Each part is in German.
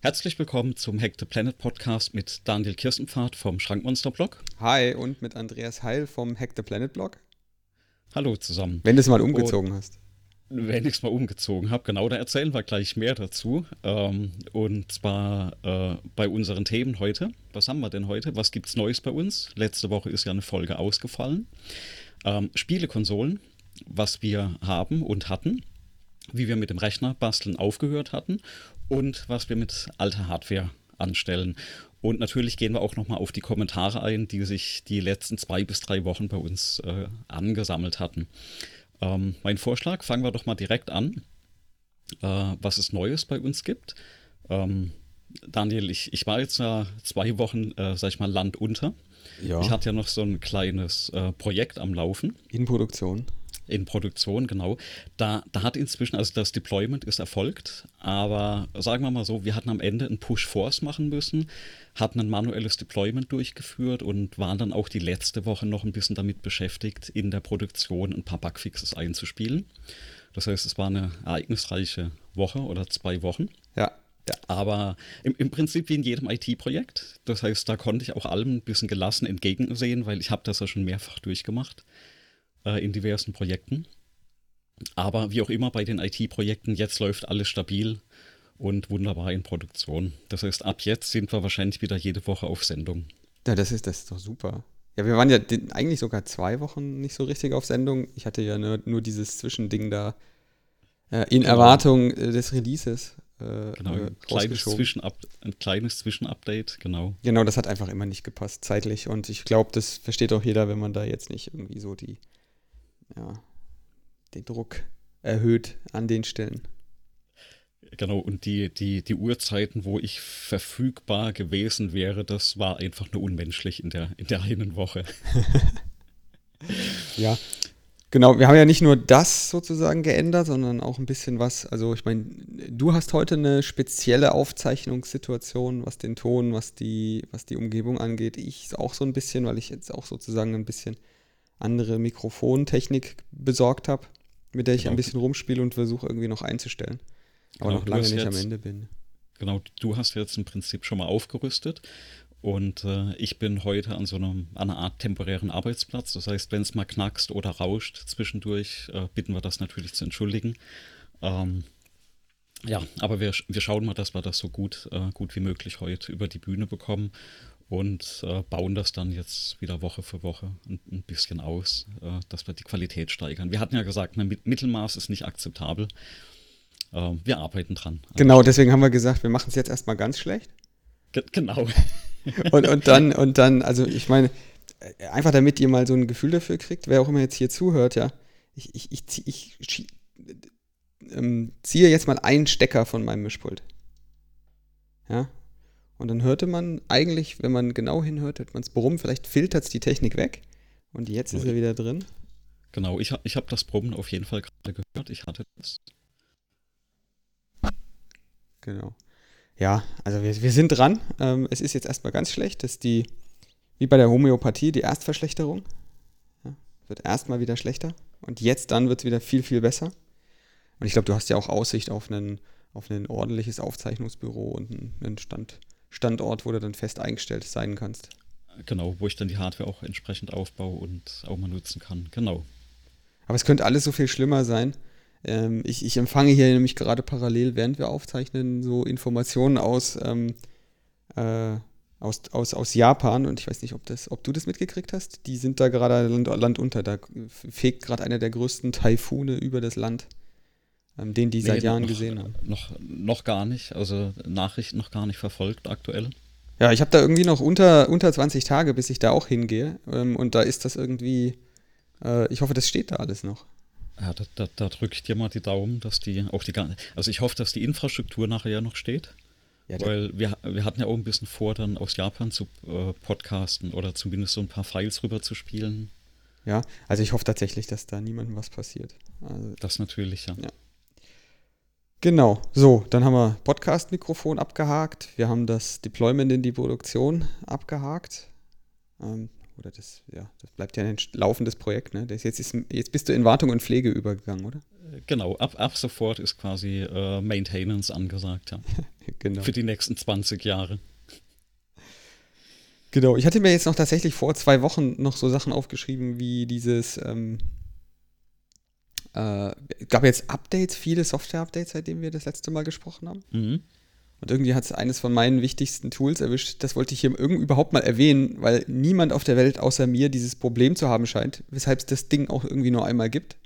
Herzlich willkommen zum Hack the Planet Podcast mit Daniel Kirstenpfad vom Schrankmonster Blog. Hi und mit Andreas Heil vom Hack the Planet Blog. Hallo zusammen. Wenn du es mal umgezogen und, hast. Wenn ich es mal umgezogen habe, genau, da erzählen wir gleich mehr dazu. Ähm, und zwar äh, bei unseren Themen heute. Was haben wir denn heute? Was gibt es Neues bei uns? Letzte Woche ist ja eine Folge ausgefallen. Ähm, Spielekonsolen, was wir haben und hatten wie wir mit dem Rechner basteln aufgehört hatten und was wir mit alter Hardware anstellen. Und natürlich gehen wir auch nochmal auf die Kommentare ein, die sich die letzten zwei bis drei Wochen bei uns äh, angesammelt hatten. Ähm, mein Vorschlag, fangen wir doch mal direkt an, äh, was es Neues bei uns gibt. Ähm, Daniel, ich, ich war jetzt ja zwei Wochen, äh, sag ich mal, Land unter. Ja. Ich hatte ja noch so ein kleines äh, Projekt am Laufen. In Produktion in Produktion, genau. Da, da hat inzwischen, also das Deployment ist erfolgt, aber sagen wir mal so, wir hatten am Ende einen Push-Force machen müssen, hatten ein manuelles Deployment durchgeführt und waren dann auch die letzte Woche noch ein bisschen damit beschäftigt, in der Produktion ein paar Bugfixes einzuspielen. Das heißt, es war eine ereignisreiche Woche oder zwei Wochen. Ja. Ja. Aber im, im Prinzip wie in jedem IT-Projekt. Das heißt, da konnte ich auch allem ein bisschen gelassen entgegensehen, weil ich habe das ja schon mehrfach durchgemacht äh, in diversen Projekten. Aber wie auch immer bei den IT-Projekten, jetzt läuft alles stabil und wunderbar in Produktion. Das heißt, ab jetzt sind wir wahrscheinlich wieder jede Woche auf Sendung. Ja, das ist, das ist doch super. Ja, wir waren ja eigentlich sogar zwei Wochen nicht so richtig auf Sendung. Ich hatte ja nur, nur dieses Zwischending da äh, in genau. Erwartung äh, des Releases. Äh, genau, ein kleines, Zwischenup ein kleines Zwischenupdate, genau. Genau, das hat einfach immer nicht gepasst, zeitlich. Und ich glaube, das versteht auch jeder, wenn man da jetzt nicht irgendwie so die ja, den Druck erhöht an den Stellen. Genau, und die, die, die Uhrzeiten, wo ich verfügbar gewesen wäre, das war einfach nur unmenschlich in der, in der einen Woche. ja, genau. Wir haben ja nicht nur das sozusagen geändert, sondern auch ein bisschen was. Also, ich meine, du hast heute eine spezielle Aufzeichnungssituation, was den Ton, was die, was die Umgebung angeht. Ich auch so ein bisschen, weil ich jetzt auch sozusagen ein bisschen andere Mikrofontechnik besorgt habe, mit der ich genau. ein bisschen rumspiele und versuche irgendwie noch einzustellen. Aber genau, noch lange nicht jetzt, am Ende bin. Genau, du hast jetzt im Prinzip schon mal aufgerüstet. Und äh, ich bin heute an so einem, an einer Art temporären Arbeitsplatz. Das heißt, wenn es mal knackst oder rauscht zwischendurch, äh, bitten wir das natürlich zu entschuldigen. Ähm, ja, aber wir, wir schauen mal, dass wir das so gut, äh, gut wie möglich heute über die Bühne bekommen und äh, bauen das dann jetzt wieder Woche für Woche ein, ein bisschen aus, äh, dass wir die Qualität steigern. Wir hatten ja gesagt, ein Mittelmaß ist nicht akzeptabel. Äh, wir arbeiten dran. Genau, deswegen haben wir gesagt, wir machen es jetzt erstmal ganz schlecht. G genau. und, und dann, und dann, also ich meine, äh, einfach damit ihr mal so ein Gefühl dafür kriegt, wer auch immer jetzt hier zuhört, ja, ich, ich, ich, ich, ich ähm, ziehe jetzt mal einen Stecker von meinem Mischpult. Ja, und dann hörte man eigentlich, wenn man genau hinhört, hört man es brummen. Vielleicht filtert es die Technik weg. Und jetzt ist er wieder drin. Genau, ich, ich habe das Brummen auf jeden Fall gerade gehört. Ich hatte das. Genau. Ja, also wir, wir sind dran. Ähm, es ist jetzt erstmal ganz schlecht. Das ist die, wie bei der Homöopathie, die Erstverschlechterung. Ja, wird erstmal wieder schlechter. Und jetzt dann wird es wieder viel, viel besser. Und ich glaube, du hast ja auch Aussicht auf, einen, auf ein ordentliches Aufzeichnungsbüro und einen, einen Stand, Standort, wo du dann fest eingestellt sein kannst. Genau, wo ich dann die Hardware auch entsprechend aufbaue und auch mal nutzen kann. Genau. Aber es könnte alles so viel schlimmer sein. Ähm, ich, ich, empfange hier nämlich gerade parallel, während wir aufzeichnen, so Informationen aus, ähm, äh, aus, aus, aus Japan und ich weiß nicht, ob, das, ob du das mitgekriegt hast. Die sind da gerade Land, Land unter. Da fegt gerade einer der größten Taifune über das Land den die nee, seit Jahren noch, gesehen haben. Noch, noch gar nicht, also Nachrichten noch gar nicht verfolgt aktuell. Ja, ich habe da irgendwie noch unter, unter 20 Tage, bis ich da auch hingehe. Ähm, und da ist das irgendwie, äh, ich hoffe, das steht da alles noch. Ja, da, da, da drücke ich dir mal die Daumen, dass die auch die also ich hoffe, dass die Infrastruktur nachher ja noch steht. Ja, weil wir, wir hatten ja auch ein bisschen vor, dann aus Japan zu äh, podcasten oder zumindest so ein paar Files rüber zu spielen. Ja, also ich hoffe tatsächlich, dass da niemandem was passiert. Also, das natürlich, ja. ja. Genau, so, dann haben wir Podcast-Mikrofon abgehakt, wir haben das Deployment in die Produktion abgehakt. Ähm, oder das, ja, das bleibt ja ein laufendes Projekt, ne? Das jetzt, ist, jetzt bist du in Wartung und Pflege übergegangen, oder? Genau, ab, ab sofort ist quasi äh, Maintenance angesagt, ja. genau. Für die nächsten 20 Jahre. Genau, ich hatte mir jetzt noch tatsächlich vor zwei Wochen noch so Sachen aufgeschrieben, wie dieses, ähm, äh, gab jetzt Updates, viele Software-Updates, seitdem wir das letzte Mal gesprochen haben. Mhm. Und irgendwie hat es eines von meinen wichtigsten Tools erwischt. Das wollte ich hier irgendwie überhaupt mal erwähnen, weil niemand auf der Welt außer mir dieses Problem zu haben scheint, weshalb es das Ding auch irgendwie nur einmal gibt.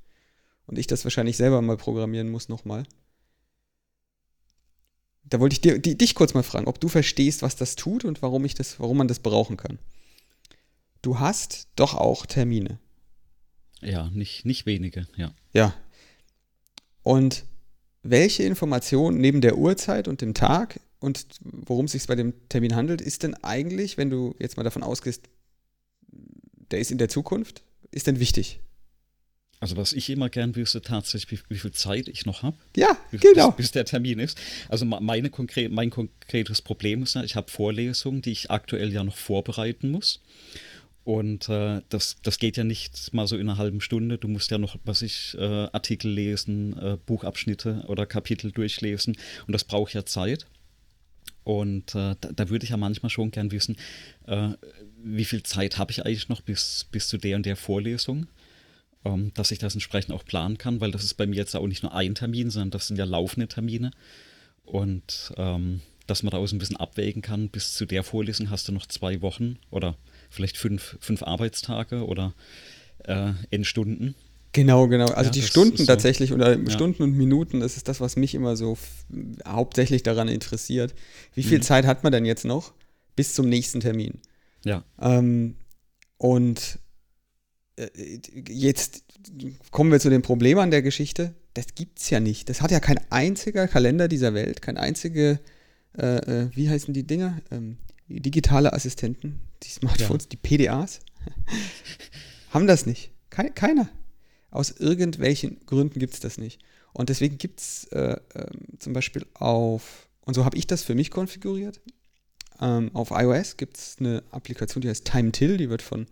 Und ich das wahrscheinlich selber mal programmieren muss nochmal. Da wollte ich dir, die, dich kurz mal fragen, ob du verstehst, was das tut und warum, ich das, warum man das brauchen kann. Du hast doch auch Termine. Ja, nicht, nicht wenige, ja. Ja. Und welche Information neben der Uhrzeit und dem Tag und worum es sich bei dem Termin handelt, ist denn eigentlich, wenn du jetzt mal davon ausgehst, der ist in der Zukunft, ist denn wichtig? Also was ich immer gern wüsste, tatsächlich, wie, wie viel Zeit ich noch habe. Ja, bis, genau. Bis, der Termin ist. Also meine konkre mein konkretes Problem ist, ich habe Vorlesungen, die ich aktuell ja noch vorbereiten muss. Und äh, das, das geht ja nicht mal so in einer halben Stunde. Du musst ja noch, was ich, äh, Artikel lesen, äh, Buchabschnitte oder Kapitel durchlesen. Und das braucht ja Zeit. Und äh, da, da, würde ich ja manchmal schon gern wissen, äh, wie viel Zeit habe ich eigentlich noch bis, bis zu der und der Vorlesung, ähm, dass ich das entsprechend auch planen kann, weil das ist bei mir jetzt auch nicht nur ein Termin, sondern das sind ja laufende Termine. Und ähm, dass man da auch so ein bisschen abwägen kann, bis zu der Vorlesung hast du noch zwei Wochen oder vielleicht fünf, fünf Arbeitstage oder äh, Endstunden. Genau, genau. Also ja, die Stunden so. tatsächlich oder ja. Stunden und Minuten, das ist das, was mich immer so hauptsächlich daran interessiert. Wie viel mhm. Zeit hat man denn jetzt noch bis zum nächsten Termin? Ja. Ähm, und äh, jetzt kommen wir zu dem Problem an der Geschichte. Das gibt es ja nicht. Das hat ja kein einziger Kalender dieser Welt, kein einzige, äh, äh wie heißen die Dinger? Ähm, digitale Assistenten, die Smartphones, ja. die PDAs, haben das nicht. Keine, keiner. Aus irgendwelchen Gründen gibt es das nicht. Und deswegen gibt es äh, äh, zum Beispiel auf, und so habe ich das für mich konfiguriert, ähm, auf iOS gibt es eine Applikation, die heißt TimeTill, die wird von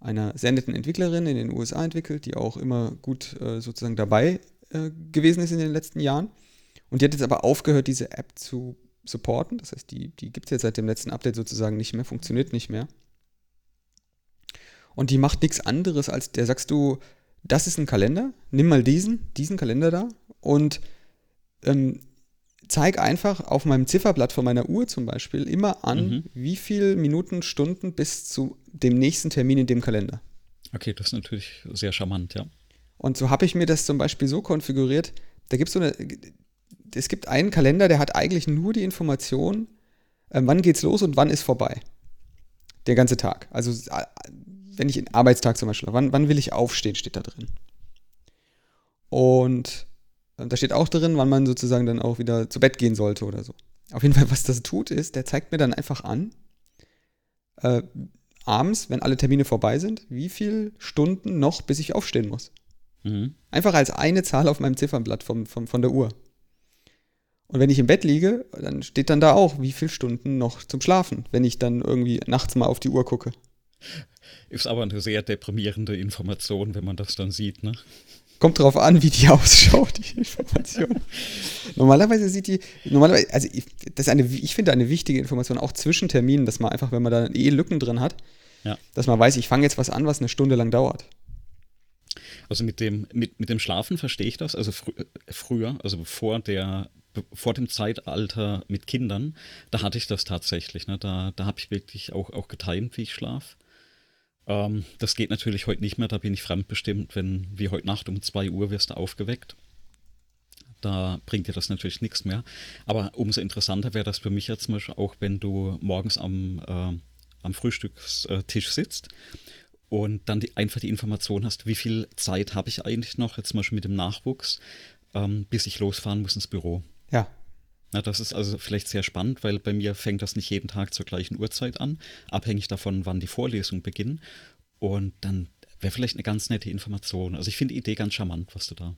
einer sehr netten Entwicklerin in den USA entwickelt, die auch immer gut äh, sozusagen dabei äh, gewesen ist in den letzten Jahren. Und die hat jetzt aber aufgehört, diese App zu supporten. Das heißt, die, die gibt es jetzt seit dem letzten Update sozusagen nicht mehr, funktioniert nicht mehr. Und die macht nichts anderes, als der sagst du, das ist ein Kalender, nimm mal diesen, diesen Kalender da und ähm, zeig einfach auf meinem Zifferblatt von meiner Uhr zum Beispiel immer an, mhm. wie viele Minuten, Stunden bis zu dem nächsten Termin in dem Kalender. Okay, das ist natürlich sehr charmant, ja. Und so habe ich mir das zum Beispiel so konfiguriert, da gibt es so eine, es gibt einen Kalender, der hat eigentlich nur die Information, äh, wann geht's los und wann ist vorbei. Der ganze Tag. Also äh, wenn ich einen Arbeitstag zum Beispiel, wann, wann will ich aufstehen, steht da drin. Und äh, da steht auch drin, wann man sozusagen dann auch wieder zu Bett gehen sollte oder so. Auf jeden Fall, was das tut, ist, der zeigt mir dann einfach an, äh, abends, wenn alle Termine vorbei sind, wie viele Stunden noch, bis ich aufstehen muss. Mhm. Einfach als eine Zahl auf meinem Ziffernblatt vom, vom, von der Uhr. Und wenn ich im Bett liege, dann steht dann da auch, wie viele Stunden noch zum Schlafen, wenn ich dann irgendwie nachts mal auf die Uhr gucke. Ist aber eine sehr deprimierende Information, wenn man das dann sieht, ne? Kommt drauf an, wie die ausschaut, die Information. normalerweise sieht die, normalerweise, also ich, das ist eine, ich finde eine wichtige Information, auch zwischen Terminen, dass man einfach, wenn man da eh Lücken drin hat, ja. dass man weiß, ich fange jetzt was an, was eine Stunde lang dauert. Also mit dem, mit, mit dem Schlafen verstehe ich das. Also fr früher, also bevor der vor dem Zeitalter mit Kindern, da hatte ich das tatsächlich. Ne? Da, da habe ich wirklich auch, auch getimt, wie ich schlafe. Ähm, das geht natürlich heute nicht mehr, da bin ich fremdbestimmt, wenn wie heute Nacht um 2 Uhr wirst du aufgeweckt. Da bringt dir das natürlich nichts mehr. Aber umso interessanter wäre das für mich jetzt zum Beispiel auch, wenn du morgens am, äh, am Frühstückstisch sitzt und dann die, einfach die Information hast, wie viel Zeit habe ich eigentlich noch, jetzt zum Beispiel mit dem Nachwuchs, ähm, bis ich losfahren muss ins Büro. Ja. Na, das ist also vielleicht sehr spannend, weil bei mir fängt das nicht jeden Tag zur gleichen Uhrzeit an, abhängig davon, wann die Vorlesungen beginnen. Und dann wäre vielleicht eine ganz nette Information. Also ich finde die Idee ganz charmant, was du da,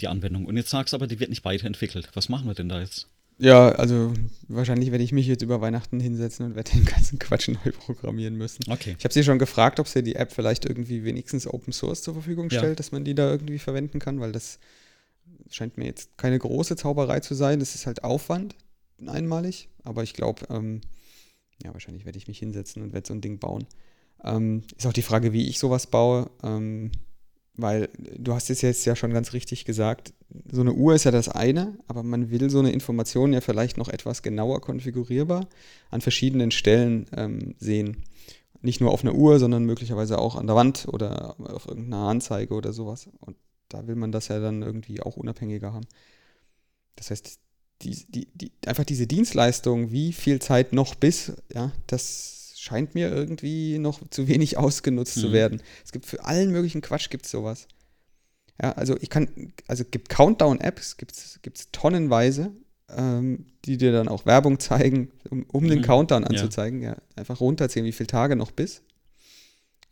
die Anwendung. Und jetzt sagst du aber, die wird nicht weiterentwickelt. Was machen wir denn da jetzt? Ja, also wahrscheinlich werde ich mich jetzt über Weihnachten hinsetzen und werde den ganzen Quatsch neu programmieren müssen. Okay. Ich habe sie schon gefragt, ob sie die App vielleicht irgendwie wenigstens Open Source zur Verfügung Ja. stellt, dass man die da irgendwie verwenden kann, weil das scheint mir jetzt keine große Zauberei zu sein. Das ist halt Aufwand einmalig, aber ich glaube, ähm, ja, wahrscheinlich werde ich mich hinsetzen und werde so ein Ding bauen. Ähm, ist auch die Frage, wie ich sowas baue, ähm, weil du hast es jetzt ja schon ganz richtig gesagt, so eine Uhr ist ja das eine, aber man will so eine Information ja vielleicht noch etwas genauer konfigurierbar an verschiedenen Stellen ähm, sehen. Nicht nur auf einer Uhr, sondern möglicherweise auch an der Wand oder auf irgendeiner Anzeige oder sowas. Und da will man das ja dann irgendwie auch unabhängiger haben. Das heißt, die, die, die, einfach diese Dienstleistung, wie viel Zeit noch bis, ja, das scheint mir irgendwie noch zu wenig ausgenutzt zu Mhm. werden. Es gibt für allen möglichen Quatsch gibt es sowas. Ja, also ich kann, also es gibt Countdown-Apps, gibt es tonnenweise, ähm, die dir dann auch Werbung zeigen, um, um den Mhm. Countdown Ja. anzuzeigen. Ja. einfach runterzählen, wie viele Tage noch bis.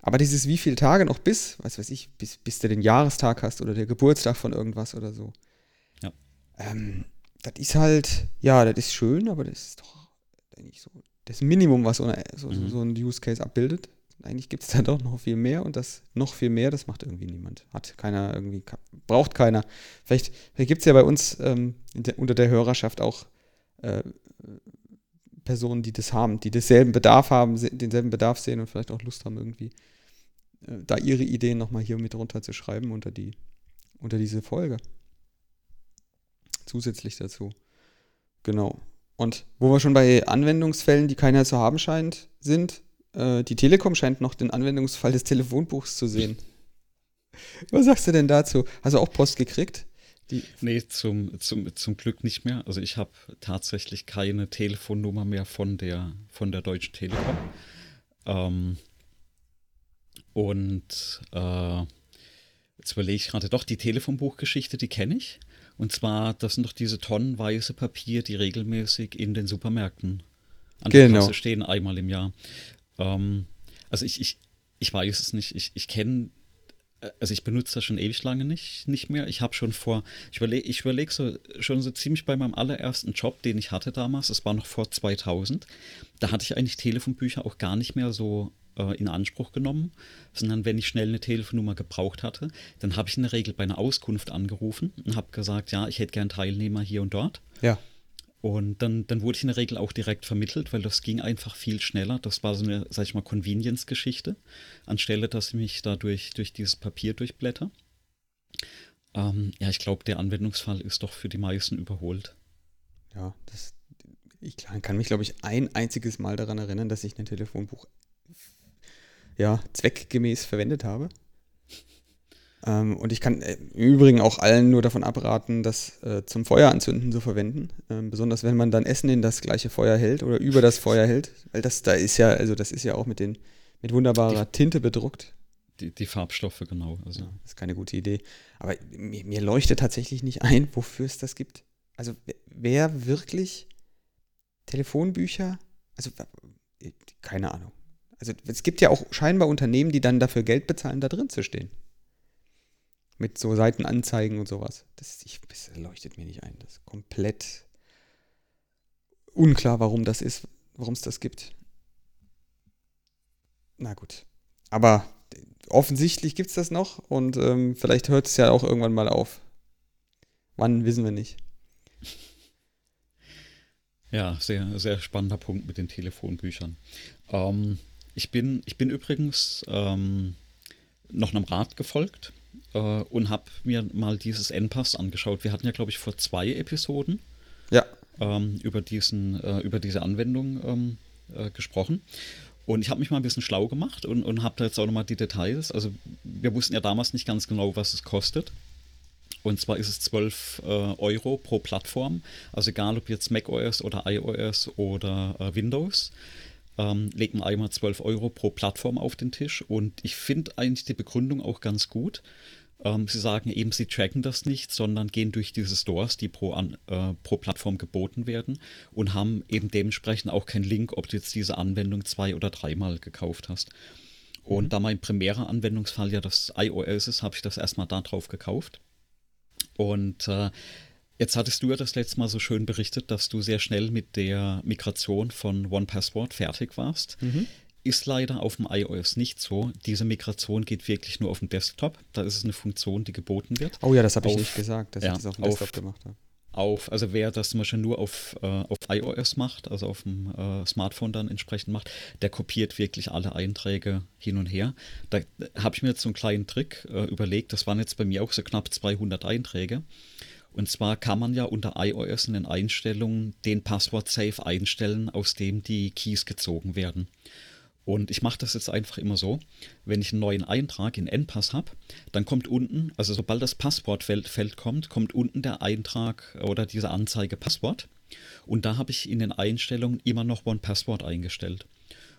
Aber dieses wie viele Tage noch bis, was weiß ich, bis, bis du den Jahrestag hast oder der Geburtstag von irgendwas oder so. Ja. Ähm, das ist halt, ja, das ist schön, aber das ist doch eigentlich so das Minimum, was so, eine, so, Mhm. so ein Use Case abbildet. Eigentlich gibt es da doch noch viel mehr und das noch viel mehr, das macht irgendwie niemand. Hat keiner irgendwie, braucht keiner. Vielleicht, vielleicht gibt es ja bei uns ähm, der, unter der Hörerschaft auch äh, Personen, die das haben, die denselben Bedarf haben, se- denselben Bedarf sehen und vielleicht auch Lust haben, irgendwie äh, da ihre Ideen nochmal hier mit runterzuschreiben unter die, unter diese Folge. Zusätzlich dazu. Genau. Und wo wir schon bei Anwendungsfällen, die keiner zu haben scheint, sind, äh, die Telekom scheint noch den Anwendungsfall des Telefonbuchs zu sehen. Was sagst du denn dazu? Hast du auch Post gekriegt? Die, Nee, zum, zum, zum Glück nicht mehr. Also ich habe tatsächlich keine Telefonnummer mehr von der, von der Deutschen Telekom. Ähm, und äh, jetzt überlege ich gerade doch, die Telefonbuchgeschichte, die kenne ich. Und zwar, das sind doch diese tonnenweise Papier, die regelmäßig in den Supermärkten an der Genau. Kasse stehen, einmal im Jahr. Ähm, also ich, ich, ich weiß es nicht. Ich, ich kenne also ich benutze das schon ewig lange nicht, nicht mehr. Ich habe schon vor, ich überlege ich überleg so schon so ziemlich bei meinem allerersten Job, den ich hatte damals, das war noch vor 2000, da hatte ich eigentlich Telefonbücher auch gar nicht mehr so äh, in Anspruch genommen, sondern wenn ich schnell eine Telefonnummer gebraucht hatte, dann habe ich in der Regel bei einer Auskunft angerufen und habe gesagt, ja, ich hätte gern Teilnehmer hier und dort. ja. Und dann, dann wurde ich in der Regel auch direkt vermittelt, weil das ging einfach viel schneller. Das war so eine, sag ich mal, Convenience-Geschichte, anstelle, dass ich mich da durch, durch dieses Papier durchblätter. Ähm, ja, ich glaube, der Anwendungsfall ist doch für die meisten überholt. Ja, das, ich kann mich, glaube ich, ein einziges Mal daran erinnern, dass ich ein Telefonbuch ja, zweckgemäß verwendet habe. Ähm, und ich kann äh, im Übrigen auch allen nur davon abraten, das äh, zum Feueranzünden zu verwenden. Ähm, besonders wenn man dann Essen in das gleiche Feuer hält oder über das Feuer hält. Weil das da ist ja, also das ist ja auch mit den mit wunderbarer Tinte bedruckt. Die, die Farbstoffe, genau. Also, Ja, das ist keine gute Idee. Aber mir, mir leuchtet tatsächlich nicht ein, wofür es das gibt. Also wer- wer wirklich Telefonbücher, also äh, keine Ahnung. Also es gibt ja auch scheinbar Unternehmen, die dann dafür Geld bezahlen, da drin zu stehen. Mit so Seitenanzeigen und sowas. Das, ich, das leuchtet mir nicht ein. Das ist komplett unklar, warum das ist, warum es das gibt. Na gut. Aber offensichtlich gibt es das noch und ähm, vielleicht hört es ja auch irgendwann mal auf. Wann, wissen wir nicht. Ja, sehr, sehr spannender Punkt mit den Telefonbüchern. Ähm, ich, bin, ich bin übrigens ähm, noch einem Rat gefolgt äh, und habe mir mal dieses N-Pass angeschaut. Wir hatten ja, glaube ich, vor zwei Episoden Ja, ähm, über, diesen, äh, über diese Anwendung ähm, äh, gesprochen. Und ich habe mich mal ein bisschen schlau gemacht und, und habe da jetzt auch nochmal die Details. Also wir wussten ja damals nicht ganz genau, was es kostet. Und zwar ist es 12 äh, Euro pro Plattform. Also egal ob jetzt macOS oder iOS oder äh, Windows, ähm, legt man einmal 12 Euro pro Plattform auf den Tisch. Und ich finde eigentlich die Begründung auch ganz gut. Ähm, sie sagen eben, sie tracken das nicht, sondern gehen durch diese Stores, die pro, an, äh, pro Plattform geboten werden und haben eben dementsprechend auch keinen Link, ob du jetzt diese Anwendung zwei oder dreimal gekauft hast. Und da mein primärer Anwendungsfall ja das iOS ist, habe ich das erstmal da drauf gekauft. Und äh, Jetzt hattest du ja das letzte Mal so schön berichtet, dass du sehr schnell mit der Migration von OnePassword fertig warst. Mhm. Ist leider auf dem iOS nicht so. Diese Migration geht wirklich nur auf dem Desktop. Da ist es eine Funktion, die geboten wird. Oh ja, das habe ich nicht gesagt, dass ja, ich das auf dem Desktop auf, gemacht habe. Auf, also wer das zum Beispiel nur auf, äh, auf iOS macht, also auf dem äh, Smartphone dann entsprechend macht, der kopiert wirklich alle Einträge hin und her. Da habe ich mir jetzt so einen kleinen Trick äh, überlegt. Das waren jetzt bei mir auch so knapp 200 Einträge. Und zwar kann man ja unter iOS in den Einstellungen den Passwort-Safe einstellen, aus dem die Keys gezogen werden. Und ich mache das jetzt einfach immer so, wenn ich einen neuen Eintrag in NPass habe, dann kommt unten, also sobald das Passwortfeld kommt, kommt unten der Eintrag oder diese Anzeige Passwort. Und da habe ich in den Einstellungen immer noch One Passwort eingestellt.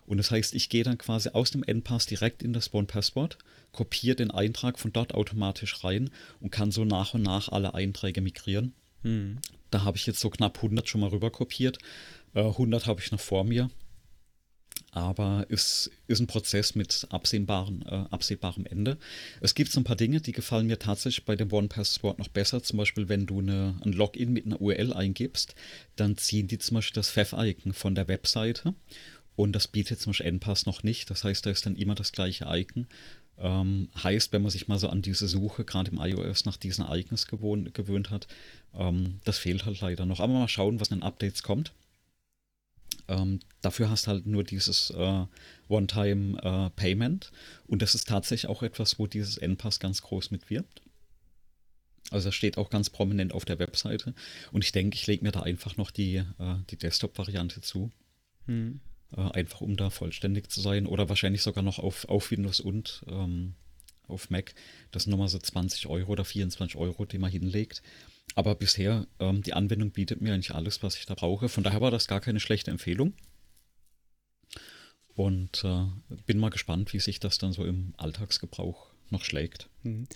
Und das heißt, ich gehe dann quasi aus dem NPass direkt in das One Passwort, kopiere den Eintrag von dort automatisch rein und kann so nach und nach alle Einträge migrieren. Hm. Da habe ich jetzt so knapp 100 schon mal rüber kopiert. 100 äh, habe ich noch vor mir. Aber es ist ein Prozess mit absehbaren, äh, absehbarem Ende. Es gibt so ein paar Dinge, die gefallen mir tatsächlich bei dem One-Password noch besser. Zum Beispiel, wenn du eine, ein Login mit einer URL eingibst, dann ziehen die zum Beispiel das Pfeff-Icon von der Webseite. Und das bietet zum Beispiel NPass noch nicht. Das heißt, da ist dann immer das gleiche Icon. Ähm, heißt, wenn man sich mal so an diese Suche, gerade im iOS, nach diesen Icons gewohnt, gewöhnt hat, ähm, das fehlt halt leider noch. Aber mal schauen, was in den Updates kommt. Ähm, dafür hast du halt nur dieses äh, One-Time-Payment. Äh, und das ist tatsächlich auch etwas, wo dieses NPass ganz groß mitwirbt. Also das steht auch ganz prominent auf der Webseite. Und ich denke, ich lege mir da einfach noch die, äh, die Desktop-Variante zu. Hm. Äh, einfach um da vollständig zu sein. Oder wahrscheinlich sogar noch auf, auf Windows und ähm, auf Mac. Das sind nochmal so 20 Euro oder 24 Euro, die man hinlegt. Aber bisher, ähm, die Anwendung bietet mir eigentlich alles, was ich da brauche. Von daher war das gar keine schlechte Empfehlung. Und äh, bin mal gespannt, wie sich das dann so im Alltagsgebrauch noch schlägt. Mhm.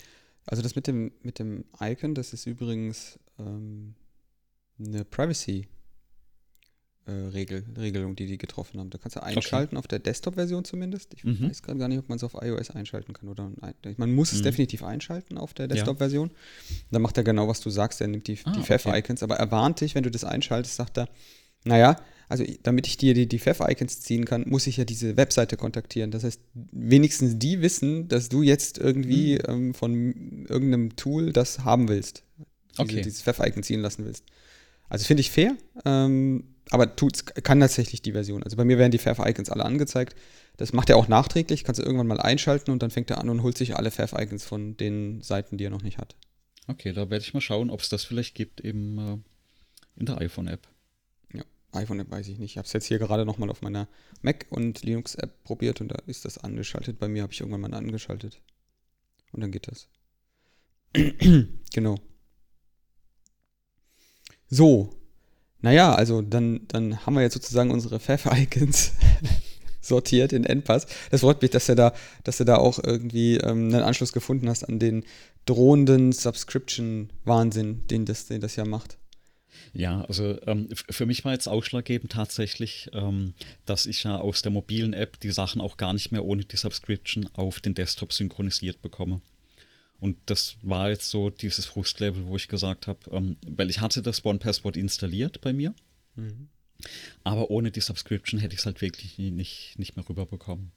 Also das mit dem, mit dem Icon, das ist übrigens ähm, eine Privacy äh, Regel, Regelung, die die getroffen haben. Da kannst du einschalten, okay. auf der Desktop-Version zumindest. Ich mhm. weiß gerade gar nicht, ob man es auf iOS einschalten kann oder man muss es mhm. definitiv einschalten auf der Desktop-Version. Ja. Dann macht er genau, was du sagst, er nimmt die, ah, die Pfeff-Icons, okay. aber er warnt dich, wenn du das einschaltest, sagt er, naja, also damit ich dir die, die Pfeff-Icons ziehen kann, muss ich ja diese Webseite kontaktieren. Das heißt, wenigstens die wissen, dass du jetzt irgendwie mhm. ähm, von irgendeinem Tool das haben willst. Diese, okay. Dieses Pfeff-Icon ziehen lassen willst. Also finde ich fair. Ähm, aber tut's, kann tatsächlich die Version. Also bei mir werden die Pfeff-Icons alle angezeigt. Das macht er auch nachträglich, kannst du irgendwann mal einschalten und dann fängt er an und holt sich alle Pfeff-Icons von den Seiten, die er noch nicht hat. Okay, da werde ich mal schauen, ob es das vielleicht gibt im, äh, in der iPhone-App. Ja, iPhone-App weiß ich nicht. Ich habe es jetzt hier gerade nochmal auf meiner Mac- und Linux-App probiert und da ist das angeschaltet. Bei mir habe ich irgendwann mal angeschaltet. Und dann geht das. genau. So, naja, also dann, dann haben wir jetzt sozusagen unsere Pfeffer-Icons sortiert in Endpass. Das freut mich, dass du da, dass du da auch irgendwie ähm, einen Anschluss gefunden hast an den drohenden Subscription-Wahnsinn, den das, den das ja macht. Ja, also ähm, für mich war jetzt ausschlaggebend tatsächlich, ähm, dass ich ja aus der mobilen App die Sachen auch gar nicht mehr ohne die Subscription auf den Desktop synchronisiert bekomme. Und das war jetzt so dieses Frustlevel, wo ich gesagt habe, ähm, weil ich hatte das One Password installiert bei mir, mhm. aber ohne die Subscription hätte ich es halt wirklich nicht, nicht mehr rüberbekommen.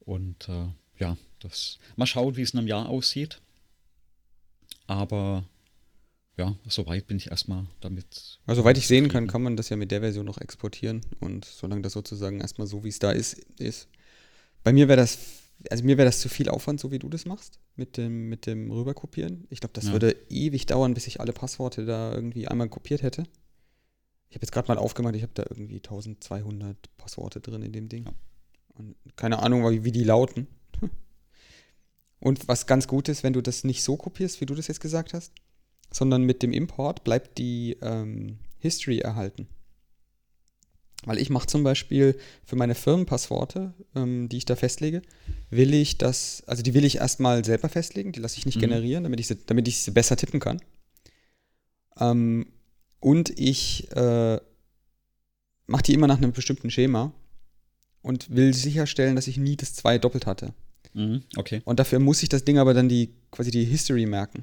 Und äh, ja, das mal schauen, wie es in einem Jahr aussieht. Aber ja, soweit bin ich erstmal damit. Also, soweit ich sehen kann, kann man das ja mit der Version noch exportieren. Und solange das sozusagen erstmal so, wie es da ist, ist. Bei mir wäre das also mir wäre das zu viel Aufwand, so wie du das machst, mit dem, mit dem Rüberkopieren. Ich glaube, das ja. würde ewig dauern, bis ich alle Passworte da irgendwie einmal kopiert hätte. Ich habe jetzt gerade mal aufgemacht, ich habe da irgendwie 1200 Passworte drin in dem Ding. Ja. Und keine Ahnung, wie, wie die lauten. Und was ganz gut ist, wenn du das nicht so kopierst, wie du das jetzt gesagt hast, sondern mit dem Import bleibt die ähm, History erhalten. Weil ich mache zum Beispiel für meine Firmenpassworte, ähm, die ich da festlege, will ich das, also die will ich erstmal selber festlegen, die lasse ich nicht mhm. generieren, damit ich, sie, damit ich sie besser tippen kann. Ähm, und ich äh, mache die immer nach einem bestimmten Schema und will sicherstellen, dass ich nie das 2 doppelt hatte. Mhm, okay. Und dafür muss ich das Ding aber dann die, quasi die History merken.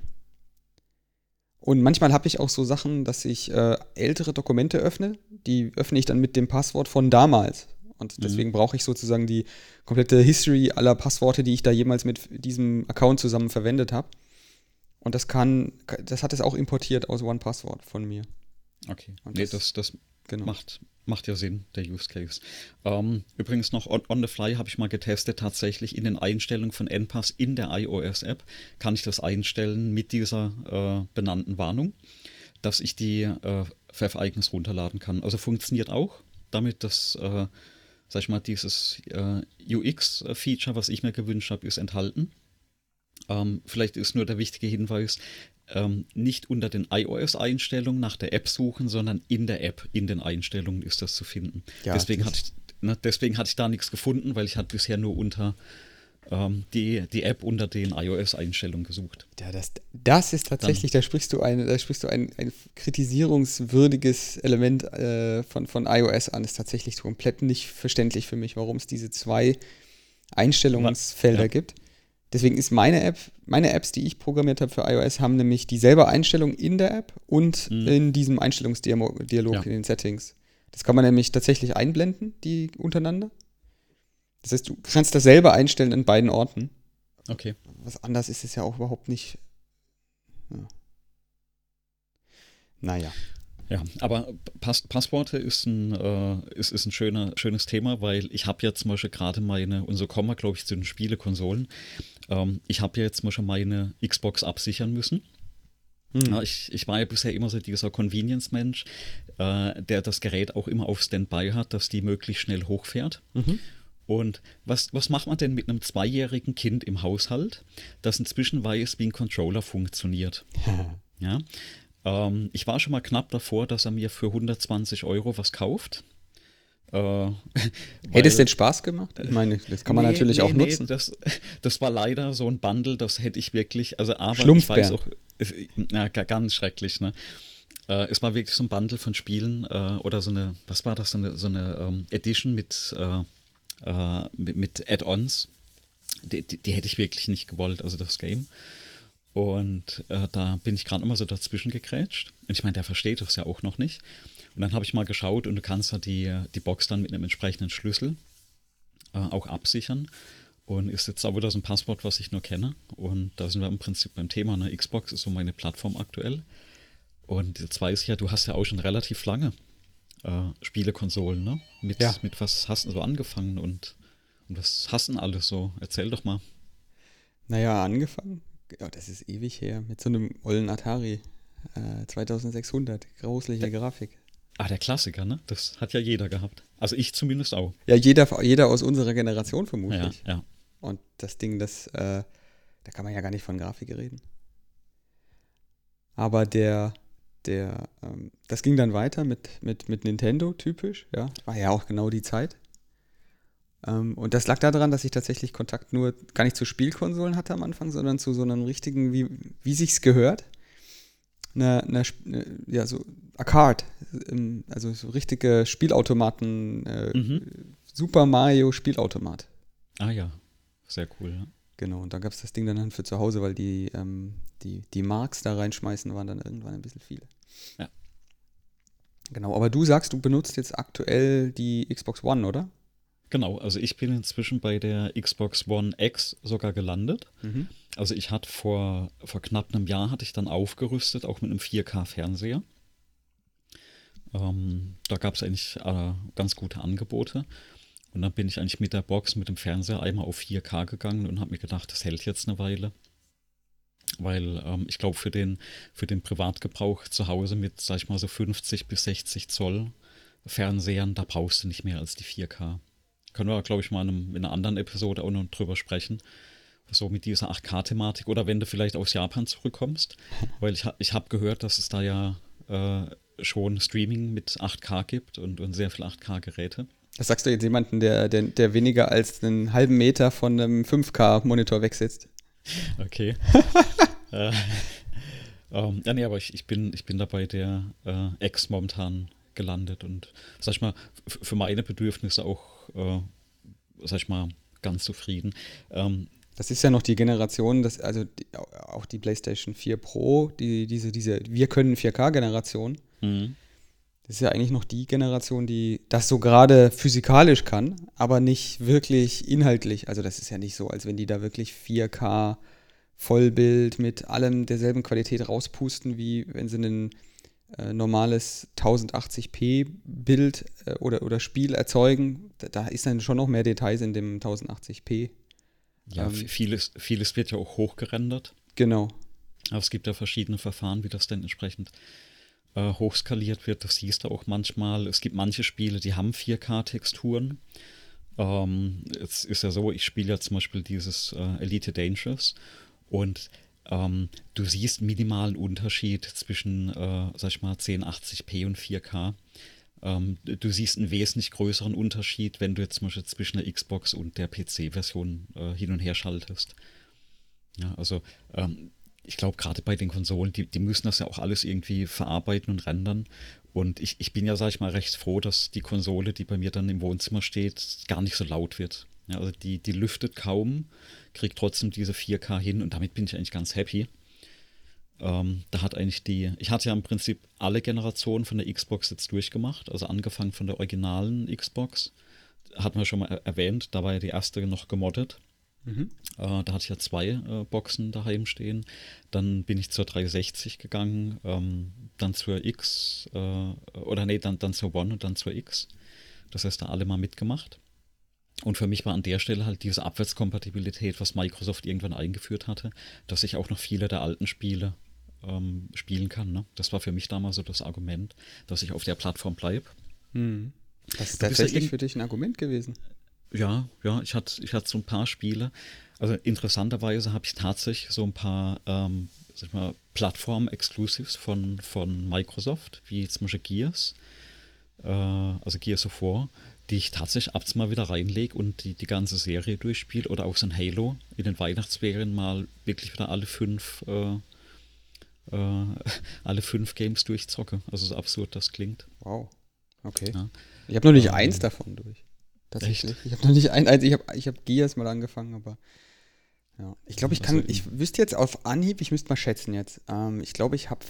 Und manchmal habe ich auch so Sachen, dass ich äh, ältere Dokumente öffne, die öffne ich dann mit dem Passwort von damals. Und mhm. deswegen mhm. brauche ich sozusagen die komplette History aller Passworte, die ich da jemals mit diesem Account zusammen verwendet habe. Und das kann, das hat es auch importiert aus OnePassword von mir. Okay. Und nee, das, das genau. macht, macht ja Sinn, der Use Case. Ähm, übrigens noch on, on the fly habe ich mal getestet, tatsächlich in den Einstellungen von NPass in der iOS-App kann ich das einstellen mit dieser äh, benannten Warnung, dass ich die äh, Pfeff-Icons runterladen kann. Also funktioniert auch damit, dass, äh, sag ich mal, dieses äh, UX-Feature, was ich mir gewünscht habe, ist enthalten. Ähm, vielleicht ist nur der wichtige Hinweis, ähm, nicht unter den iOS-Einstellungen nach der App suchen, sondern in der App, in den Einstellungen ist das zu finden. Ja, deswegen, hatte ich, ne, deswegen hatte ich da nichts gefunden, weil ich hatte bisher nur unter ähm, die, die App unter den iOS-Einstellungen gesucht. Ja, das, das ist tatsächlich, Dann, da sprichst du ein, da sprichst du ein, ein kritisierungswürdiges Element äh, von, von iOS an. Ist tatsächlich komplett nicht verständlich für mich, warum es diese zwei Einstellungsfelder ja. gibt. Deswegen ist meine App, meine Apps, die ich programmiert habe für iOS, haben nämlich dieselbe Einstellung in der App und mhm. in diesem Einstellungsdialog ja. in den Settings. Das kann man nämlich tatsächlich einblenden, die untereinander. Das heißt, du kannst dasselbe einstellen in beiden Orten. Okay. Was anders ist es ja auch überhaupt nicht. Ja. Naja. Ja, aber Pass Passworte ist ein, äh, ist, ist ein schöner, schönes Thema, weil ich habe ja zum Beispiel gerade meine, und so kommen wir, glaube ich, zu den Spielekonsolen. Ähm, ich habe ja jetzt mal schon meine Xbox absichern müssen. Hm. Ja, ich, ich war ja bisher immer so dieser Convenience-Mensch, äh, der das Gerät auch immer auf Standby hat, dass die möglichst schnell hochfährt. Mhm. Und was, was macht man denn mit einem zweijährigen Kind im Haushalt, das inzwischen weiß, wie ein Controller funktioniert? ja. Ähm, ich war schon mal knapp davor, dass er mir für 120 Euro was kauft. Äh, Hätte es denn Spaß gemacht? Ich meine, das kann man nee, natürlich nee, auch nutzen. Nee, das, das war leider so ein Bundle, das hätte ich wirklich, also aber ich weiß auch, na, ganz schrecklich, ne? Äh, es war wirklich so ein Bundle von Spielen äh, oder so eine, was war das, so eine, so eine ähm, Edition mit, äh, äh mit, mit Add-ons. Die, die, die, hätte ich wirklich nicht gewollt, also das Game. Und äh, da bin ich gerade immer so dazwischen gegrätscht. Und ich meine, der versteht das ja auch noch nicht. Und dann habe ich mal geschaut und du kannst da die, die Box dann mit einem entsprechenden Schlüssel äh, auch absichern. Und ist jetzt auch wieder so ein Passwort, was ich nur kenne. Und da sind wir im Prinzip beim Thema. Ne? Xbox ist so meine Plattform aktuell. Und jetzt weiß ich ja, du hast ja auch schon relativ lange äh, Spielekonsolen, ne? Mit, ja. mit was hast du so angefangen und, und was hast du alles so? Erzähl doch mal. Naja, angefangen? Ja, das ist ewig her. Mit so einem ollen Atari äh, 2600. Grausliche Grafik. Ah, der Klassiker, ne? Das hat ja jeder gehabt. Also ich zumindest auch. Ja, jeder, jeder aus unserer Generation vermutlich. Ja, ja. Und das Ding, das, äh, da kann man ja gar nicht von Grafik reden. Aber der, der, ähm, das ging dann weiter mit, mit, mit Nintendo, typisch, ja. War ja auch genau die Zeit. Ähm, und das lag daran, dass ich tatsächlich Kontakt nur gar nicht zu Spielkonsolen hatte am Anfang, sondern zu so einem richtigen, wie, wie sich's gehört. Eine, eine, ja, so Arcade, also so richtige Spielautomaten, äh, mhm. Super Mario Spielautomat. Ah ja, sehr cool. Ja. Genau, und da gab es das Ding dann für zu Hause, weil die, ähm, die, die Marks da reinschmeißen waren dann irgendwann ein bisschen viele. Ja. Genau, aber du sagst, du benutzt jetzt aktuell die Xbox One, oder? Genau, also ich bin inzwischen bei der Xbox One X sogar gelandet. Mhm. Also ich hatte vor, vor knapp einem Jahr hatte ich dann aufgerüstet, auch mit einem 4K-Fernseher. Ähm, da gab es eigentlich äh, ganz gute Angebote. Und dann bin ich eigentlich mit der Box, mit dem Fernseher einmal auf 4K gegangen und habe mir gedacht, das hält jetzt eine Weile. Weil ähm, ich glaube, für den, für den Privatgebrauch zu Hause mit, sag ich mal, so 50 bis 60 Zoll Fernsehern, da brauchst du nicht mehr als die 4K. Können wir, glaube ich, mal in, einem, in einer anderen Episode auch noch drüber sprechen. So mit dieser 8K-Thematik oder wenn du vielleicht aus Japan zurückkommst. Weil ich, ich habe gehört, dass es da ja äh, schon Streaming mit 8K gibt und, und sehr viel 8K-Geräte. Das sagst du jetzt jemanden, der, der, der weniger als einen halben Meter von einem 5K-Monitor wegsitzt. Okay. äh, ähm, ja, nee, aber ich, ich, bin, ich bin dabei der äh, Ex momentan gelandet und sag ich mal, für meine Bedürfnisse auch, äh, sag ich mal, ganz zufrieden. Ähm, Das ist ja noch die Generation, das, also die, auch die PlayStation 4 Pro, die, diese, diese Wir können 4K-Generation. Mhm. Das ist ja eigentlich noch die Generation, die das so gerade physikalisch kann, aber nicht wirklich inhaltlich. Also das ist ja nicht so, als wenn die da wirklich 4K Vollbild mit allem derselben Qualität rauspusten, wie wenn sie ein äh, normales 1080p Bild äh, oder, oder Spiel erzeugen. Da, da, ist dann schon noch mehr Details in dem 1080p. Ja, ähm, vieles, vieles wird ja auch hochgerendert. Genau. Aber es gibt ja verschiedene Verfahren, wie das denn entsprechend äh, hochskaliert wird. Das siehst du auch manchmal. Es gibt manche Spiele, die haben 4K-Texturen. Ähm, es ist ja so, ich spiele ja zum Beispiel dieses äh, Elite Dangerous und ähm, du siehst minimalen Unterschied zwischen, äh, sag ich mal, 1080p und 4K. Ähm, du siehst einen wesentlich größeren Unterschied, wenn du jetzt zum Beispiel zwischen der Xbox und der PC-Version äh, hin und her schaltest. Ja, also ähm, ich glaube, gerade bei den Konsolen, die, die müssen das ja auch alles irgendwie verarbeiten und rendern. Und ich, ich bin ja, sag ich mal, recht froh, dass die Konsole, die bei mir dann im Wohnzimmer steht, gar nicht so laut wird. Ja, also die, die lüftet kaum, kriegt trotzdem diese 4K hin und damit bin ich eigentlich ganz happy. Ähm, da hat eigentlich die, ich hatte ja im Prinzip alle Generationen von der Xbox jetzt durchgemacht, also angefangen von der originalen Xbox, hatten wir schon mal erwähnt, da war ja die erste noch gemoddet. Mhm. Äh, da hatte ich ja zwei äh, Boxen daheim stehen. Dann bin ich zur 360 gegangen, ähm, dann zur X, äh, oder nee, dann, dann zur One und dann zur X. Das heißt, da alle mal mitgemacht. Und für mich war an der Stelle halt diese Abwärtskompatibilität, was Microsoft irgendwann eingeführt hatte, dass ich auch noch viele der alten Spiele ähm, spielen kann. Ne? Das war für mich damals so das Argument, dass ich auf der Plattform bleibe. Hm. Das ist tatsächlich für dich ein Argument gewesen. Ja, ja, ich hatte, ich hatte so ein paar Spiele. Also interessanterweise habe ich tatsächlich so ein paar ähm, Plattform-Exclusives von, von Microsoft, wie zum Beispiel Gears, äh, also Gears of War, die ich tatsächlich abends mal wieder reinlege und die, die ganze Serie durchspiele oder auch so ein Halo in den Weihnachtsferien mal wirklich wieder alle fünf äh, äh, alle fünf Games durchzocke. Also so absurd das klingt. Wow. Okay. Ja. Ich habe noch nicht ähm, eins davon durch. Tatsächlich. Echt? Ich habe noch nicht ein, eins, ich habe ich hab Gears mal angefangen, aber ja. Ich glaube, ich kann, ich wüsste jetzt auf Anhieb, ich müsste mal schätzen jetzt. Ähm, ich glaube, ich habe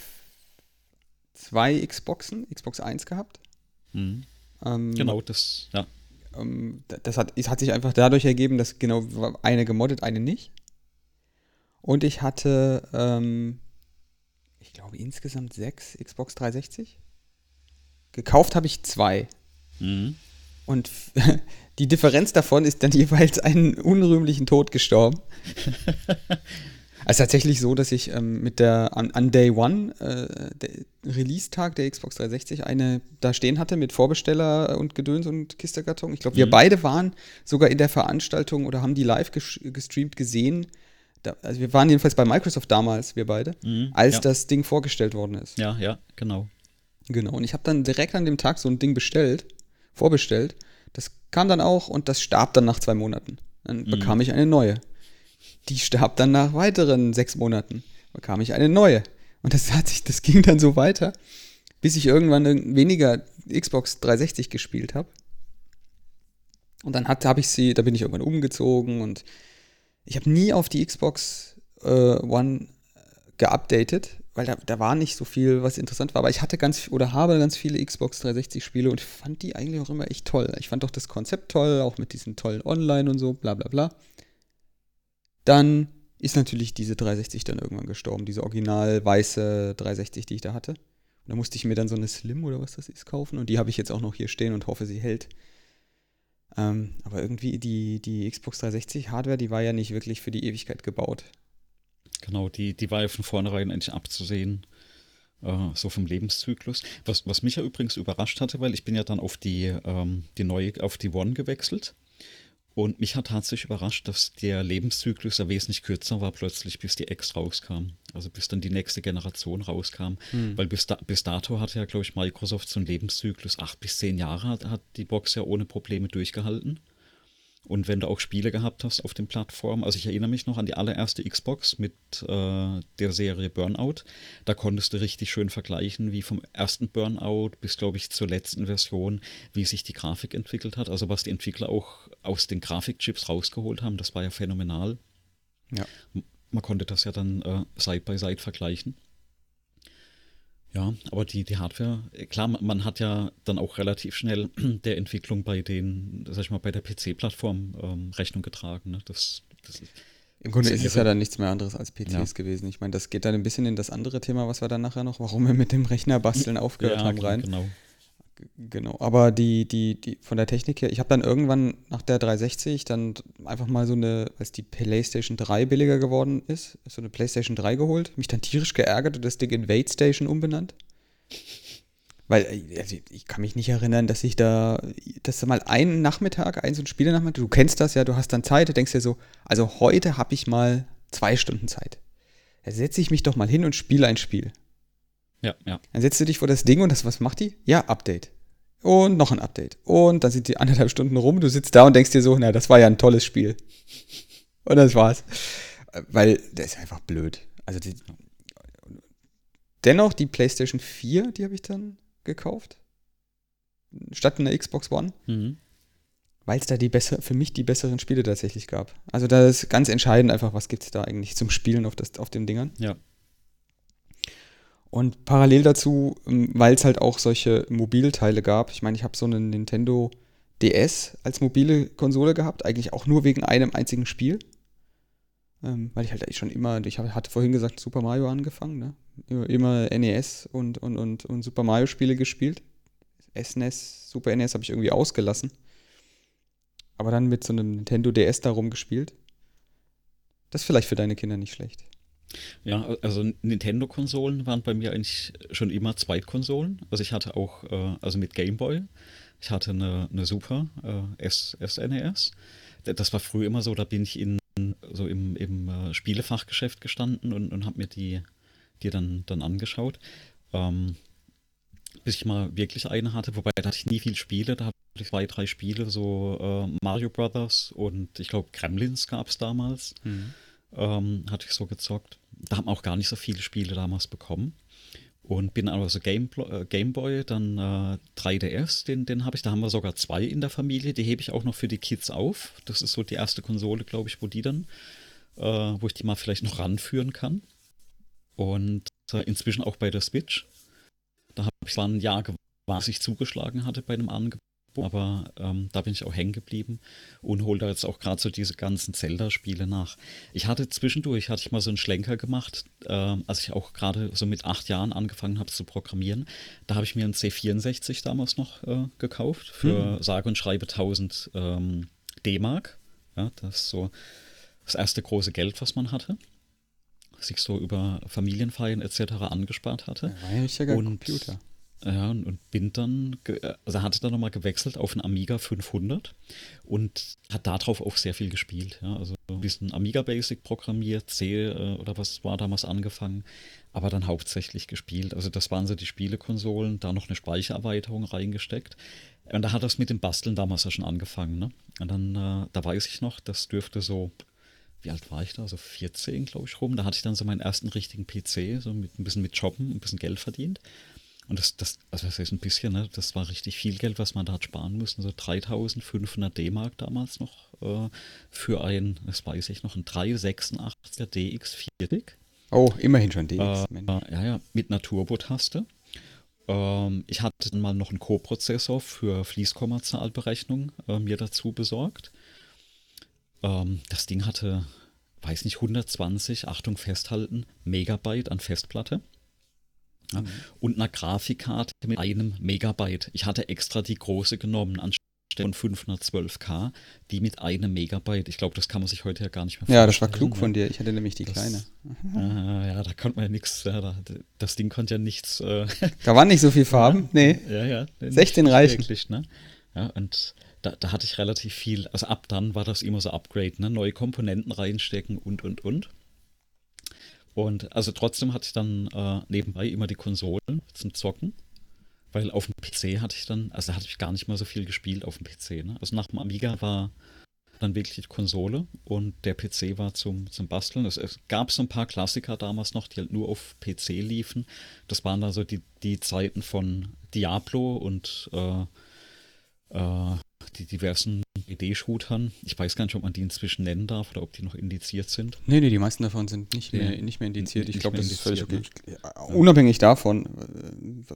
zwei Xboxen, Xbox 1 gehabt. Mhm. Ähm, genau, das, ja. Ähm, das hat, es hat sich einfach dadurch ergeben, dass genau eine gemoddet, eine nicht. Und ich hatte, ähm, ich glaube, insgesamt sechs Xbox 360. Gekauft habe ich zwei. Mhm. Und die Differenz davon ist dann jeweils einen unrühmlichen Tod gestorben. Also tatsächlich so, dass ich ähm, mit der an, an Day One, äh, Release-Tag der Xbox 360, eine da stehen hatte mit Vorbesteller und Gedöns und Kisterkarton. Ich glaube, wir mhm. beide waren sogar in der Veranstaltung oder haben die live gestreamt gesehen. Da, also wir waren jedenfalls bei Microsoft damals, wir beide, mhm, als ja. das Ding vorgestellt worden ist. Ja, ja, genau. Genau. Und ich habe dann direkt an dem Tag so ein Ding bestellt, vorbestellt. Das kam dann auch und das starb dann nach zwei Monaten. Dann mhm. bekam ich eine neue. Die starb dann nach weiteren sechs Monaten. Bekam ich eine neue. Und das hat sich, das ging dann so weiter, bis ich irgendwann weniger Xbox 360 gespielt habe. Und dann habe ich sie, da bin ich irgendwann umgezogen und ich habe nie auf die Xbox äh, One geupdatet, weil da, da war nicht so viel, was interessant war. Aber ich hatte ganz oder habe ganz viele Xbox 360 Spiele und fand die eigentlich auch immer echt toll. Ich fand doch das Konzept toll, auch mit diesen tollen Online und so, bla bla bla. Dann ist natürlich diese 360 dann irgendwann gestorben, diese original weiße 360, die ich da hatte. Und da musste ich mir dann so eine Slim oder was das ist kaufen und die habe ich jetzt auch noch hier stehen und hoffe, sie hält. Ähm, aber irgendwie die, die Xbox 360 Hardware, die war ja nicht wirklich für die Ewigkeit gebaut. Genau, die, die war ja von vornherein eigentlich abzusehen, äh, so vom Lebenszyklus. Was, was mich ja übrigens überrascht hatte, weil ich bin ja dann auf die, ähm, die neue, auf die One gewechselt. Und mich hat tatsächlich überrascht, dass der Lebenszyklus ja wesentlich kürzer war, plötzlich, bis die X rauskam. Also bis dann die nächste Generation rauskam. Hm. Weil bis, da, bis dato hatte ja, glaube ich, Microsoft so einen Lebenszyklus, acht bis zehn Jahre hat, hat die Box ja ohne Probleme durchgehalten. Und wenn du auch Spiele gehabt hast auf den Plattformen, also ich erinnere mich noch an die allererste Xbox mit äh, der Serie Burnout, da konntest du richtig schön vergleichen, wie vom ersten Burnout bis, glaube ich, zur letzten Version, wie sich die Grafik entwickelt hat. Also was die Entwickler auch aus den Grafikchips rausgeholt haben, das war ja phänomenal. Ja. Man konnte das ja dann äh, Side by Side vergleichen. Ja, aber die, die Hardware, klar, man hat ja dann auch relativ schnell der Entwicklung bei den, sag ich mal, bei der PC-Plattform ähm, Rechnung getragen. Ne? Das, das Im Grunde ist es ja dann nichts mehr anderes als PCs ja. gewesen. Ich meine, das geht dann ein bisschen in das andere Thema, was wir dann nachher noch, warum wir mit dem Rechner basteln aufgehört ja, haben, rein. Genau. Genau, aber die, die, die von der Technik her, ich habe dann irgendwann nach der 360 dann einfach mal so eine, als die PlayStation 3 billiger geworden ist, so eine PlayStation 3 geholt, mich dann tierisch geärgert und das Ding in Wait Station umbenannt. Weil äh, also ich kann mich nicht erinnern, dass ich da, dass da mal einen Nachmittag, einen so ein Spielenachmittag, du kennst das ja, du hast dann Zeit, du denkst dir so, also heute habe ich mal zwei Stunden Zeit. Da setze ich mich doch mal hin und spiele ein Spiel. Ja, ja. Dann setzt du dich vor das Ding und das, was macht die? Ja, Update. Und noch ein Update. Und dann sind die anderthalb Stunden rum, du sitzt da und denkst dir so, na, das war ja ein tolles Spiel. Und das war's. Weil der ist einfach blöd. Also die, dennoch die PlayStation 4, die habe ich dann gekauft. Statt einer Xbox One. Mhm. Weil es da die besser, für mich die besseren Spiele tatsächlich gab. Also da ist ganz entscheidend einfach, was gibt es da eigentlich zum Spielen auf, das, auf den Dingern. Ja. Und parallel dazu, ähm, weil es halt auch solche Mobilteile gab, ich meine, ich habe so einen Nintendo DS als mobile Konsole gehabt, eigentlich auch nur wegen einem einzigen Spiel. Ähm, weil ich halt schon immer, ich hatte vorhin gesagt, Super Mario angefangen, ne? Immer, NES und, und, und, und Super Mario Spiele gespielt. SNES, Super NES habe ich irgendwie ausgelassen. Aber dann mit so einem Nintendo DS darum gespielt. Das ist vielleicht für deine Kinder nicht schlecht. Ja, also Nintendo-Konsolen waren bei mir eigentlich schon immer Zweitkonsolen. Also ich hatte auch, äh, also mit Game Boy, ich hatte eine, eine Super äh, SNES. E das war früher immer so, da bin ich in so im, im äh, Spielefachgeschäft gestanden und, und habe mir die, die dann, dann angeschaut. Ähm, bis ich mal wirklich eine hatte, wobei da hatte ich nie viel Spiele, da hatte ich zwei, drei Spiele, so äh, Mario Brothers und ich glaube Gremlins gab es damals. Mhm ähm, hatte ich so gezockt. Da haben auch gar nicht so viele Spiele damals bekommen. Und bin aber so Game, äh, Game Boy, dann äh, 3DS, den, den habe ich, da haben wir sogar zwei in der Familie, die hebe ich auch noch für die Kids auf. Das ist so die erste Konsole, glaube ich, wo die dann, äh, wo ich die mal vielleicht noch ranführen kann. Und äh, inzwischen auch bei der Switch. Da habe ich zwar ein Jahr gewartet, was ich zugeschlagen hatte bei einem Angebot aber ähm, da bin ich auch hängen geblieben und hole da jetzt auch gerade so diese ganzen Zelda-Spiele nach. Ich hatte zwischendurch, hatte ich mal so einen Schlenker gemacht, äh, als ich auch gerade so mit acht Jahren angefangen habe zu programmieren. Da habe ich mir einen C64 damals noch äh, gekauft für hm. sage und schreibe 1000 ähm, D-Mark. Ja, das ist so das erste große Geld, was man hatte sich so über Familienfeiern etc. angespart hatte. Ja, war ja nicht und, Computer. Ja, und bin dann, also hatte dann nochmal gewechselt auf einen Amiga 500 und hat darauf auch sehr viel gespielt. Ja, also ein bisschen Amiga Basic programmiert, C äh, oder was war damals angefangen, aber dann hauptsächlich gespielt. Also das waren so die Spielekonsolen, da noch eine Speichererweiterung reingesteckt. Und da hat das mit dem Basteln damals ja schon angefangen. Ne? Und dann, äh, da weiß ich noch, das dürfte so wie alt war ich da? So 14, glaube ich, rum. Da hatte ich dann so meinen ersten richtigen PC, so mit ein bisschen mit Jobben, ein bisschen Geld verdient. Und das, das, also das ist ein bisschen, ne, das war richtig viel Geld, was man da hat sparen müssen. So 3500 D-Mark damals noch äh, für ein, das weiß ich noch, ein 386er DX40. Oh, immerhin schon DX. Äh, ja, ja, mit einer Turbo-Taste. Ähm, ich hatte dann mal noch einen Co-Prozessor für Fließkommazahlberechnung äh, mir dazu besorgt. Ähm, das Ding hatte, weiß nicht, 120, Achtung festhalten, Megabyte an Festplatte. Ja, mhm. und einer Grafikkarte mit einem Megabyte. Ich hatte extra die große genommen, anstelle von 512K, die mit einem Megabyte. Ich glaube, das kann man sich heute ja gar nicht mehr vorstellen. Ja, das war klug von dir. Ich hatte nämlich die das, kleine. Äh, ja, da konnte man ja nichts. Ja, das Ding konnte ja nichts. Äh, da waren nicht so viele Farben. Nee. Ja, ja. 16 reichen. Wirklich, ne? Ja, und da, da, hatte ich relativ viel. Also ab dann war das immer so Upgrade, ne? Neue Komponenten reinstecken und, und, und. Und also trotzdem hatte ich dann äh, nebenbei immer die Konsolen zum Zocken. Weil auf dem PC hatte ich dann, also da hatte ich gar nicht mal so viel gespielt auf dem PC. Ne? Also nach dem Amiga war dann wirklich die Konsole und der PC war zum, zum Basteln. Es, es, gab so ein paar Klassiker damals noch, die halt nur auf PC liefen. Das waren dann so die, die Zeiten von Diablo und äh, äh, die diversen ED-Shootern. Ich weiß gar nicht, ob man die inzwischen nennen darf oder ob die noch indiziert sind. Nee, nee, die meisten davon sind nicht, ja. mehr, nicht mehr indiziert. Ich glaube, das ist völlig okay. Ne? Unabhängig davon,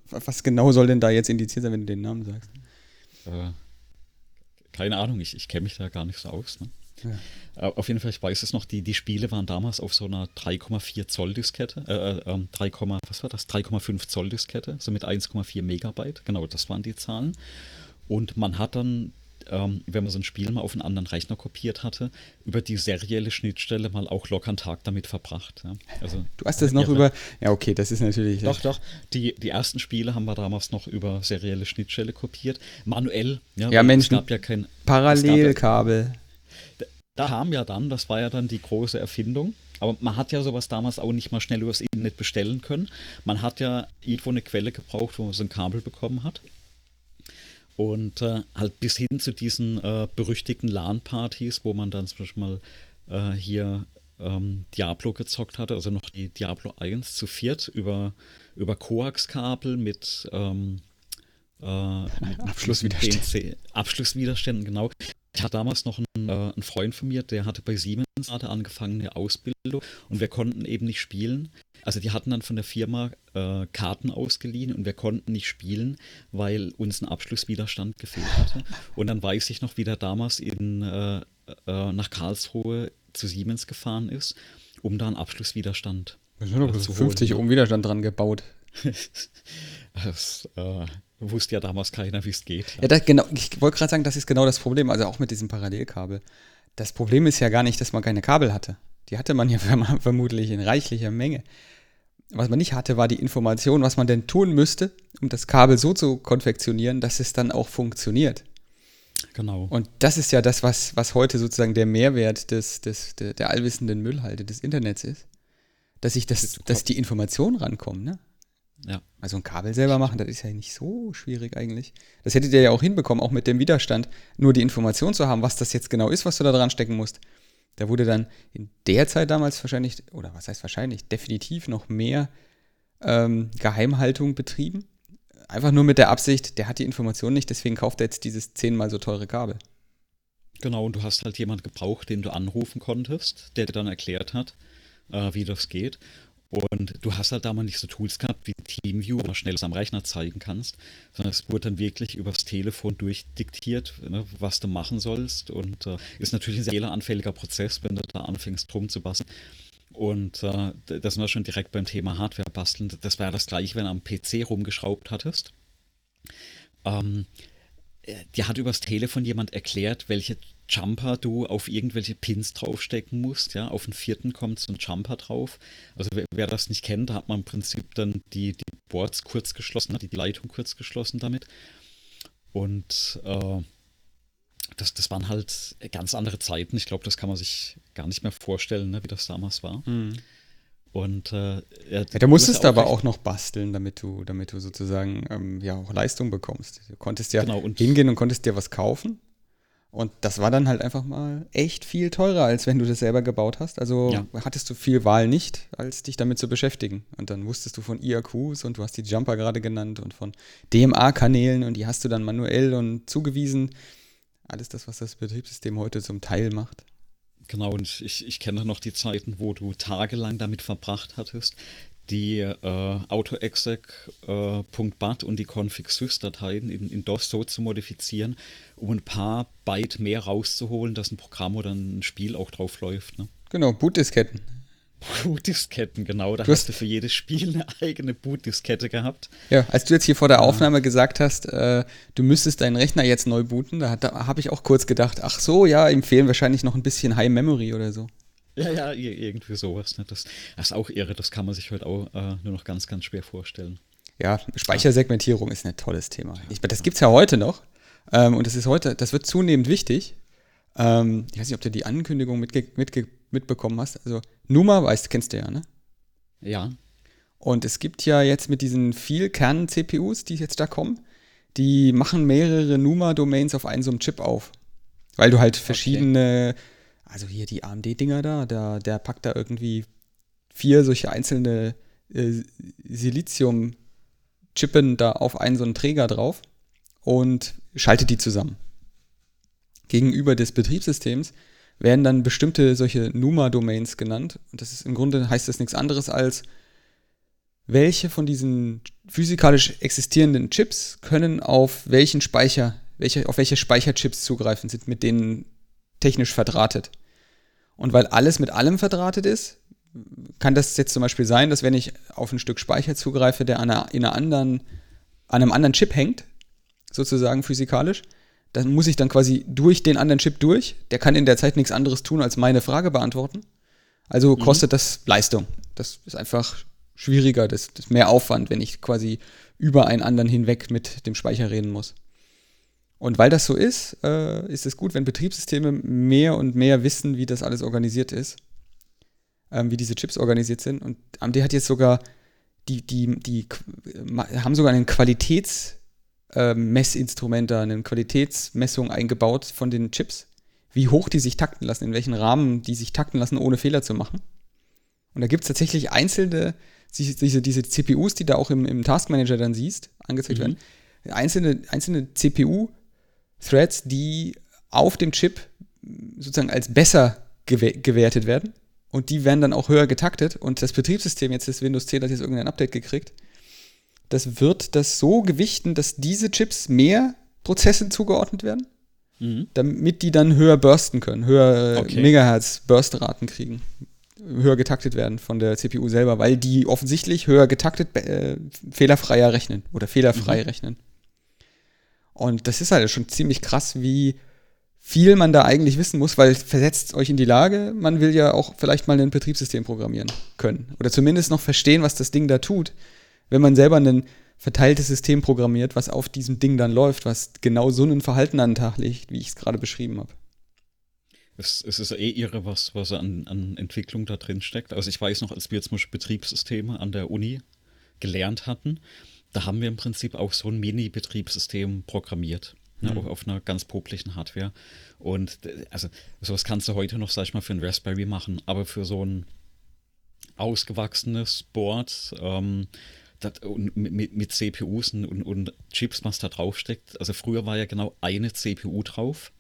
was genau soll denn da jetzt indiziert sein, wenn du den Namen sagst? Äh, keine Ahnung, ich, ich kenne mich da gar nicht so aus. Ne? Ja. Äh, auf jeden Fall, ich weiß es noch, die, die Spiele waren damals auf so einer 3,4 Zoll Diskette, äh, äh, 3, ähm, was war das? 3,5 Zoll Diskette, so mit 1,4 Megabyte, genau, das waren die Zahlen. Und man hat dann ähm, wenn man so ein Spiel mal auf einen anderen Rechner kopiert hatte, über die serielle Schnittstelle mal auch locker einen Tag damit verbracht. Ja. Also, du hast das noch irre. über, ja okay, das ist natürlich. Doch, doch, die, die ersten Spiele haben wir damals noch über serielle Schnittstelle kopiert, manuell. Ja, ja Mensch, es gab ja kein Parallelkabel. Da, da haben ja dann, das war ja dann die große Erfindung, aber man hat ja sowas damals auch nicht mal schnell übers Internet bestellen können. Man hat ja irgendwo eine Quelle gebraucht, wo man so ein Kabel bekommen hat. Und äh, halt bis hin zu diesen äh, berüchtigten LAN-Partys, wo man dann zum Beispiel mal äh, hier ähm, Diablo gezockt hatte, also noch die Diablo 1 zu viert über, über Koax-Kabel mit, ähm, äh, Abschlusswiderständen. Abschlusswiderständen, genau. Ich hatte damals noch einen, äh, einen, Freund von mir, der hatte bei Siemens gerade angefangen eine Ausbildung und wir konnten eben nicht spielen. Also die hatten dann von der Firma äh, Karten ausgeliehen und wir konnten nicht spielen, weil uns ein Abschlusswiderstand gefehlt hatte. Und dann weiß ich noch, wie der damals in, äh, äh, nach Karlsruhe zu Siemens gefahren ist, um da einen Abschlusswiderstand sind noch 50 Ohm Widerstand dran gebaut. das äh, wusste ja damals keiner, wie es geht. Ja, das, genau, ich wollte gerade sagen, das ist genau das Problem, also auch mit diesem Parallelkabel. Das Problem ist ja gar nicht, dass man keine Kabel hatte. Die hatte man ja vermutlich in reichlicher Menge. Was man nicht hatte, war die Information, was man denn tun müsste, um das Kabel so zu konfektionieren, dass es dann auch funktioniert. Genau. Und das ist ja das, was, was heute sozusagen der Mehrwert des, des, der, der allwissenden Müllhalde des Internets ist. Dass ich das, dass die Informationen rankommen, ne? Ja. Also ein Kabel selber machen, das ist ja nicht so schwierig eigentlich. Das hättet ihr ja auch hinbekommen, auch mit dem Widerstand, nur die Information zu haben, was das jetzt genau ist, was du da dran stecken musst. Da wurde dann in der Zeit damals wahrscheinlich, oder was heißt wahrscheinlich, definitiv noch mehr ähm, Geheimhaltung betrieben. Einfach nur mit der Absicht, der hat die Information nicht, deswegen kauft er jetzt dieses zehnmal so teure Kabel. Genau, und du hast halt jemand gebraucht, den du anrufen konntest, der dir dann erklärt hat, äh, wie das geht. Und du hast halt damals nicht so Tools gehabt wie TeamView, wo du schnell am Rechner zeigen kannst, sondern es wurde dann wirklich übers Telefon durchdiktiert, ne, was du machen sollst. Und äh, ist natürlich ein sehr fehleranfälliger Prozess, wenn du da anfängst drum zu basteln. Und äh, das sind wir schon direkt beim Thema Hardware basteln. Das wäre das gleiche, wenn du am PC rumgeschraubt hattest. Ähm, äh, dir hat übers Telefon jemand erklärt, welche Jumper du auf irgendwelche Pins draufstecken musst. Ja, auf den vierten kommt so ein Jumper drauf. Also wer, wer, das nicht kennt, da hat man im Prinzip dann die, die Boards kurz geschlossen, die, die Leitung kurz geschlossen damit. Und äh, das, das waren halt ganz andere Zeiten. Ich glaube, das kann man sich gar nicht mehr vorstellen, ne, wie das damals war. Mhm. Und äh, ja, ja, da musstest du aber auch noch basteln, damit du, damit du sozusagen ähm, ja auch Leistung bekommst. Du konntest ja genau, und hingehen und konntest dir was kaufen. Und das war dann halt einfach mal echt viel teurer, als wenn du das selber gebaut hast. Also ja. hattest du viel Wahl nicht, als dich damit zu beschäftigen. Und dann wusstest du von IAQs und du hast die Jumper gerade genannt und von DMA-Kanälen und die hast du dann manuell und zugewiesen. Alles das, was das Betriebssystem heute zum Teil macht. Genau, und ich, ich kenne noch die Zeiten, wo du tagelang damit verbracht hattest, die äh, autoexec.bat äh, und die config-sys-Dateien in, in DOS so zu modifizieren, um ein paar Byte mehr rauszuholen, dass ein Programm oder ein Spiel auch drauf läuft. Ne? Genau, Bootdisketten. Bootdisketten, genau. Da du hast, hast du für jedes Spiel eine eigene Bootdiskette gehabt. Ja, als du jetzt hier vor der Aufnahme gesagt hast, äh, du müsstest deinen Rechner jetzt neu booten, da, da habe ich auch kurz gedacht, ach so, ja, empfehlen wahrscheinlich noch ein bisschen High Memory oder so. Ja, ja, irgendwie sowas. Ne? Das, das, ist auch irre, das kann man sich heute auch äh, nur noch ganz, ganz schwer vorstellen. Ja, Speichersegmentierung ist ein tolles Thema. Ich, das gibt es ja heute noch. Ähm, und das ist heute, das wird zunehmend wichtig. Ähm, ich weiß nicht, ob du die Ankündigung mitge mitge mitbekommen hast. Also Numa, weißt, kennst du ja, ne? Ja. Und es gibt ja jetzt mit diesen viel Kern-CPUs, die jetzt da kommen, die machen mehrere Numa-Domains auf einen so einem Chip auf. Weil du halt verschiedene, okay. also hier die AMD-Dinger da, der, der packt da irgendwie vier solche einzelne äh, Silizium-Chippen da auf einen so einen Träger drauf und schaltet die zusammen. gegenüber des Betriebssystems werden dann bestimmte solche NUMA-Domains genannt. Und das ist im Grunde heißt das nichts anderes als, welche von diesen physikalisch existierenden Chips können auf welchen Speicher, welche, auf welche Speicherchips zugreifen, sind mit denen technisch verdrahtet. Und weil alles mit allem verdrahtet ist, kann das jetzt zum Beispiel sein, dass wenn ich auf ein Stück Speicher zugreife, der an, einer, in einer anderen, an einem anderen Chip hängt, sozusagen physikalisch, dann muss ich dann quasi durch den anderen Chip durch. Der kann in der Zeit nichts anderes tun, als meine Frage beantworten. Also mhm. kostet mhm. das Leistung. Das ist einfach schwieriger, das, ist mehr Aufwand, wenn ich quasi über einen anderen hinweg mit dem Speicher reden muss. Und weil das so ist, äh, ist es gut, wenn Betriebssysteme mehr und mehr wissen, wie das alles organisiert ist, ähm, wie diese Chips organisiert sind. Und AMD hat jetzt sogar die, die, die, haben sogar einen Qualitäts- äh, Messinstrumente, eine Qualitätsmessung eingebaut von den Chips, wie hoch die sich takten lassen, in welchen Rahmen die sich takten lassen, ohne Fehler zu machen. Und da gibt es tatsächlich einzelne, diese, diese CPUs, die da auch im, im Taskmanager dann siehst, angezeigt mhm. werden, einzelne, einzelne CPU-Threads, die auf dem Chip sozusagen als besser gewertet werden. Und die werden dann auch höher getaktet. Und das Betriebssystem, jetzt das Windows 10 hat jetzt irgendein Update gekriegt, das wird das so gewichten, dass diese Chips mehr Prozessen zugeordnet werden, mhm. damit die dann höher bursten können, höher äh, okay. Megahertz Burstraten kriegen, höher getaktet werden von der CPU selber, weil die offensichtlich höher getaktet äh, fehlerfreier rechnen oder fehlerfrei mhm. rechnen. Und das ist halt schon ziemlich krass, wie viel man da eigentlich wissen muss, weil versetzt euch in die Lage, man will ja auch vielleicht mal ein Betriebssystem programmieren können oder zumindest noch verstehen, was das Ding da tut wenn man selber ein verteiltes System programmiert, was auf diesem Ding dann läuft, was genau so ein Verhalten an den Tag legt, wie ich es gerade beschrieben habe. Es, es, ist eh irre, was, was an, an Entwicklung da drin steckt. Also ich weiß noch, als wir jetzt mal Betriebssysteme an der Uni gelernt hatten, da haben wir im Prinzip auch so ein Mini-Betriebssystem programmiert. Ne, mhm. auf, auf, einer ganz poplichen Hardware. Und also sowas kannst du heute noch, sag ich mal, für ein Raspberry machen, aber für so ein ausgewachsenes Board, ähm, das, mit, mit, CPUs und, und, Chips, was da draufsteckt. Also früher war ja genau eine CPU drauf,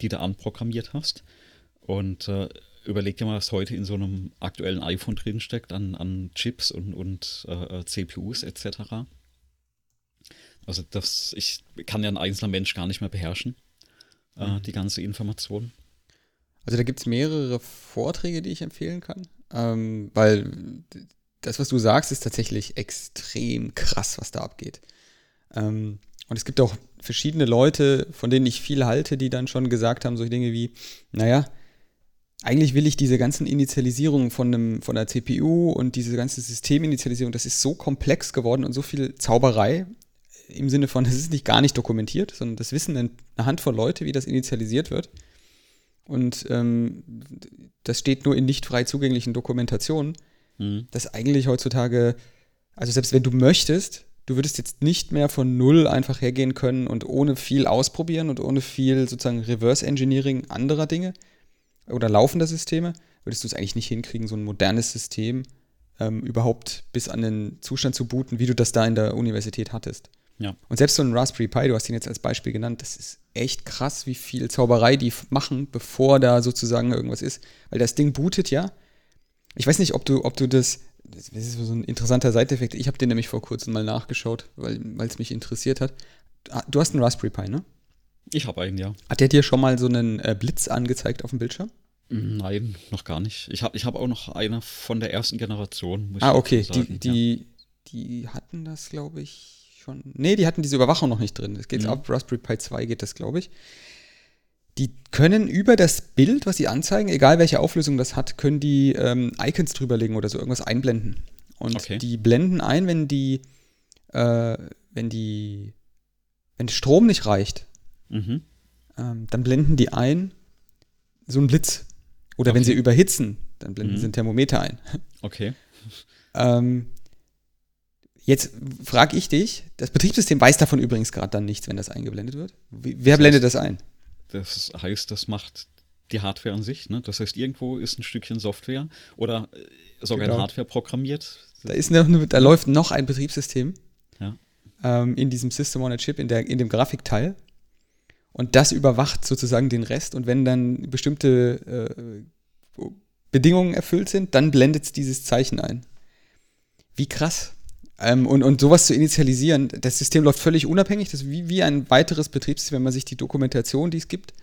die du anprogrammiert hast. Und äh, überleg dir mal, was heute in so einem aktuellen iPhone drinsteckt an, an Chips und, und äh, CPUs etc. Also das, ich kann ja ein einzelner Mensch gar nicht mehr beherrschen, äh, mhm. die ganze Information. Also da gibt es mehrere Vorträge, die ich empfehlen kann, ähm, weil das, was du sagst, ist tatsächlich extrem krass, was da abgeht. Ähm, und es gibt auch verschiedene Leute, von denen ich viel halte, die dann schon gesagt haben, solche Dinge wie, naja, eigentlich will ich diese ganzen Initialisierungen von, einem, von der CPU und diese ganze Systeminitialisierung, das ist so komplex geworden und so viel Zauberei im Sinne von, es ist nicht gar nicht dokumentiert, sondern das wissen eine Handvoll Leute, wie das initialisiert wird. Und ähm, das steht nur in nicht frei zugänglichen Dokumentationen mhm. dass eigentlich heutzutage, also selbst wenn du möchtest, du würdest jetzt nicht mehr von null einfach hergehen können und ohne viel ausprobieren und ohne viel sozusagen Reverse Engineering anderer Dinge oder laufender Systeme, würdest du es eigentlich nicht hinkriegen, so ein modernes System ähm, überhaupt bis an den Zustand zu booten, wie du das da in der Universität hattest. Ja. Und selbst so ein Raspberry Pi, du hast ihn jetzt als Beispiel genannt, das ist echt krass, wie viel Zauberei die machen, bevor da sozusagen irgendwas ist. Weil das Ding bootet ja ich weiß nicht, ob du, ob du das, das ist so ein interessanter Seiteffekt. Ich habe den nämlich vor kurzem mal nachgeschaut, weil es mich interessiert hat. Ah, du hast einen Raspberry Pi, ne? Ich habe einen, ja. Hat der dir schon mal so einen äh, Blitz angezeigt auf dem Bildschirm? Nein, noch gar nicht. Ich habe ich hab auch noch eine von der ersten Generation. ah, okay. Die, die, ja. die hatten das, glaube ich, schon. Nee, die hatten diese Überwachung noch nicht drin. Es geht mhm. ab Raspberry Pi 2 geht das, glaube ich die können über das Bild, was sie anzeigen, egal welche Auflösung das hat, können die ähm, Icons drüberlegen oder so irgendwas einblenden. Und okay. die blenden ein, wenn die, äh, wenn die, wenn Strom nicht reicht, mhm. ähm, dann blenden die ein so einen Blitz. Oder okay. wenn sie überhitzen, dann blenden mhm. sie ein Thermometer ein. Okay. ähm, Jetzt frage ich dich, das Betriebssystem weiß davon übrigens gerade dann nichts, wenn das eingeblendet wird. Wer blendet das ein? Das heißt, das macht die Hardware an sich. Ne? Das heißt, irgendwo ist ein Stückchen Software oder äh, sogar genau. Hardware programmiert. Da, ist noch eine, da läuft noch ein Betriebssystem ja. ähm, in diesem System on a Chip, in, der, in dem Grafikteil. Und das überwacht sozusagen den Rest. Und wenn dann bestimmte äh, Bedingungen erfüllt sind, dann blendet es dieses Zeichen ein. Wie krass. Ähm, und, und sowas zu initialisieren, das System läuft völlig unabhängig, das ist wie, wie ein weiteres Betriebssystem, wenn man sich die Dokumentation, die es gibt,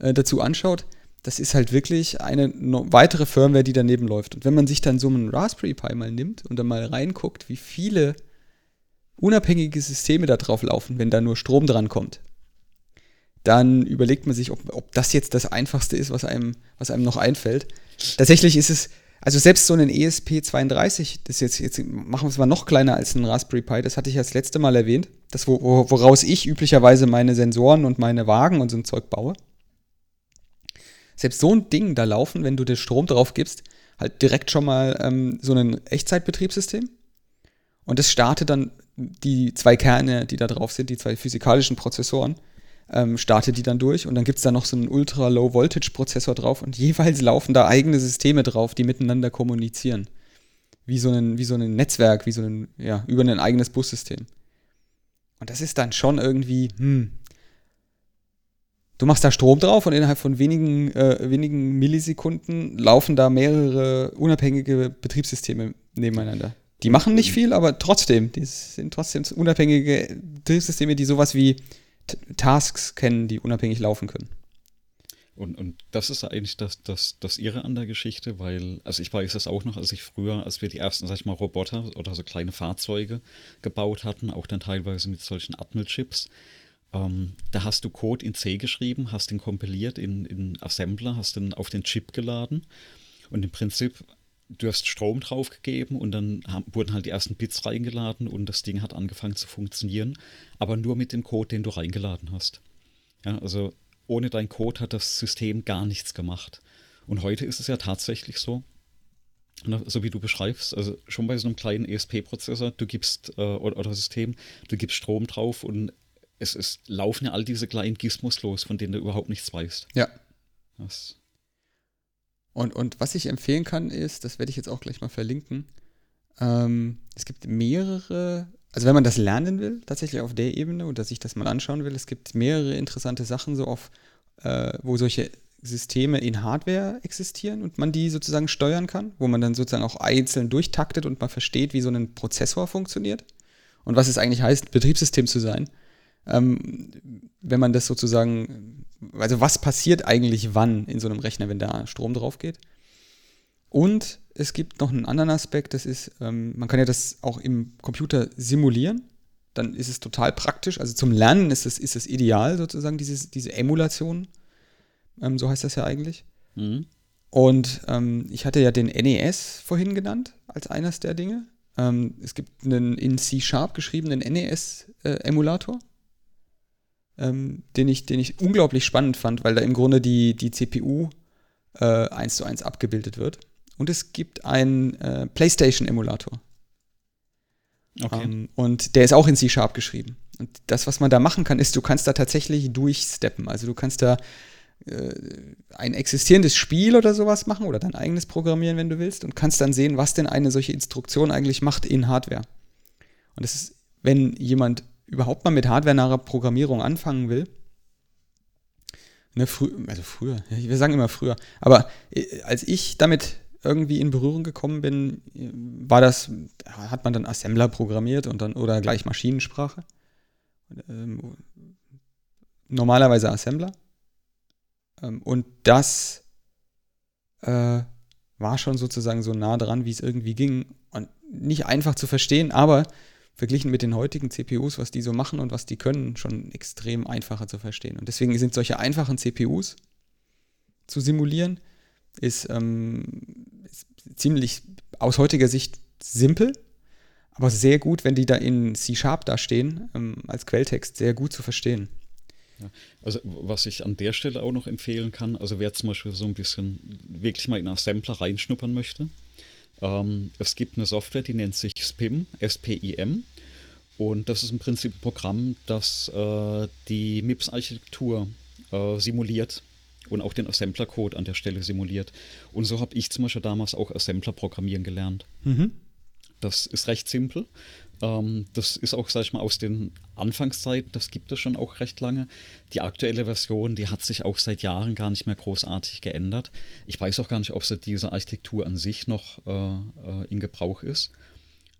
äh, dazu anschaut. Das ist halt wirklich eine weitere Firmware, die daneben läuft. Und wenn man sich dann so einen Raspberry Pi mal nimmt und dann mal reinguckt, wie viele unabhängige Systeme da drauf laufen, wenn da nur Strom dran kommt, dann überlegt man sich, ob, ob das jetzt das Einfachste ist, was einem, was einem noch einfällt. Tatsächlich ist es, also selbst so ein ESP32, das jetzt, jetzt machen wir es mal noch kleiner als ein Raspberry Pi, das hatte ich ja das letzte Mal erwähnt, das, wo, woraus ich üblicherweise meine Sensoren und meine Wagen und so ein Zeug baue. Selbst so ein Ding da laufen, wenn du den Strom drauf gibst, halt direkt schon mal ähm, so ein Echtzeitbetriebssystem. Und das startet dann die zwei Kerne, die da drauf sind, die zwei physikalischen Prozessoren, ähm, startet die dann durch und dann gibt es da noch so einen Ultra-Low-Voltage-Prozessor drauf und jeweils laufen da eigene Systeme drauf, die miteinander kommunizieren. Wie so ein, wie so ein Netzwerk, wie so ein, ja, über ein eigenes Bussystem. Und das ist dann schon irgendwie, hm, du machst da Strom drauf und innerhalb von wenigen, äh, wenigen Millisekunden laufen da mehrere unabhängige Betriebssysteme nebeneinander. Die machen nicht viel, aber trotzdem, die sind trotzdem unabhängige Betriebssysteme, die sowas wie Tasks kennen, die unabhängig laufen können. Und, und das ist eigentlich das, das, das Irre an der Geschichte, weil, also ich weiß es auch noch, als ich früher, als wir die ersten, sag ich mal, Roboter oder so kleine Fahrzeuge gebaut hatten, auch dann teilweise mit solchen Atmel-Chips, ähm, da hast du Code in C geschrieben, hast den kompiliert in, in Assembler, hast den auf den Chip geladen und im Prinzip du hast Strom draufgegeben und dann haben, wurden halt die ersten Bits reingeladen und das Ding hat angefangen zu funktionieren, aber nur mit dem Code, den du reingeladen hast. Ja, also ohne dein Code hat das System gar nichts gemacht. Und heute ist es ja tatsächlich so, so wie du beschreibst, also schon bei so einem kleinen ESP-Prozessor, du gibst äh, oder, oder, System, du gibst Strom drauf und es ist, laufen ja all diese kleinen Gizmos los, von denen du überhaupt nichts weißt. Ja. Das und, und was ich empfehlen kann, ist, das werde ich jetzt auch gleich mal verlinken, ähm, es gibt mehrere, also wenn man das lernen will, tatsächlich auf der Ebene oder sich das mal anschauen will, es gibt mehrere interessante Sachen, so auf, äh, wo solche Systeme in Hardware existieren und man die sozusagen steuern kann, wo man dann sozusagen auch einzeln durchtaktet und man versteht, wie so ein Prozessor funktioniert und was es eigentlich heißt, Betriebssystem zu sein. Ähm, wenn man das sozusagen also was passiert eigentlich wann in so einem Rechner, wenn da Strom drauf geht. Und es gibt noch einen anderen Aspekt, das ist, ähm, man kann ja das auch im Computer simulieren. Dann ist es total praktisch. Also zum Lernen ist es, ist es ideal, sozusagen, dieses, diese Emulation. Ähm, so heißt das ja eigentlich. Mhm. Und ähm, ich hatte ja den NES vorhin genannt, als eines der Dinge. Ähm, es gibt einen in C-Sharp geschriebenen NES-Emulator. Äh, ähm, den, ich, den ich unglaublich spannend fand, weil da im Grunde die, die CPU äh, eins zu eins abgebildet wird. Und es gibt einen äh, PlayStation-Emulator. Okay. Ähm, und der ist auch in C-Sharp geschrieben. Und das, was man da machen kann, ist, du kannst da tatsächlich durchsteppen. Also du kannst da äh, ein existierendes Spiel oder sowas machen oder dein eigenes programmieren, wenn du willst, und kannst dann sehen, was denn eine solche Instruktion eigentlich macht in Hardware. Und das ist, wenn jemand überhaupt mal mit hardwarenaher Programmierung anfangen will, ne, frü also früher, wir sagen immer früher, aber äh, als ich damit irgendwie in Berührung gekommen bin, war das, hat man dann Assembler programmiert und dann oder gleich Maschinensprache. Ähm, normalerweise Assembler. Ähm, und das äh, war schon sozusagen so nah dran, wie es irgendwie ging. Und nicht einfach zu verstehen, aber verglichen mit den heutigen CPUs, was die so machen und was die können, schon extrem einfacher zu verstehen. Und deswegen sind solche einfachen CPUs zu simulieren, ist, ähm, ist ziemlich aus heutiger Sicht simpel, aber sehr gut, wenn die da in C-Sharp da stehen, ähm, als Quelltext, sehr gut zu verstehen. Also was ich an der Stelle auch noch empfehlen kann, also wer zum Beispiel so ein bisschen wirklich mal in Assembler reinschnuppern möchte, ähm, es gibt eine Software, die nennt sich SPIM, S-P-I-M. Und das ist im Prinzip ein Programm, das äh, die MIPS-Architektur äh, simuliert und auch den Assembler-Code an der Stelle simuliert. Und so habe ich zum Beispiel damals auch Assembler programmieren gelernt. Mhm. Das ist recht simpel. Ähm, das ist auch, sag ich mal, aus den Anfangszeiten, das gibt es schon auch recht lange. Die aktuelle Version, die hat sich auch seit Jahren gar nicht mehr großartig geändert. Ich weiß auch gar nicht, ob diese Architektur an sich noch äh, äh in Gebrauch ist.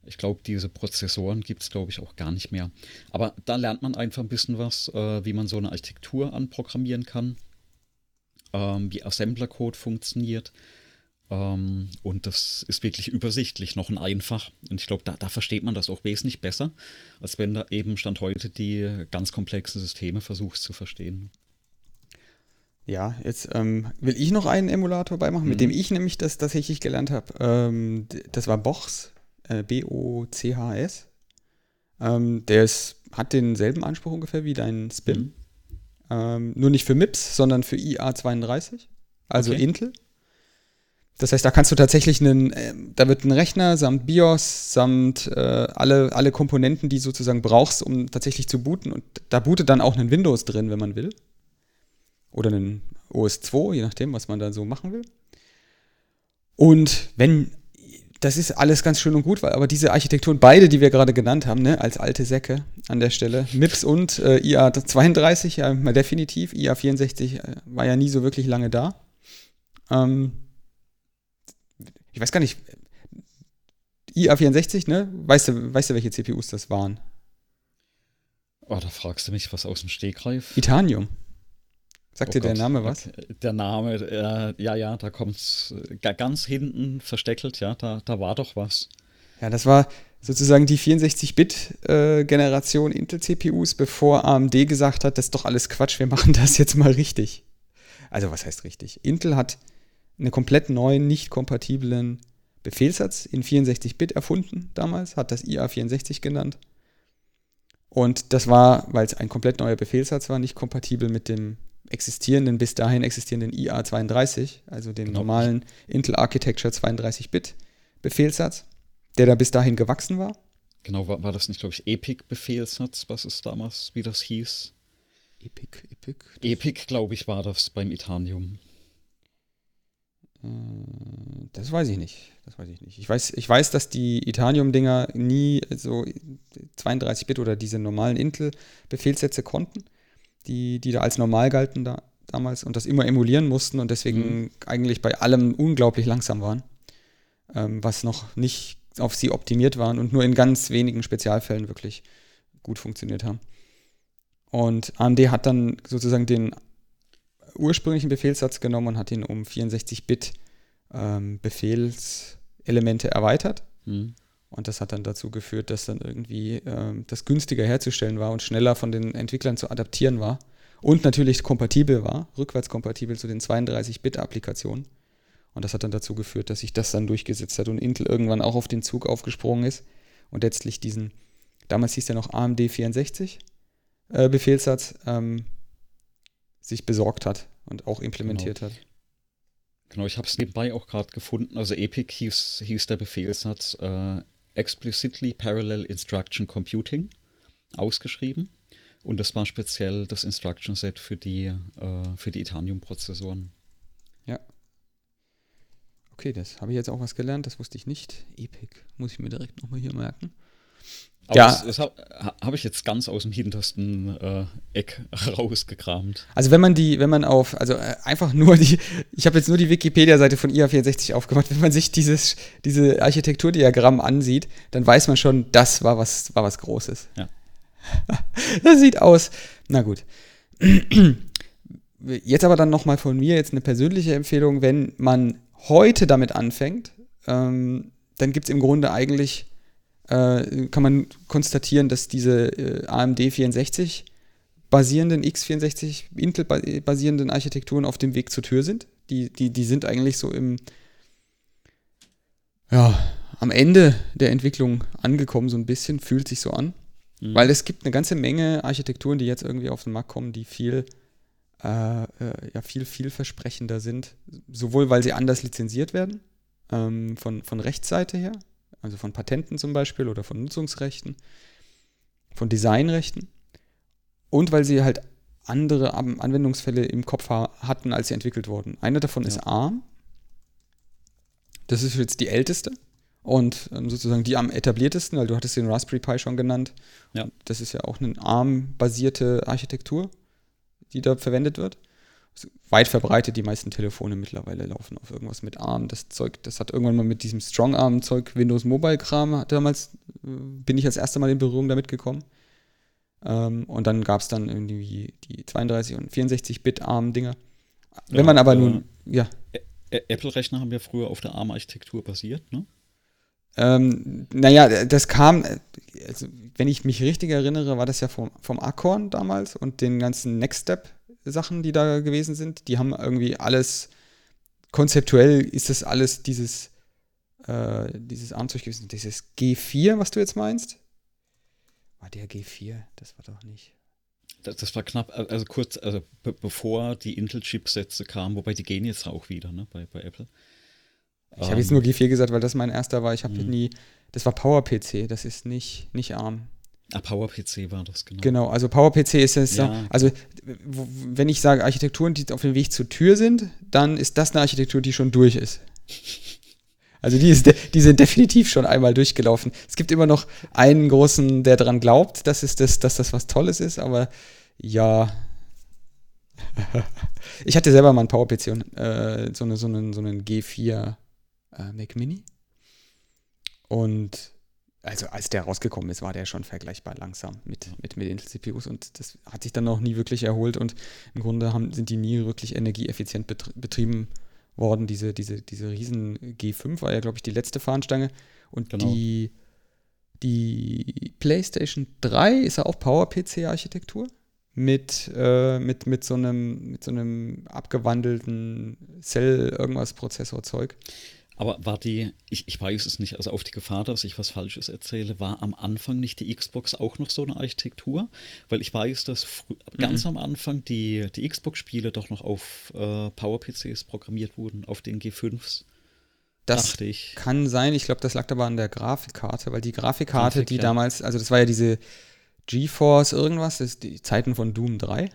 Ich glaube, diese Prozessoren gibt es, glaube ich, auch gar nicht mehr. Aber da lernt man einfach ein bisschen was, äh, wie man so eine Architektur anprogrammieren kann, ähm, wie Assembler-Code funktioniert. Ähm, und das ist wirklich übersichtlich, noch ein einfach. Und ich glaube, da, da, versteht man das auch wesentlich besser, als wenn da eben Stand heute die ganz komplexen Systeme versuchst zu verstehen. Ja, jetzt ähm, will ich noch einen Emulator beimachen, mhm. mit dem ich nämlich das tatsächlich gelernt habe. Ähm, das war Bochs äh, B-O-C-H-S. Ähm, der ist, hat denselben Anspruch ungefähr wie dein Spin. Mhm. Ähm, nur nicht für MIPS, sondern für IA32, also okay. Intel. Das heißt, da kannst du tatsächlich einen, äh, da wird ein Rechner samt BIOS, samt äh, alle, alle Komponenten, die sozusagen brauchst, um tatsächlich zu booten. Und da bootet dann auch ein Windows drin, wenn man will. Oder ein OS 2, je nachdem, was man da so machen will. Und wenn das ist alles ganz schön und gut, weil aber diese Architekturen, beide, die wir gerade genannt haben, ne, als alte Säcke an der Stelle, MIPS und äh, IA32, ja, mal definitiv, IA64 äh, war ja nie so wirklich lange da. Ähm, ich weiß gar nicht, IA64, ne? Weißt du, weißt du, welche CPUs das waren? Oh, da fragst du mich was aus dem Stegreif. Itanium. Sagt oh dir Gott. der Name was? Der Name, äh, ja, ja, da kommt es äh, ganz hinten versteckelt, ja, da, da war doch was. Ja, das war sozusagen die 64-Bit-Generation äh, Intel-CPUs, bevor AMD gesagt hat, das ist doch alles Quatsch, wir machen das jetzt mal richtig. Also, was heißt richtig? Intel hat einen komplett neuen, nicht kompatiblen Befehlssatz in 64-Bit erfunden damals, hat das IA64 genannt. Und das war, weil es ein komplett neuer Befehlssatz war, nicht kompatibel mit dem existierenden, bis dahin existierenden IA32, also dem genau. normalen Intel Architecture 32-Bit Befehlssatz, der da bis dahin gewachsen war. Genau, war, war das nicht, glaube ich, Epic-Befehlssatz, was es damals, wie das hieß? Epic, Epic? Epic, glaube ich, war das beim Itanium. Äh, das weiß ich nicht. Das weiß ich nicht. Ich weiß, ich weiß dass die Itanium-Dinger nie so 32-Bit oder diese normalen Intel-Befehlssätze konnten die, die da als normal galten da, damals und das immer emulieren mussten und deswegen mhm. eigentlich bei allem unglaublich langsam waren, ähm, was noch nicht auf sie optimiert waren und nur in ganz wenigen Spezialfällen wirklich gut funktioniert haben. Und AMD hat dann sozusagen den ursprünglichen Befehlssatz genommen und hat ihn um 64-Bit ähm, Befehlselemente erweitert. Mhm. Und das hat dann dazu geführt, dass dann irgendwie ähm, das günstiger herzustellen war und schneller von den Entwicklern zu adaptieren war. Und natürlich kompatibel war, rückwärtskompatibel zu den 32-Bit-Applikationen. Und das hat dann dazu geführt, dass sich das dann durchgesetzt hat und Intel irgendwann auch auf den Zug aufgesprungen ist und letztlich diesen, damals hieß der noch AMD 64 äh, Befehlssatz, ähm, sich besorgt hat und auch implementiert genau. hat. Genau, ich habe es nebenbei auch gerade gefunden. Also Epic hieß, hieß der Befehlssatz äh, Explicitly Parallel Instruction Computing ausgeschrieben. Und das war speziell das Instruction Set für die, äh, für die Itanium-Prozessoren. Ja. Okay, das habe ich jetzt auch was gelernt, das wusste ich nicht. Epic, muss ich mir direkt nochmal hier merken. Aber ja. das, das habe hab ich jetzt ganz aus dem hintersten äh, Eck rausgekramt. Also wenn man die, wenn man auf, also äh, einfach nur die, ich habe jetzt nur die Wikipedia-Seite von IA64 aufgemacht, wenn man sich dieses, diese Architekturdiagramm ansieht, dann weiß man schon, das war was, war was Großes. Ja. das sieht aus. Na gut. Jetzt aber dann nochmal von mir jetzt eine persönliche Empfehlung, wenn man heute damit anfängt, ähm, dann gibt es im Grunde eigentlich äh, kann man konstatieren, dass diese äh, AMD 64 basierenden x64 Intel basierenden Architekturen auf dem Weg zur Tür sind. Die, die, die sind eigentlich so im ja, am Ende der Entwicklung angekommen, so ein bisschen, fühlt sich so an. Mhm. Weil es gibt eine ganze Menge Architekturen, die jetzt irgendwie auf den Markt kommen, die viel, äh, äh, ja, viel vielversprechender sind. Sowohl weil sie anders lizenziert werden, ähm, von, von Rechtsseite her, also von Patenten zum Beispiel oder von Nutzungsrechten, von Designrechten und weil sie halt andere Anwendungsfälle im Kopf hatten, als sie entwickelt wurden. Einer davon ja. ist ARM. Das ist jetzt die älteste und ähm, sozusagen die am etabliertesten, weil du hattest den Raspberry Pi schon genannt. Ja. Das ist ja auch eine ARM-basierte Architektur, die da verwendet wird. Weit verbreitet, die meisten Telefone mittlerweile laufen auf irgendwas mit ARM. Das Zeug, das hat irgendwann mal mit diesem Strong Arm-Zeug Windows Mobile Kram, damals äh, bin ich als erstes Mal in Berührung damit gekommen. Ähm, und dann gab es dann irgendwie die 32 und 64-Bit ARM-Dinger. Wenn ja, man aber äh, nun, ja. Apple-Rechner haben ja früher auf der ARM-Architektur basiert, ne? Ähm, naja, das kam, also, wenn ich mich richtig erinnere, war das ja vom, vom Acorn damals und den ganzen Next Step-Sachen, die da gewesen sind. Die haben irgendwie alles, konzeptuell ist das alles dieses, äh, dieses Armzeug gewesen. Dieses G4, was du jetzt meinst? War der G4? Das war doch nicht. Das, das war knapp, also kurz, also bevor die Intel-Chipsätze kamen, wobei die gehen jetzt auch wieder, ne, bei, bei Apple. Ich habe jetzt nur G4 gesagt, weil das mein erster war. Ich habe mhm. nie, das war PowerPC, das ist nicht, nicht ARM. Ah, PowerPC war das, genau. Genau, also PowerPC ist es, ja. also wenn ich sage Architekturen, die auf dem Weg zur Tür sind, dann ist das eine Architektur, die schon durch ist. Also die, ist die sind definitiv schon einmal durchgelaufen. Es gibt immer noch einen großen, der daran glaubt, dass, es das, dass das was Tolles ist, aber ja. ich hatte selber mal einen PowerPC und äh, so, eine, so, einen, so einen G4 äh, Mac Mini. Und also als der rausgekommen ist, war der schon vergleichbar langsam mit, mit, mit Intel-CPUs und das hat sich dann noch nie wirklich erholt und im Grunde haben, sind die nie wirklich energieeffizient betrieben worden. Diese, diese, diese riesen G5 war ja, glaube ich, die letzte Fahnenstange und genau. die, die PlayStation 3 ist ja auch PowerPC-Architektur mit, äh, mit, mit, so einem, mit so einem abgewandelten Cell-Irgendwas-Prozessor-Zeug. Aber war die, ich, ich weiß es nicht, also auf die Gefahr, dass ich was Falsches erzähle, war am Anfang nicht die Xbox auch noch so eine Architektur? Weil ich weiß, dass mhm. ganz am Anfang die, die Xbox-Spiele doch noch auf äh, PowerPCs programmiert wurden, auf den G5s. Das kann sein, ich glaube, das lag aber an der Grafikkarte, weil die Grafikkarte, Grafik, die ja. damals, also das war ja diese GeForce irgendwas, das ist die Zeiten von Doom 3.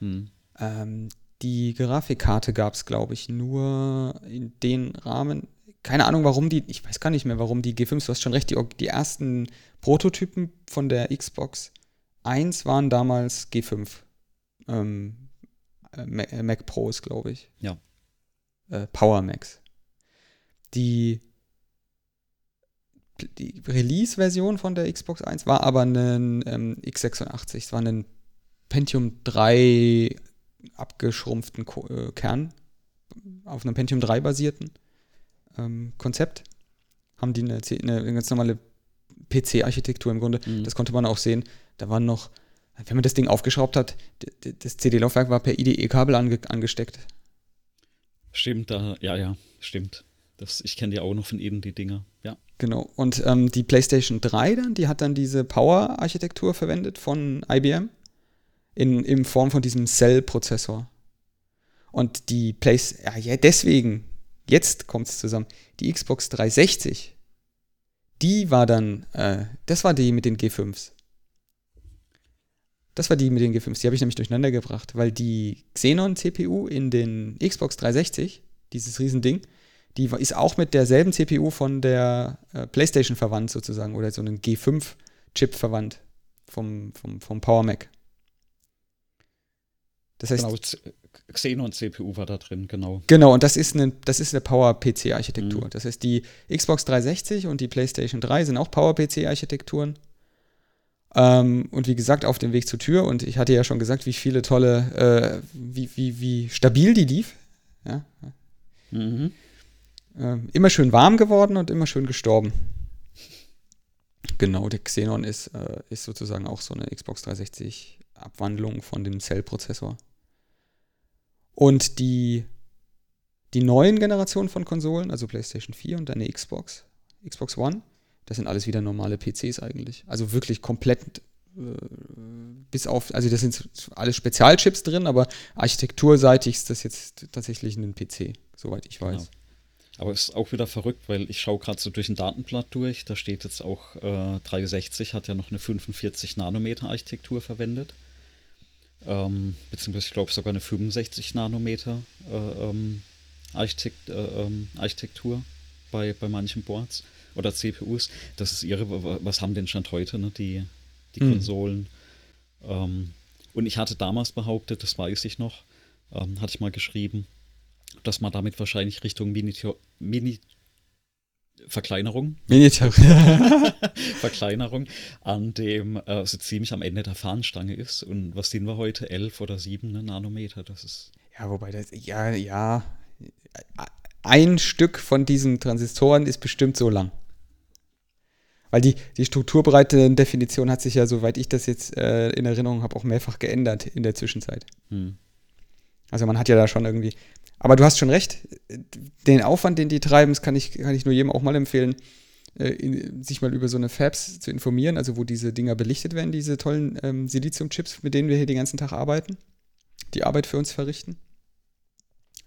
Hm. Ähm, die Grafikkarte gab es, glaube ich, nur in den Rahmen, keine Ahnung, warum die, ich weiß gar nicht mehr, warum die G5s, du hast schon recht, die, die ersten Prototypen von der Xbox 1 waren damals G5. Ähm, äh, äh, Mac Pros, glaube ich. Ja. Äh, Power Macs. Die, die Release-Version von der Xbox 1 war aber ein ähm, x86. Es war ein Pentium 3 abgeschrumpften Ko äh, Kern, auf einem Pentium 3 basierten ähm, Konzept, haben die eine, eine ganz normale PC-Architektur im Grunde. Mhm. Das konnte man auch sehen. Da waren noch, wenn man das Ding aufgeschraubt hat, das CD-Laufwerk war per IDE-Kabel ange angesteckt. Stimmt, da, ja, ja, stimmt. Das, ich kenne die auch noch von eben die Dinger, ja. Genau. Und ähm, die PlayStation 3 dann, die hat dann diese Power-Architektur verwendet von IBM in, in Form von diesem Cell-Prozessor. Und die Place, ja, ja, deswegen Jetzt kommt es zusammen. Die Xbox 360, die war dann, äh, das war die mit den G5s. Das war die mit den G5s. Die habe ich nämlich durcheinander gebracht, weil die Xenon-CPU in den Xbox 360, dieses Riesending, die ist auch mit derselben CPU von der äh, PlayStation verwandt sozusagen oder so einen G5-Chip verwandt vom, vom, vom Power Mac. Das heißt, genau, Xenon CPU war da drin, genau. Genau, und das ist eine, das ist eine Power-PC-Architektur. Mhm. Das heißt, die Xbox 360 und die PlayStation 3 sind auch Power-PC-Architekturen. Ähm, und wie gesagt, auf dem Weg zur Tür. Und ich hatte ja schon gesagt, wie viele tolle, äh, wie, wie, wie stabil die lief. Ja. Mhm. Ähm, immer schön warm geworden und immer schön gestorben. Genau, der Xenon ist, äh, ist sozusagen auch so eine Xbox 360 Abwandlung von dem Cell-Prozessor. Und die, die neuen Generationen von Konsolen, also PlayStation 4 und eine Xbox, Xbox One, das sind alles wieder normale PCs eigentlich. Also wirklich komplett äh, bis auf, also das sind alles Spezialchips drin, aber architekturseitig ist das jetzt tatsächlich ein PC, soweit ich weiß. Genau. Aber es ist auch wieder verrückt, weil ich schaue gerade so durch ein Datenblatt durch, da steht jetzt auch, äh, 360 hat ja noch eine 45 Nanometer Architektur verwendet ähm, beziehungsweise ich glaube sogar eine 65 Nanometer äh, ähm, Architekt, äh, ähm, Architektur bei, bei manchen Boards. oder CPUs. Das ist ihre, was haben denn Stand heute, ne, die, die Hm. Konsolen? Ähm, und ich hatte damals behauptet, das weiß ich noch, ähm, hatte ich mal geschrieben, dass man damit wahrscheinlich Richtung Mini, Mini Verkleinerung. Verkleinerung an dem äh, so ziemlich am Ende der Fahnenstange ist. Und was sind wir heute? 11 oder 7 ne, Nanometer? Das ist ja, wobei das, ja, ja. Ein Stück von diesen Transistoren ist bestimmt so lang. Weil die, die strukturbreite Definition hat sich ja, soweit ich das jetzt äh, in Erinnerung habe, auch mehrfach geändert in der Zwischenzeit. hm. Also man hat ja da schon irgendwie. Aber du hast schon recht, den Aufwand, den die treiben, das kann ich, kann ich nur jedem auch mal empfehlen, äh, in, sich mal über so eine Fabs zu informieren, also wo diese Dinger belichtet werden, diese tollen ähm, Silizium-Chips, mit denen wir hier den ganzen Tag arbeiten, die Arbeit für uns verrichten.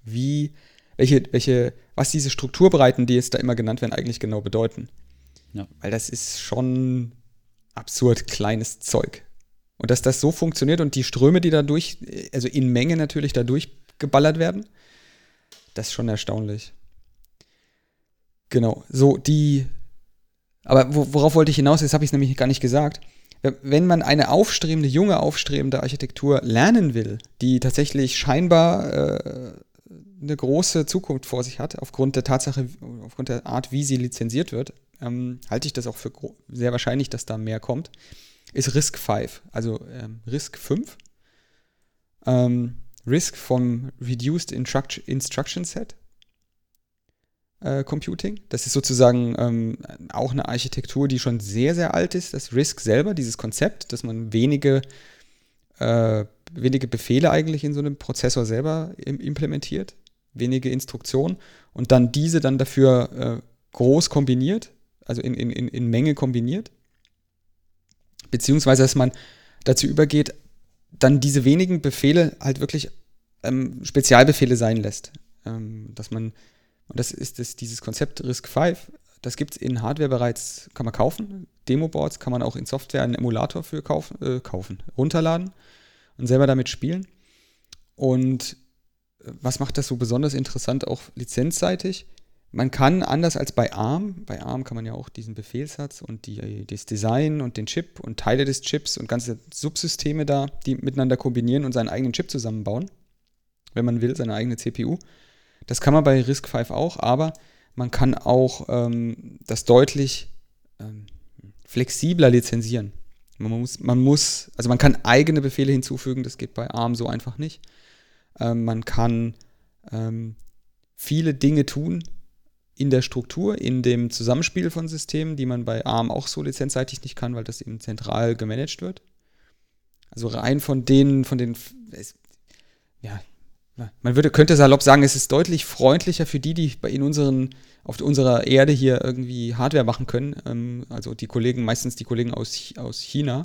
Wie, welche, welche, was diese Strukturbreiten, die jetzt da immer genannt werden, eigentlich genau bedeuten. Ja. Weil das ist schon absurd kleines Zeug. Und dass das so funktioniert und die Ströme, die dadurch, also in Menge natürlich dadurch geballert werden, das ist schon erstaunlich. Genau, so die. Aber wo, worauf wollte ich hinaus? Jetzt habe ich es nämlich gar nicht gesagt. Wenn man eine aufstrebende, junge, aufstrebende Architektur lernen will, die tatsächlich scheinbar äh, eine große Zukunft vor sich hat, aufgrund der Tatsache, aufgrund der Art, wie sie lizenziert wird, ähm, halte ich das auch für sehr wahrscheinlich, dass da mehr kommt, ist RISC 5, also ähm, RISC 5. Ähm, RISC vom Reduced Instruct Instruction Set äh, Computing. Das ist sozusagen ähm, auch eine Architektur, die schon sehr, sehr alt ist. Das RISC selber, dieses Konzept, dass man wenige, äh, wenige Befehle eigentlich in so einem Prozessor selber im, implementiert, wenige Instruktionen und dann diese dann dafür äh, groß kombiniert, also in, in, in Menge kombiniert. Beziehungsweise, dass man dazu übergeht, dann diese wenigen Befehle halt wirklich ähm, Spezialbefehle sein lässt. Ähm, dass man, und das ist das, dieses Konzept RISC-V, das gibt es in Hardware bereits, kann man kaufen. Demo-Boards kann man auch in Software einen Emulator für kaufen, äh, kaufen, runterladen und selber damit spielen. Und was macht das so besonders interessant, auch lizenzseitig? Man kann anders als bei ARM, bei ARM kann man ja auch diesen Befehlssatz und die, das Design und den Chip und Teile des Chips und ganze Subsysteme da, die miteinander kombinieren und seinen eigenen Chip zusammenbauen, wenn man will, seine eigene CPU. Das kann man bei RISC-V auch, aber man kann auch ähm, das deutlich ähm, flexibler lizenzieren. Man muss, man muss, also man kann eigene Befehle hinzufügen, das geht bei ARM so einfach nicht. Ähm, man kann ähm, viele Dinge tun, in der Struktur, in dem Zusammenspiel von Systemen, die man bei ARM auch so lizenzseitig nicht kann, weil das eben zentral gemanagt wird. Also rein von denen, von den, es, ja, man würde, könnte salopp sagen, es ist deutlich freundlicher für die, die in unseren, auf unserer Erde hier irgendwie Hardware machen können. Ähm, also die Kollegen, meistens die Kollegen aus, aus China,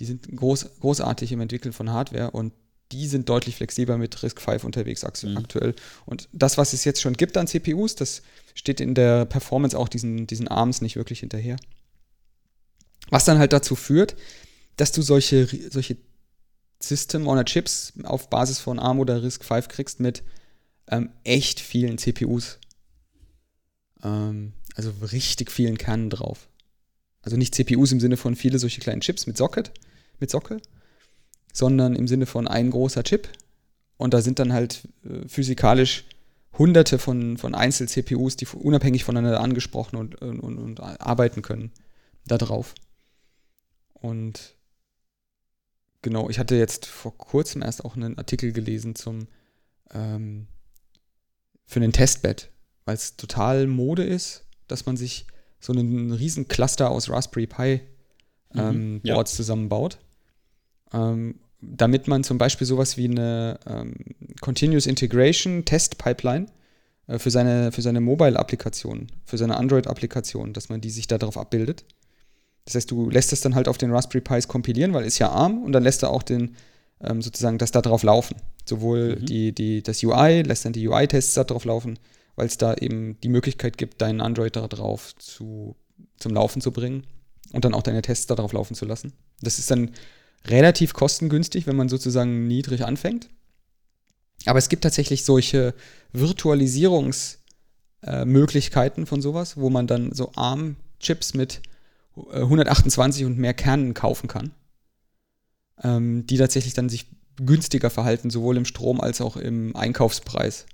die sind groß, großartig im Entwickeln von Hardware und die sind deutlich flexibler mit RISC-V unterwegs aktuell. Mhm. Und das, was es jetzt schon gibt an CPUs, das steht in der Performance auch diesen, diesen ARMs nicht wirklich hinterher. Was dann halt dazu führt, dass du solche, solche System-on-a-Chips auf Basis von ARM oder RISC-V kriegst mit ähm, echt vielen CPUs. Ähm, also richtig vielen Kernen drauf. Also nicht CPUs im Sinne von viele solche kleinen Chips mit Socket, mit Sockel, sondern im Sinne von ein großer Chip. Und da sind dann halt äh, physikalisch hunderte von, von Einzel-CPUs, die unabhängig voneinander angesprochen und, und, und arbeiten können, da drauf. Und genau, ich hatte jetzt vor kurzem erst auch einen Artikel gelesen zum ähm, für einen Testbed, weil es total Mode ist, dass man sich so einen riesen Cluster aus Raspberry Pi ähm, mhm, ja. Boards zusammenbaut. Ähm, damit man zum Beispiel sowas wie eine ähm, Continuous Integration Test Pipeline äh, für seine, für seine Mobile-Applikation, für seine Android-Applikation, dass man die sich darauf abbildet. Das heißt, du lässt es dann halt auf den Raspberry Pis kompilieren, weil ist ja ARM und dann lässt er auch den, ähm, sozusagen das da drauf laufen. Sowohl mhm. die, die, das UI, lässt dann die UI-Tests da drauf laufen, weil es da eben die Möglichkeit gibt, deinen Android da drauf zu, zum Laufen zu bringen und dann auch deine Tests da drauf laufen zu lassen. Das ist dann relativ kostengünstig, wenn man sozusagen niedrig anfängt. Aber es gibt tatsächlich solche Virtualisierungsarchitekturen äh, von sowas, wo man dann so ARM-Chips mit 128 äh, und mehr Kernen kaufen kann, ähm, die tatsächlich dann sich günstiger verhalten, sowohl im Strom als auch im Einkaufspreis.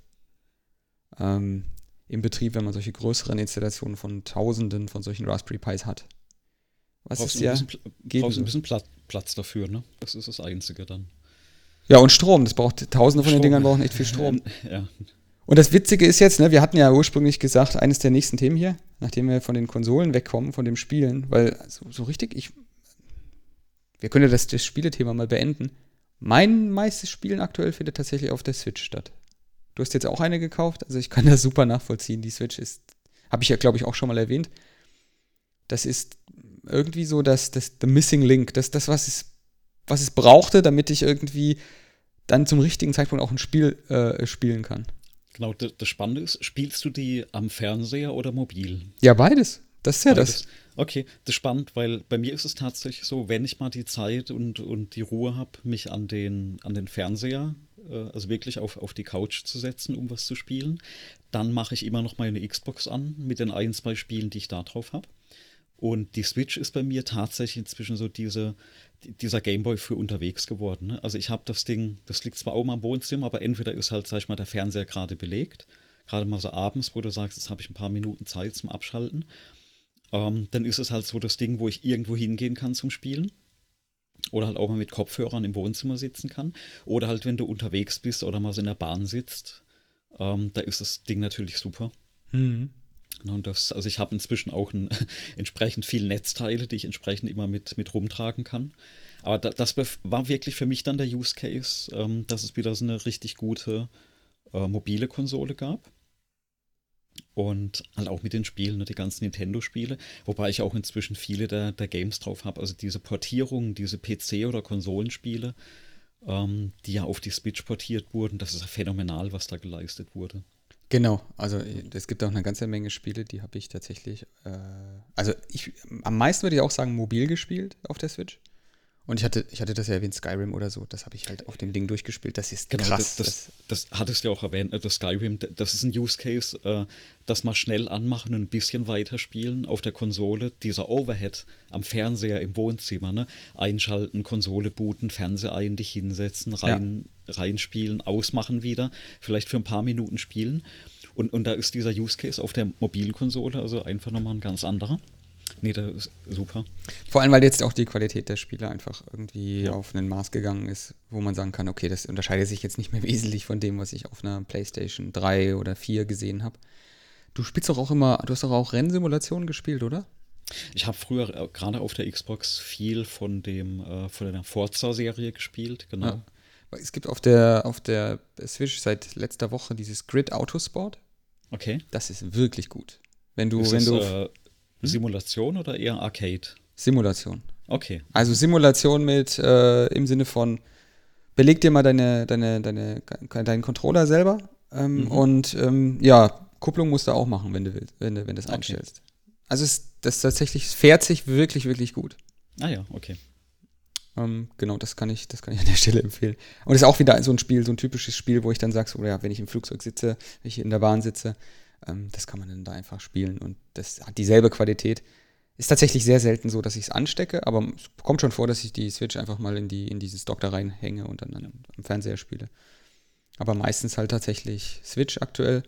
Ähm, Im Betrieb, wenn man solche größeren Installationen von Tausenden von solchen Raspberry Pis hat. Was brauchst ist ja. Ein bisschen, brauchst ein bisschen Platz dafür, ne? Das ist das Einzige dann. Ja, und Strom. Das braucht Tausende von Strom. den Dingern brauchen echt viel Strom. ja. Und das Witzige ist jetzt, ne, wir hatten ja ursprünglich gesagt, eines der nächsten Themen hier, nachdem wir von den Konsolen wegkommen, von dem Spielen, weil so, so richtig, ich. Wir können ja das, das Spielethema mal beenden. Mein meistes Spielen aktuell findet tatsächlich auf der Switch statt. Du hast jetzt auch eine gekauft, also ich kann das super nachvollziehen. Die Switch ist, habe ich ja, glaube ich, auch schon mal erwähnt. Das ist irgendwie so das, das The Missing Link, das, das was, es, was es brauchte, damit ich irgendwie dann zum richtigen Zeitpunkt auch ein Spiel äh, spielen kann. Genau, das, das Spannende ist, spielst du die am Fernseher oder mobil? Ja, beides. Das ist ja beides. das. Okay, das ist spannend, weil bei mir ist es tatsächlich so, wenn ich mal die Zeit und, und die Ruhe habe, mich an den, an den Fernseher, äh, also wirklich auf, auf die Couch zu setzen, um was zu spielen, dann mache ich immer noch meine Xbox an mit den ein, zwei Spielen, die ich da drauf habe. Und die Switch ist bei mir tatsächlich inzwischen so diese, dieser Gameboy für unterwegs geworden. Ne? Also ich habe das Ding, das liegt zwar oben am Wohnzimmer, aber entweder ist halt, sag ich mal, der Fernseher gerade belegt, gerade mal so abends, wo du sagst, jetzt habe ich ein paar Minuten Zeit zum Abschalten. Ähm, dann ist es halt so das Ding, wo ich irgendwo hingehen kann zum Spielen. Oder halt auch mal mit Kopfhörern im Wohnzimmer sitzen kann. Oder halt, wenn du unterwegs bist oder mal so in der Bahn sitzt, ähm, da ist das Ding natürlich super. Mhm. Und das, also ich habe inzwischen auch ein, entsprechend viele Netzteile, die ich entsprechend immer mit, mit rumtragen kann. Aber da, das war wirklich für mich dann der Use Case, ähm, dass es wieder so eine richtig gute äh, mobile Konsole gab. Und halt auch mit den Spielen, ne, die ganzen Nintendo-Spiele, wobei ich auch inzwischen viele der, der Games drauf habe. Also diese Portierungen, diese PC- oder Konsolenspiele, ähm, die ja auf die Switch portiert wurden, das ist phänomenal, was da geleistet wurde. Genau, also äh, es gibt auch eine ganze Menge Spiele, die habe ich tatsächlich, äh, also ich, am meisten würde ich auch sagen, mobil gespielt auf der Switch. Und ich hatte, ich hatte das ja erwähnt, Skyrim oder so, das habe ich halt auf dem Ding durchgespielt. Das ist genau, krass. Das, das, das hattest du ja auch erwähnt, ne, das Skyrim, das ist ein Use Case, äh, das mal schnell anmachen und ein bisschen weiterspielen auf der Konsole. Dieser Overhead am Fernseher im Wohnzimmer, ne? Einschalten, Konsole booten, Fernseher ein, dich hinsetzen, rein, ja. reinspielen, ausmachen wieder, vielleicht für ein paar Minuten spielen. Und, und da ist dieser Use Case auf der mobilen Konsole also einfach nochmal ein ganz anderer. Nee, das ist super. Vor allem, weil jetzt auch die Qualität der Spiele einfach irgendwie ja. auf ein Maß gegangen ist, wo man sagen kann, okay, das unterscheidet sich jetzt nicht mehr wesentlich von dem, was ich auf einer PlayStation 3 oder 4 gesehen habe. Du spielst doch auch immer, du hast doch auch Rennsimulationen gespielt, oder? Ich habe früher äh, gerade auf der Xbox viel von dem äh, von der Forza-Serie gespielt, genau. Ja. Es gibt auf der auf der Switch seit letzter Woche dieses Grid Autosport. Okay. Das ist wirklich gut. Wenn du, ist wenn es, du. Äh? Simulation oder eher Arcade? Simulation. Okay. Also Simulation mit äh, im Sinne von beleg dir mal deine, deine, deine, deinen Controller selber ähm, mhm. und ähm, ja, Kupplung musst du auch machen, wenn du willst, wenn du, wenn du das okay. einstellst. Also es, das tatsächlich fährt sich wirklich, wirklich gut. Ah ja, okay. Ähm, genau, das kann ich, das kann ich an der Stelle empfehlen. Und es ist auch wieder so ein Spiel, so ein typisches Spiel, wo ich dann sage, so, ja, wenn ich im Flugzeug sitze, wenn ich in der Bahn sitze, ähm, das kann man dann da einfach spielen und das hat dieselbe Qualität. Ist tatsächlich sehr selten so, dass ich es anstecke, aber es kommt schon vor, dass ich die Switch einfach mal in, die, in dieses Dock da reinhänge und dann, dann am Fernseher spiele. Aber meistens halt tatsächlich Switch aktuell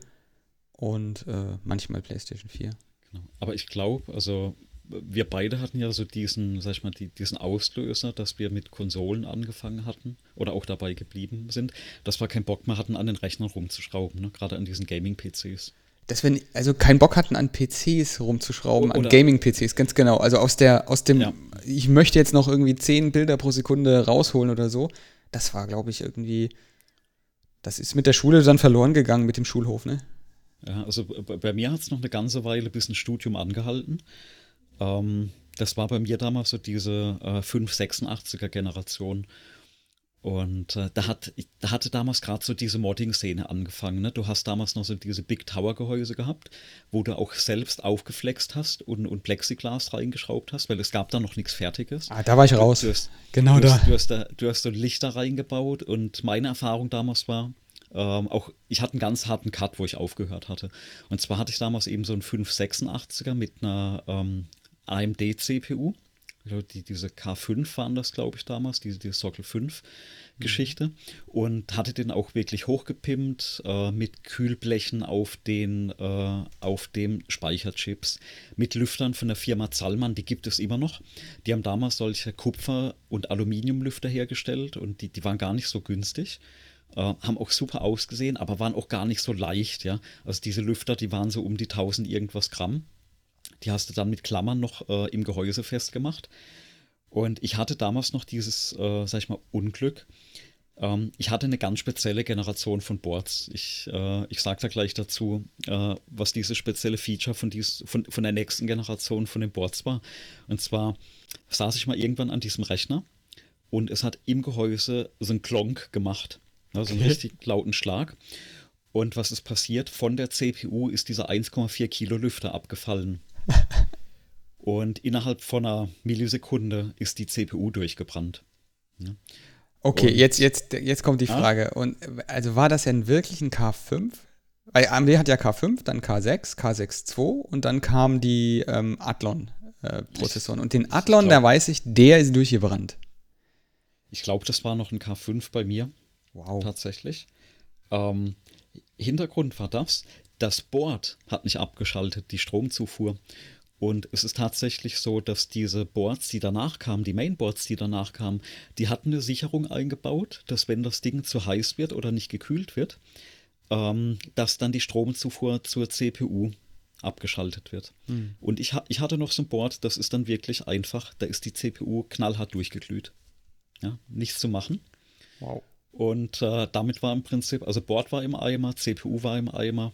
und äh, manchmal PlayStation 4. Genau. Aber ich glaube, also wir beide hatten ja so diesen, sag ich mal, die, diesen Auslöser, dass wir mit Konsolen angefangen hatten oder auch dabei geblieben sind, dass wir keinen Bock mehr hatten, an den Rechnern rumzuschrauben, ne? gerade an diesen Gaming-PCs dass wir also keinen Bock hatten, an PCs rumzuschrauben, Oder an Gaming-PCs, ganz genau. Also aus der, aus dem, ja. ich möchte jetzt noch irgendwie zehn Bilder pro Sekunde rausholen oder so. Das war, glaube ich, irgendwie, das ist mit der Schule dann verloren gegangen, mit dem Schulhof, ne? Ja, also bei mir hat es noch eine ganze Weile bis ein Studium angehalten. Ähm, das war bei mir damals so diese äh, 586er Generation. Und äh, da, hat, da hatte damals gerade so diese Modding-Szene angefangen. Ne? Du hast damals noch so diese Big Tower-Gehäuse gehabt, wo du auch selbst aufgeflext hast und, und Plexiglas reingeschraubt hast, weil es gab da noch nichts Fertiges. Ah, da war ich raus. Du, du hast, genau du da. Hast, du, hast da. Du hast so Lichter reingebaut und meine Erfahrung damals war, ähm, auch, ich hatte einen ganz harten Cut, wo ich aufgehört hatte. Und zwar hatte ich damals eben so einen 586er mit einer ähm, AMD-CPU. Die, diese K5 waren das, glaube ich, damals, diese, diese Sockel 5 Geschichte. Mhm. Und hatte den auch wirklich hochgepimpt äh, mit Kühlblechen auf den, äh, auf dem Speicherchips, mit Lüftern von der Firma Zallmann, die gibt es immer noch. Die haben damals solche Kupfer- und Aluminiumlüfter hergestellt und die, die waren gar nicht so günstig. Äh, haben auch super ausgesehen, aber waren auch gar nicht so leicht, ja. Also diese Lüfter, die waren so um die 1000 irgendwas Gramm. Die hast du dann mit Klammern noch äh, im Gehäuse festgemacht. Und ich hatte damals noch dieses, äh, sag ich mal, Unglück. Ähm, ich hatte eine ganz spezielle Generation von Boards. Ich, äh, ich sage da gleich dazu, äh, was diese spezielle Feature von, dies, von, von der nächsten Generation von den Boards war. Und zwar saß ich mal irgendwann an diesem Rechner und es hat im Gehäuse so ein Klonk gemacht. Also okay. einen richtig lauten Schlag. Und was ist passiert? Von der CPU ist dieser 1,4 Kilo Lüfter abgefallen. Und innerhalb von einer Millisekunde ist die CPU durchgebrannt. Ja. Okay, jetzt, jetzt, jetzt kommt die Frage. Ah? Und also war das denn wirklich ein K5? Weil AMD hat ja K5, dann K6, K6 II und dann kamen die ähm, Athlon-Prozessoren. Äh, und den Athlon, da weiß ich, der ist durchgebrannt. Ich glaube, das war noch ein K5 bei mir. Wow. Tatsächlich. Ähm, Hintergrund war das, das Board hat nicht abgeschaltet, die Stromzufuhr. Und es ist tatsächlich so, dass diese Boards, die danach kamen, die Mainboards, die danach kamen, die hatten eine Sicherung eingebaut, dass wenn das Ding zu heiß wird oder nicht gekühlt wird, ähm, dass dann die Stromzufuhr zur CPU abgeschaltet wird. Mhm. Und ich, ich hatte noch so ein Board, das ist dann wirklich einfach, da ist die CPU knallhart durchgeglüht. Ja, nichts zu machen. Wow. Und äh, damit war im Prinzip, also Board war im Eimer, CPU war im Eimer.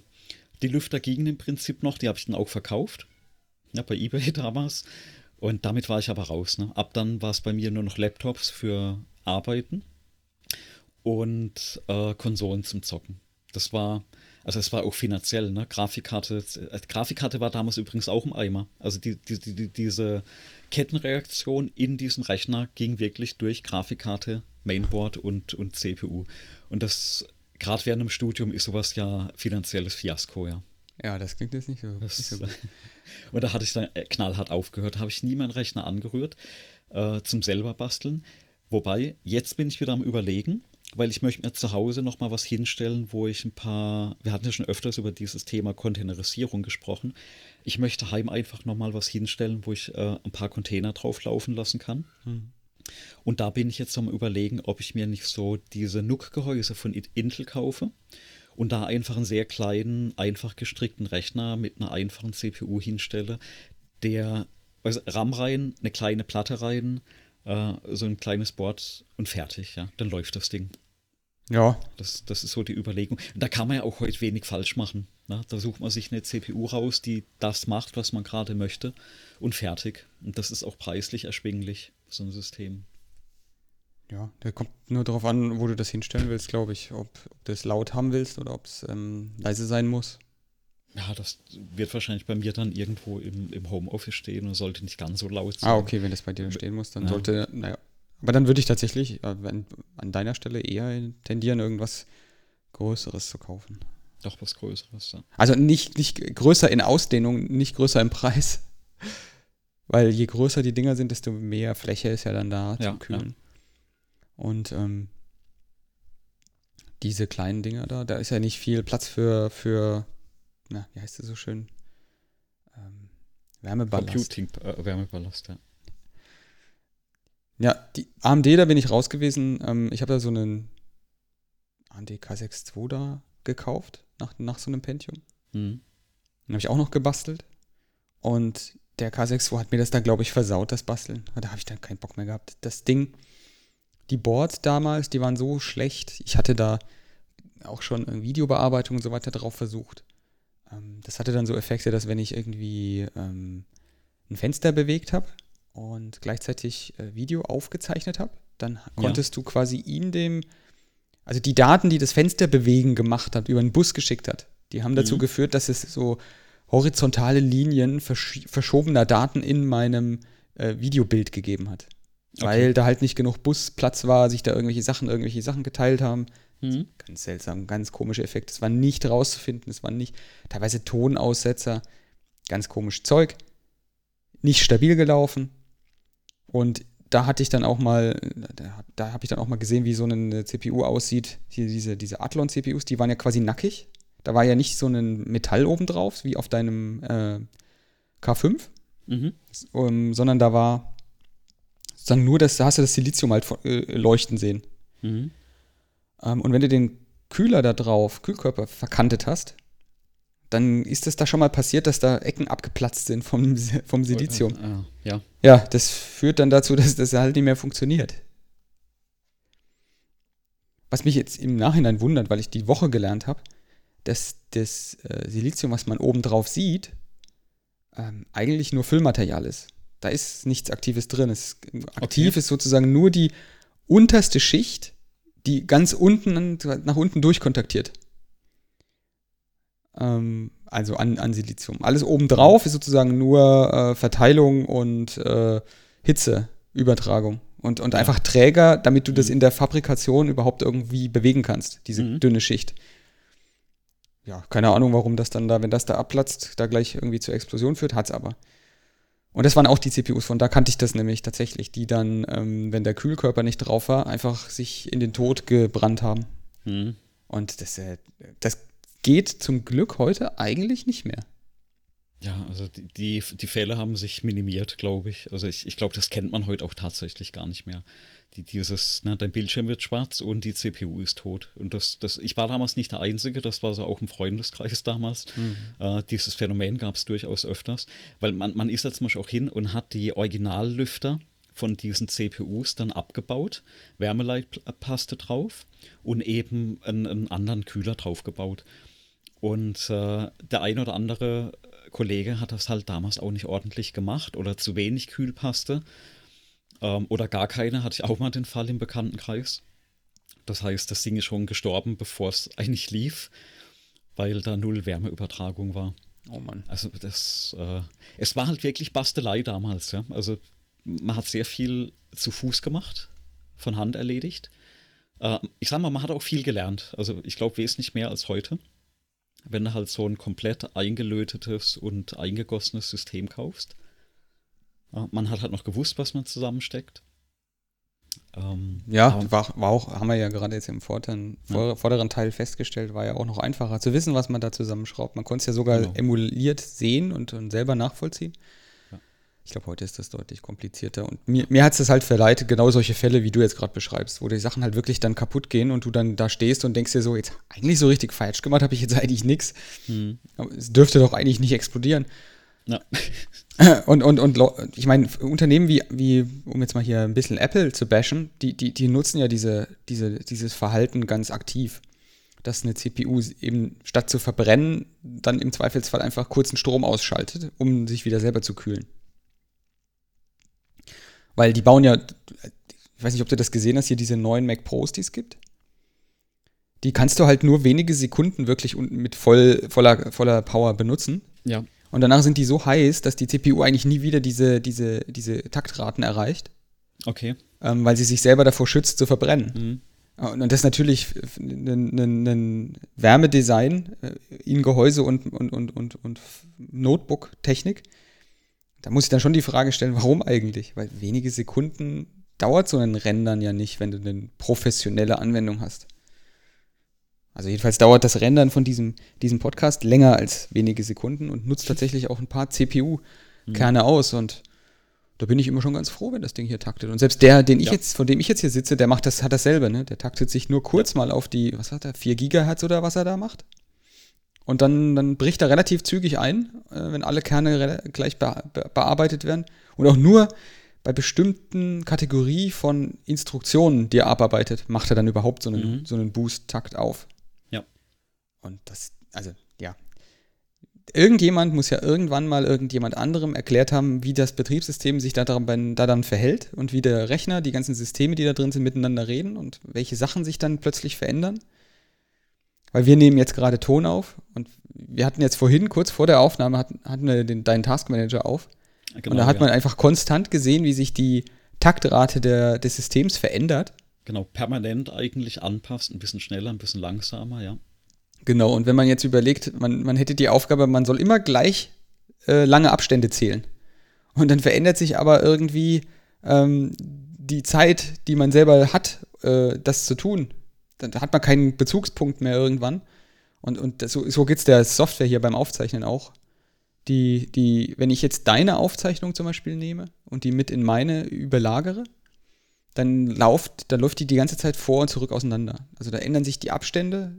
Die Lüfter gingen im Prinzip noch, die habe ich dann auch verkauft ja, bei eBay damals. Und damit war ich aber raus. Ne? Ab dann war es bei mir nur noch Laptops für Arbeiten und äh, Konsolen zum Zocken. Das war, also es war auch finanziell, ne? Grafikkarte, äh, Grafikkarte war damals übrigens auch im Eimer. Also die, die, die, diese Kettenreaktion in diesem Rechner ging wirklich durch Grafikkarte, Mainboard und, und CPU. Und das, gerade während dem Studium, ist sowas ja finanzielles Fiasko, ja. Ja, das klingt jetzt nicht so, das, nicht so gut. Und da hatte ich dann äh, knallhart aufgehört, habe ich nie meinen Rechner angerührt äh, zum selber basteln. Wobei, jetzt bin ich wieder am Überlegen, weil ich möchte mir zu Hause nochmal was hinstellen, wo ich ein paar, wir hatten ja schon öfters über dieses Thema Containerisierung gesprochen. Ich möchte heim einfach nochmal was hinstellen, wo ich äh, ein paar Container drauflaufen lassen kann. Hm. Und da bin ich jetzt am Überlegen, ob ich mir nicht so diese NUC-Gehäuse von Intel kaufe und da einfach einen sehr kleinen, einfach gestrickten Rechner mit einer einfachen CPU hinstelle, der also RAM rein, eine kleine Platte rein, äh, so ein kleines Board und fertig, ja, dann läuft das Ding. Ja. Das, das ist so die Überlegung. Da kann man ja auch heute wenig falsch machen. Ne? Da sucht man sich eine CPU raus, die das macht, was man gerade möchte und fertig. Und das ist auch preislich erschwinglich, so ein System. Ja, der kommt nur darauf an, wo du das hinstellen willst, glaube ich. Ob, ob du es laut haben willst oder ob es ähm, leise sein muss. Ja, das wird wahrscheinlich bei mir dann irgendwo im, im Homeoffice stehen und sollte nicht ganz so laut sein. Ah, okay, wenn das bei dir stehen muss, dann ja. sollte, naja. Aber dann würde ich tatsächlich äh, wenn, an deiner Stelle eher tendieren, irgendwas Größeres zu kaufen. Doch was Größeres, ja. Also nicht, nicht größer in Ausdehnung, nicht größer im Preis. Weil je größer die Dinger sind, desto mehr Fläche ist ja dann da ja, zum Kühlen. Ja. Und ähm, diese kleinen Dinger da, da ist ja nicht viel Platz für, für na, wie heißt das so schön? Ähm, Wärmeballast. Computing, äh, Wärmeballast, ja. Ja, die AMD, da bin ich raus gewesen. Ähm, ich habe da so einen AMD K6 II da gekauft, nach, nach so einem Pentium. Mhm. Den habe ich auch noch gebastelt. Und der K6 II hat mir das da, glaube ich, versaut, das Basteln. Da habe ich dann keinen Bock mehr gehabt. Das Ding die Boards damals, die waren so schlecht. Ich hatte da auch schon Videobearbeitung und so weiter drauf versucht. Ähm, das hatte dann so Effekte, dass wenn ich irgendwie ähm, ein Fenster bewegt habe und gleichzeitig äh, Video aufgezeichnet habe, dann konntest ja. du quasi in dem, also die Daten, die das Fenster bewegen gemacht hat, über einen Bus geschickt hat, die haben dazu mhm. geführt, dass es so horizontale Linien versch verschobener Daten in meinem äh, Videobild gegeben hat. Okay. Weil da halt nicht genug Busplatz war, sich da irgendwelche Sachen, irgendwelche Sachen geteilt haben. Mhm. Ganz seltsam, ganz komische Effekte. Es war nicht rauszufinden, es waren nicht teilweise Tonaussetzer, ganz komisch Zeug. Nicht stabil gelaufen. Und da hatte ich dann auch mal, da, da habe ich dann auch mal gesehen, wie so eine CPU aussieht. Hier diese, diese Athlon-CPUs, die waren ja quasi nackig. Da war ja nicht so ein Metall oben drauf, wie auf deinem äh, K5, mhm. um, sondern da war sozusagen nur das, da hast du das Silizium halt äh, leuchten sehen. Mhm. Ähm, und wenn du den Kühler da drauf, Kühlkörper verkantet hast, dann ist es da schon mal passiert, dass da Ecken abgeplatzt sind vom, vom Silizium. Ah, ja. ja, das führt dann dazu, dass das halt nicht mehr funktioniert. Was mich jetzt im Nachhinein wundert, weil ich die Woche gelernt habe, dass das äh, Silizium, was man oben drauf sieht, ähm, eigentlich nur Füllmaterial ist. Da ist nichts Aktives drin. Es, aktiv okay. ist sozusagen nur die unterste Schicht, die ganz unten nach unten durchkontaktiert. Ähm, also an, an Silizium. Alles obendrauf ist sozusagen nur äh, Verteilung und äh, Hitzeübertragung. Und, und einfach Träger, damit du das mhm. in der Fabrikation überhaupt irgendwie bewegen kannst, diese mhm. dünne Schicht. Ja, keine Ahnung, warum das dann da, wenn das da abplatzt, da gleich irgendwie zur Explosion führt, hat es aber. Und das waren auch die CPUs, von da kannte ich das nämlich tatsächlich, die dann, ähm, wenn der Kühlkörper nicht drauf war, einfach sich in den Tod gebrannt haben. Mhm. Und das, äh, das geht zum Glück heute eigentlich nicht mehr. Ja, also die, die, die Fälle haben sich minimiert, glaube ich. Also ich, ich glaube, das kennt man heute auch tatsächlich gar nicht mehr. Die, dieses, ne, dein Bildschirm wird schwarz und die CPU ist tot. Und das, das, ich war damals nicht der Einzige, das war so auch im Freundeskreis damals. Mhm. Äh, dieses Phänomen gab es durchaus öfters, weil man, man ist jetzt mal auch hin und hat die Originallüfter von diesen CPUs dann abgebaut, Wärmeleitpaste drauf und eben einen, einen anderen Kühler draufgebaut. Und äh, der ein oder andere Kollege hat das halt damals auch nicht ordentlich gemacht oder zu wenig Kühlpaste ähm, oder gar keine, hatte ich auch mal den Fall im Bekanntenkreis. Das heißt, das Ding ist schon gestorben, bevor es eigentlich lief, weil da null Wärmeübertragung war. Oh Mann. Also das, äh, es war halt wirklich Bastelei damals, ja. Also man hat sehr viel zu Fuß gemacht, von Hand erledigt. Äh, ich sag mal, man hat auch viel gelernt. Also ich glaube wesentlich mehr als heute wenn du halt so ein komplett eingelötetes und eingegossenes System kaufst. Man hat halt noch gewusst, was man zusammensteckt. Ähm, ja, war, war, auch, haben wir ja gerade jetzt im vorderen, ja. vorderen Teil festgestellt, war ja auch noch einfacher zu wissen, was man da zusammenschraubt. Man konnte es ja sogar genau. emuliert sehen und, und selber nachvollziehen. Ich glaube, heute ist das deutlich komplizierter. Und mir, mir hat es das halt verleitet, genau solche Fälle, wie du jetzt gerade beschreibst, wo die Sachen halt wirklich dann kaputt gehen und du dann da stehst und denkst dir so, jetzt eigentlich so richtig falsch gemacht habe ich jetzt eigentlich nichts. Hm. Es dürfte doch eigentlich nicht explodieren. Ja. Und, und, und ich meine, Unternehmen wie, wie, um jetzt mal hier ein bisschen Apple zu bashen, die, die, die nutzen ja diese, diese, dieses Verhalten ganz aktiv. Dass eine CPU eben statt zu verbrennen, dann im Zweifelsfall einfach kurzen Strom ausschaltet, um sich wieder selber zu kühlen. Weil die bauen ja, ich weiß nicht, ob du das gesehen hast, hier diese neuen Mac Pros, die es gibt. Die kannst du halt nur wenige Sekunden wirklich mit voll, voller, voller Power benutzen. Ja. Und danach sind die so heiß, dass die CPU eigentlich nie wieder diese, diese, diese Taktraten erreicht. Okay. Ähm, weil sie sich selber davor schützt zu verbrennen. Mhm. Und, das ist natürlich ein Wärmedesign äh, in Gehäuse und, und, und, und, und Notebook-Technik, da muss ich dann schon die Frage stellen, warum eigentlich? Weil wenige Sekunden dauert so ein Rendern ja nicht, wenn du eine professionelle Anwendung hast. Also jedenfalls dauert das Rendern von diesem, diesem Podcast länger als wenige Sekunden und nutzt tatsächlich auch ein paar CPU-Kerne mhm. aus. Und da bin ich immer schon ganz froh, wenn das Ding hier taktet. Und selbst der, den ich ja. jetzt, von dem ich jetzt hier sitze, der macht das, hat dasselbe, ne? Der taktet sich nur kurz ja. mal auf die, was hat er, 4 Gigahertz oder was er da macht. Und dann, dann bricht er relativ zügig ein, äh, wenn alle Kerne gleich be be bearbeitet werden. Und auch nur bei bestimmten Kategorie von Instruktionen, die er abarbeitet, macht er dann überhaupt so einen, mhm. so einen Boost-Takt auf. Und das, also, ja. Irgendjemand muss ja irgendwann mal irgendjemand anderem erklärt haben, wie das Betriebssystem sich da, daran, da dann verhält und wie der Rechner, die ganzen Systeme, die da drin sind, miteinander reden und welche Sachen sich dann plötzlich verändern. Weil wir nehmen jetzt gerade Ton auf und wir hatten jetzt vorhin, kurz vor der Aufnahme, hatten, hatten wir den, deinen Taskmanager auf. Genau, und da hat ja. man einfach konstant gesehen, wie sich die Taktrate der, des Systems verändert. Genau, permanent eigentlich anpasst, ein bisschen schneller, ein bisschen langsamer, ja. Genau, und wenn man jetzt überlegt, man, man hätte die Aufgabe, man soll immer gleich äh, lange Abstände zählen. Und dann verändert sich aber irgendwie ähm, die Zeit, die man selber hat, äh, das zu tun. Dann hat man keinen Bezugspunkt mehr irgendwann. Und, und das, so, so geht es der Software hier beim Aufzeichnen auch. Die, die, wenn ich jetzt deine Aufzeichnung zum Beispiel nehme und die mit in meine überlagere, dann läuft, dann läuft die die ganze Zeit vor und zurück auseinander. Also da ändern sich die Abstände.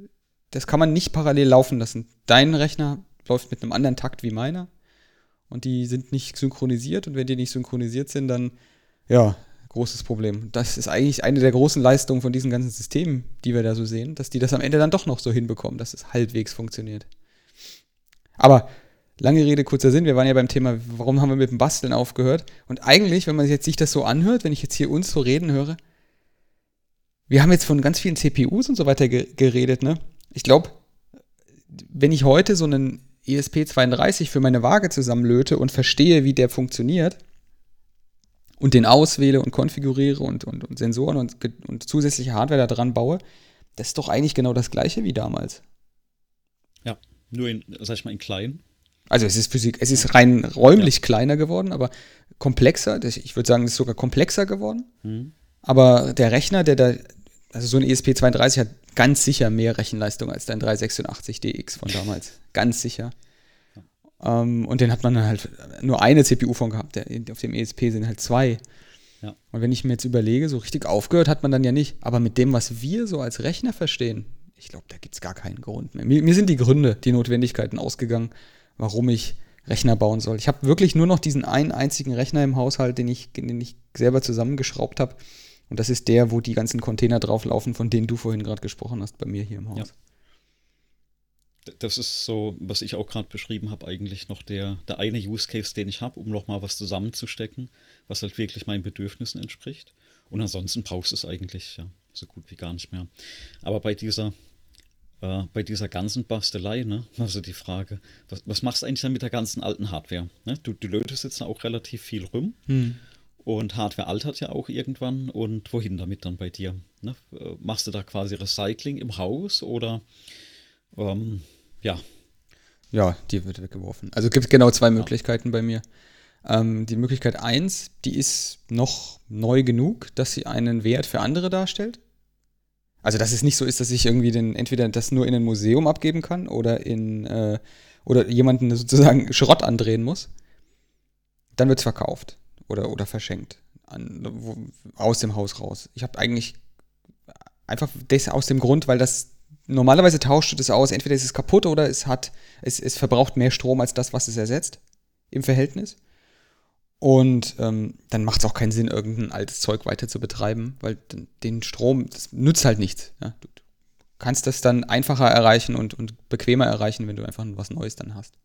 Das kann man nicht parallel laufen lassen. Dein Rechner läuft mit einem anderen Takt wie meiner und die sind nicht synchronisiert und wenn die nicht synchronisiert sind, dann ja, großes Problem. Das ist eigentlich eine der großen Leistungen von diesen ganzen Systemen, die wir da so sehen, dass die das am Ende dann doch noch so hinbekommen, dass es halbwegs funktioniert. Aber lange Rede, kurzer Sinn, wir waren ja beim Thema, warum haben wir mit dem Basteln aufgehört? Und eigentlich, wenn man jetzt sich das so anhört, wenn ich jetzt hier uns so reden höre, wir haben jetzt von ganz vielen CPUs und so weiter geredet, ne? Ich glaube, wenn ich heute so einen ESP32 für meine Waage zusammenlöte und verstehe, wie der funktioniert und den auswähle und konfiguriere und, und, und Sensoren und, und zusätzliche Hardware da dran baue, das ist doch eigentlich genau das gleiche wie damals. Ja, nur in, sag ich mal, in klein. Also es ist Physik, es ist rein räumlich ja. kleiner geworden, aber komplexer. Ich würde sagen, es ist sogar komplexer geworden. Mhm. Aber der Rechner, der da, also so ein ESP32 hat ganz sicher mehr Rechenleistung als dein 386DX von damals. ganz sicher. Ähm, und den hat man dann halt nur eine CPU von gehabt. Der, auf dem ESP sind halt zwei. Ja. Und wenn ich mir jetzt überlege, so richtig aufgehört hat man dann ja nicht. Aber mit dem, was wir so als Rechner verstehen, ich glaube, da gibt es gar keinen Grund mehr. Mir, mir, sind die Gründe, die Notwendigkeiten ausgegangen, warum ich Rechner bauen soll. Ich habe wirklich nur noch diesen einen einzigen Rechner im Haushalt, den ich, den ich selber zusammengeschraubt habe. Und das ist der, wo die ganzen Container drauflaufen, von denen du vorhin gerade gesprochen hast, bei mir hier im Haus. Ja das ist so, was ich auch gerade beschrieben habe, eigentlich noch der, der eine Use Case, den ich habe, um nochmal was zusammenzustecken, was halt wirklich meinen Bedürfnissen entspricht. Und ansonsten brauchst du es eigentlich ja so gut wie gar nicht mehr. Aber bei dieser, äh, bei dieser ganzen Bastelei, ne, also die Frage, was, was machst du eigentlich dann mit der ganzen alten Hardware? Ne? Du, du lötest jetzt auch relativ viel rum. Hm. Und Hardware altert ja auch irgendwann. Und wohin damit dann bei dir? Ne? Machst du da quasi Recycling im Haus oder ähm, ja. Ja, die wird weggeworfen. Also gibt es genau zwei ja. Möglichkeiten bei mir. Ähm, die Möglichkeit 1, die ist noch neu genug, dass sie einen Wert für andere darstellt. Also, dass es nicht so ist, dass ich irgendwie den, entweder das nur in ein Museum abgeben kann oder in äh, oder jemanden sozusagen Schrott andrehen muss. Dann wird es verkauft oder, oder verschenkt. An, wo, aus dem Haus raus. Ich habe eigentlich einfach das aus dem Grund, weil das normalerweise tauscht das aus, entweder ist es kaputt oder es hat, es, es verbraucht mehr Strom als das, was es ersetzt im Verhältnis. Und ähm, dann macht es auch keinen Sinn, irgendein altes Zeug weiter zu betreiben, weil den Strom, das nützt halt nichts. Ja? Du, kannst das dann einfacher erreichen und, und bequemer erreichen, wenn du einfach was Neues dann hast.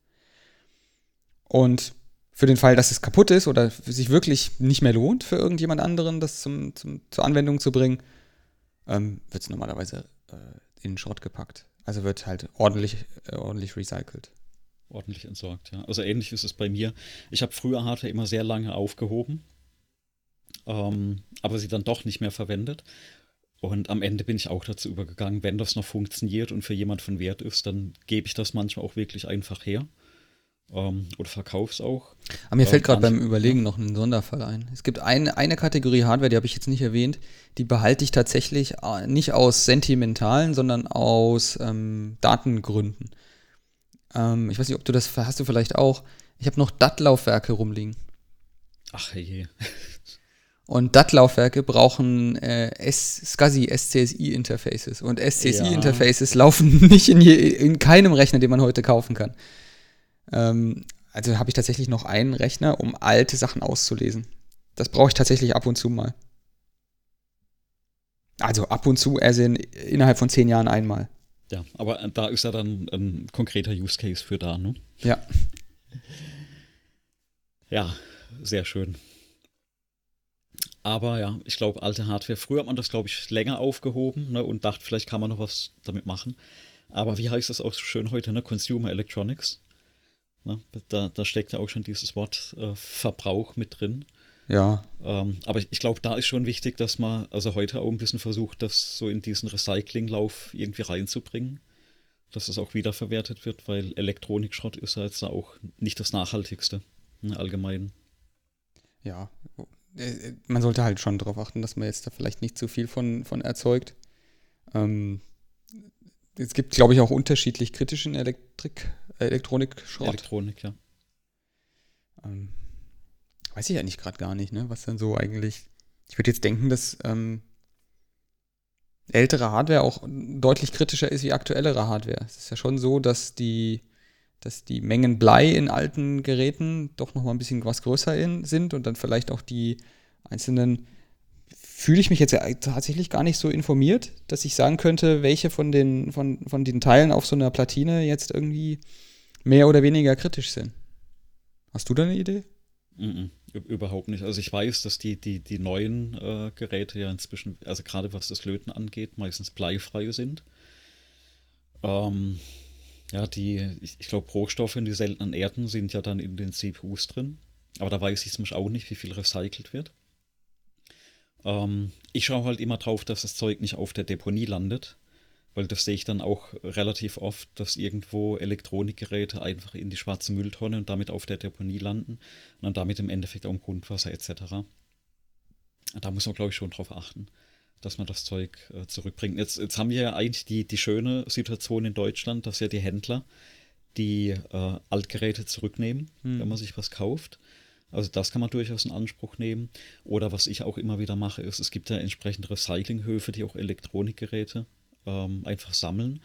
Und für den Fall, dass es kaputt ist oder sich wirklich nicht mehr lohnt für irgendjemand anderen, das zum, zum zur Anwendung zu bringen, ähm, wird es normalerweise äh, in den Schrott gepackt. Also wird halt ordentlich, äh, ordentlich recycelt. Ordentlich entsorgt, ja. Also ähnlich ist es bei mir. Ich habe früher Hardware immer sehr lange aufgehoben, ähm, aber sie dann doch nicht mehr verwendet. Und am Ende bin ich auch dazu übergegangen, wenn das noch funktioniert und für jemand von Wert ist, dann gebe ich das manchmal auch wirklich einfach her ähm, oder verkauf's auch. Aber mir fällt gerade beim Überlegen noch ein Sonderfall ein. Es gibt ein, eine Kategorie Hardware, die habe ich jetzt nicht erwähnt, die behalte ich tatsächlich äh, nicht aus sentimentalen, sondern aus ähm, Datengründen. Ähm, ich weiß nicht, ob du das hast du vielleicht auch. Ich habe noch DAT-Laufwerke rumliegen. Ach je. Und DAT-Laufwerke brauchen äh, SCSI, SCSI-Interfaces. Und SCSI-Interfaces ja. laufen nicht in, je, in keinem Rechner, den man heute kaufen kann. Ähm, also habe ich tatsächlich noch einen Rechner, um alte Sachen auszulesen. Das brauche ich tatsächlich ab und zu mal. Also ab und zu, also in, innerhalb von zehn Jahren einmal. Ja, aber da ist ja dann ein konkreter Use Case für da, ne? Ja. Ja, sehr schön. Aber ja, ich glaube, alte Hardware, früher hat man das, glaube ich, länger aufgehoben ne, und dachte, vielleicht kann man noch was damit machen. Aber wie heißt das auch so schön heute, ne? Consumer Electronics. Ne? Da, da steckt ja auch schon dieses Wort äh, Verbrauch mit drin. Ja. Ähm, aber ich, ich glaube, da ist schon wichtig, dass man also heute auch ein bisschen versucht, das so in diesen Recyclinglauf irgendwie reinzubringen. Dass das auch wiederverwertet wird, weil Elektronikschrott ist ja jetzt auch nicht das Nachhaltigste ne, allgemein. Ja, äh, man sollte halt schon darauf achten, dass man jetzt da vielleicht nicht zu viel von, von erzeugt. Ähm, es gibt, glaube ich, auch unterschiedlich kritischen Elektrik, Elektronikschrott. Elektronik, ja. Ähm, weiß ich eigentlich gerade gar nicht, ne? Was dann so eigentlich. Ich würde jetzt denken, dass ähm, ältere Hardware auch deutlich kritischer ist wie aktuellere Hardware. Es ist ja schon so, dass die, dass die Mengen Blei in alten Geräten doch noch mal ein bisschen was größer in, sind und dann vielleicht auch die einzelnen fühle ich mich jetzt tatsächlich gar nicht so informiert, dass ich sagen könnte, welche von den, von, von den Teilen auf so einer Platine jetzt irgendwie mehr oder weniger kritisch sind. Hast du da eine Idee? Mm -mm, überhaupt nicht. Also ich weiß, dass die, die, die neuen äh, Geräte ja inzwischen, also gerade was das Löten angeht, meistens bleifrei sind. Ähm, ja, die, ich, ich glaube, Rohstoffe in die seltenen Erden sind ja dann in den CPUs drin. Aber da weiß ich zum Beispiel auch nicht, wie viel recycelt wird. Ähm, ich schaue halt immer drauf, dass das Zeug nicht auf der Deponie landet, weil das sehe ich dann auch relativ oft, dass irgendwo Elektronikgeräte einfach in die schwarze Mülltonne und damit auf der Deponie landen und dann damit im Endeffekt auch im Grundwasser etc. Da muss man, glaube ich, schon drauf achten, dass man das Zeug äh, zurückbringt. Jetzt, jetzt haben wir ja eigentlich die, die schöne Situation in Deutschland, dass ja die Händler die äh, Altgeräte zurücknehmen, hm. wenn man sich was kauft. Also das kann man durchaus in Anspruch nehmen. Oder was ich auch immer wieder mache, ist, es gibt ja entsprechend Recyclinghöfe, die auch Elektronikgeräte ähm, einfach sammeln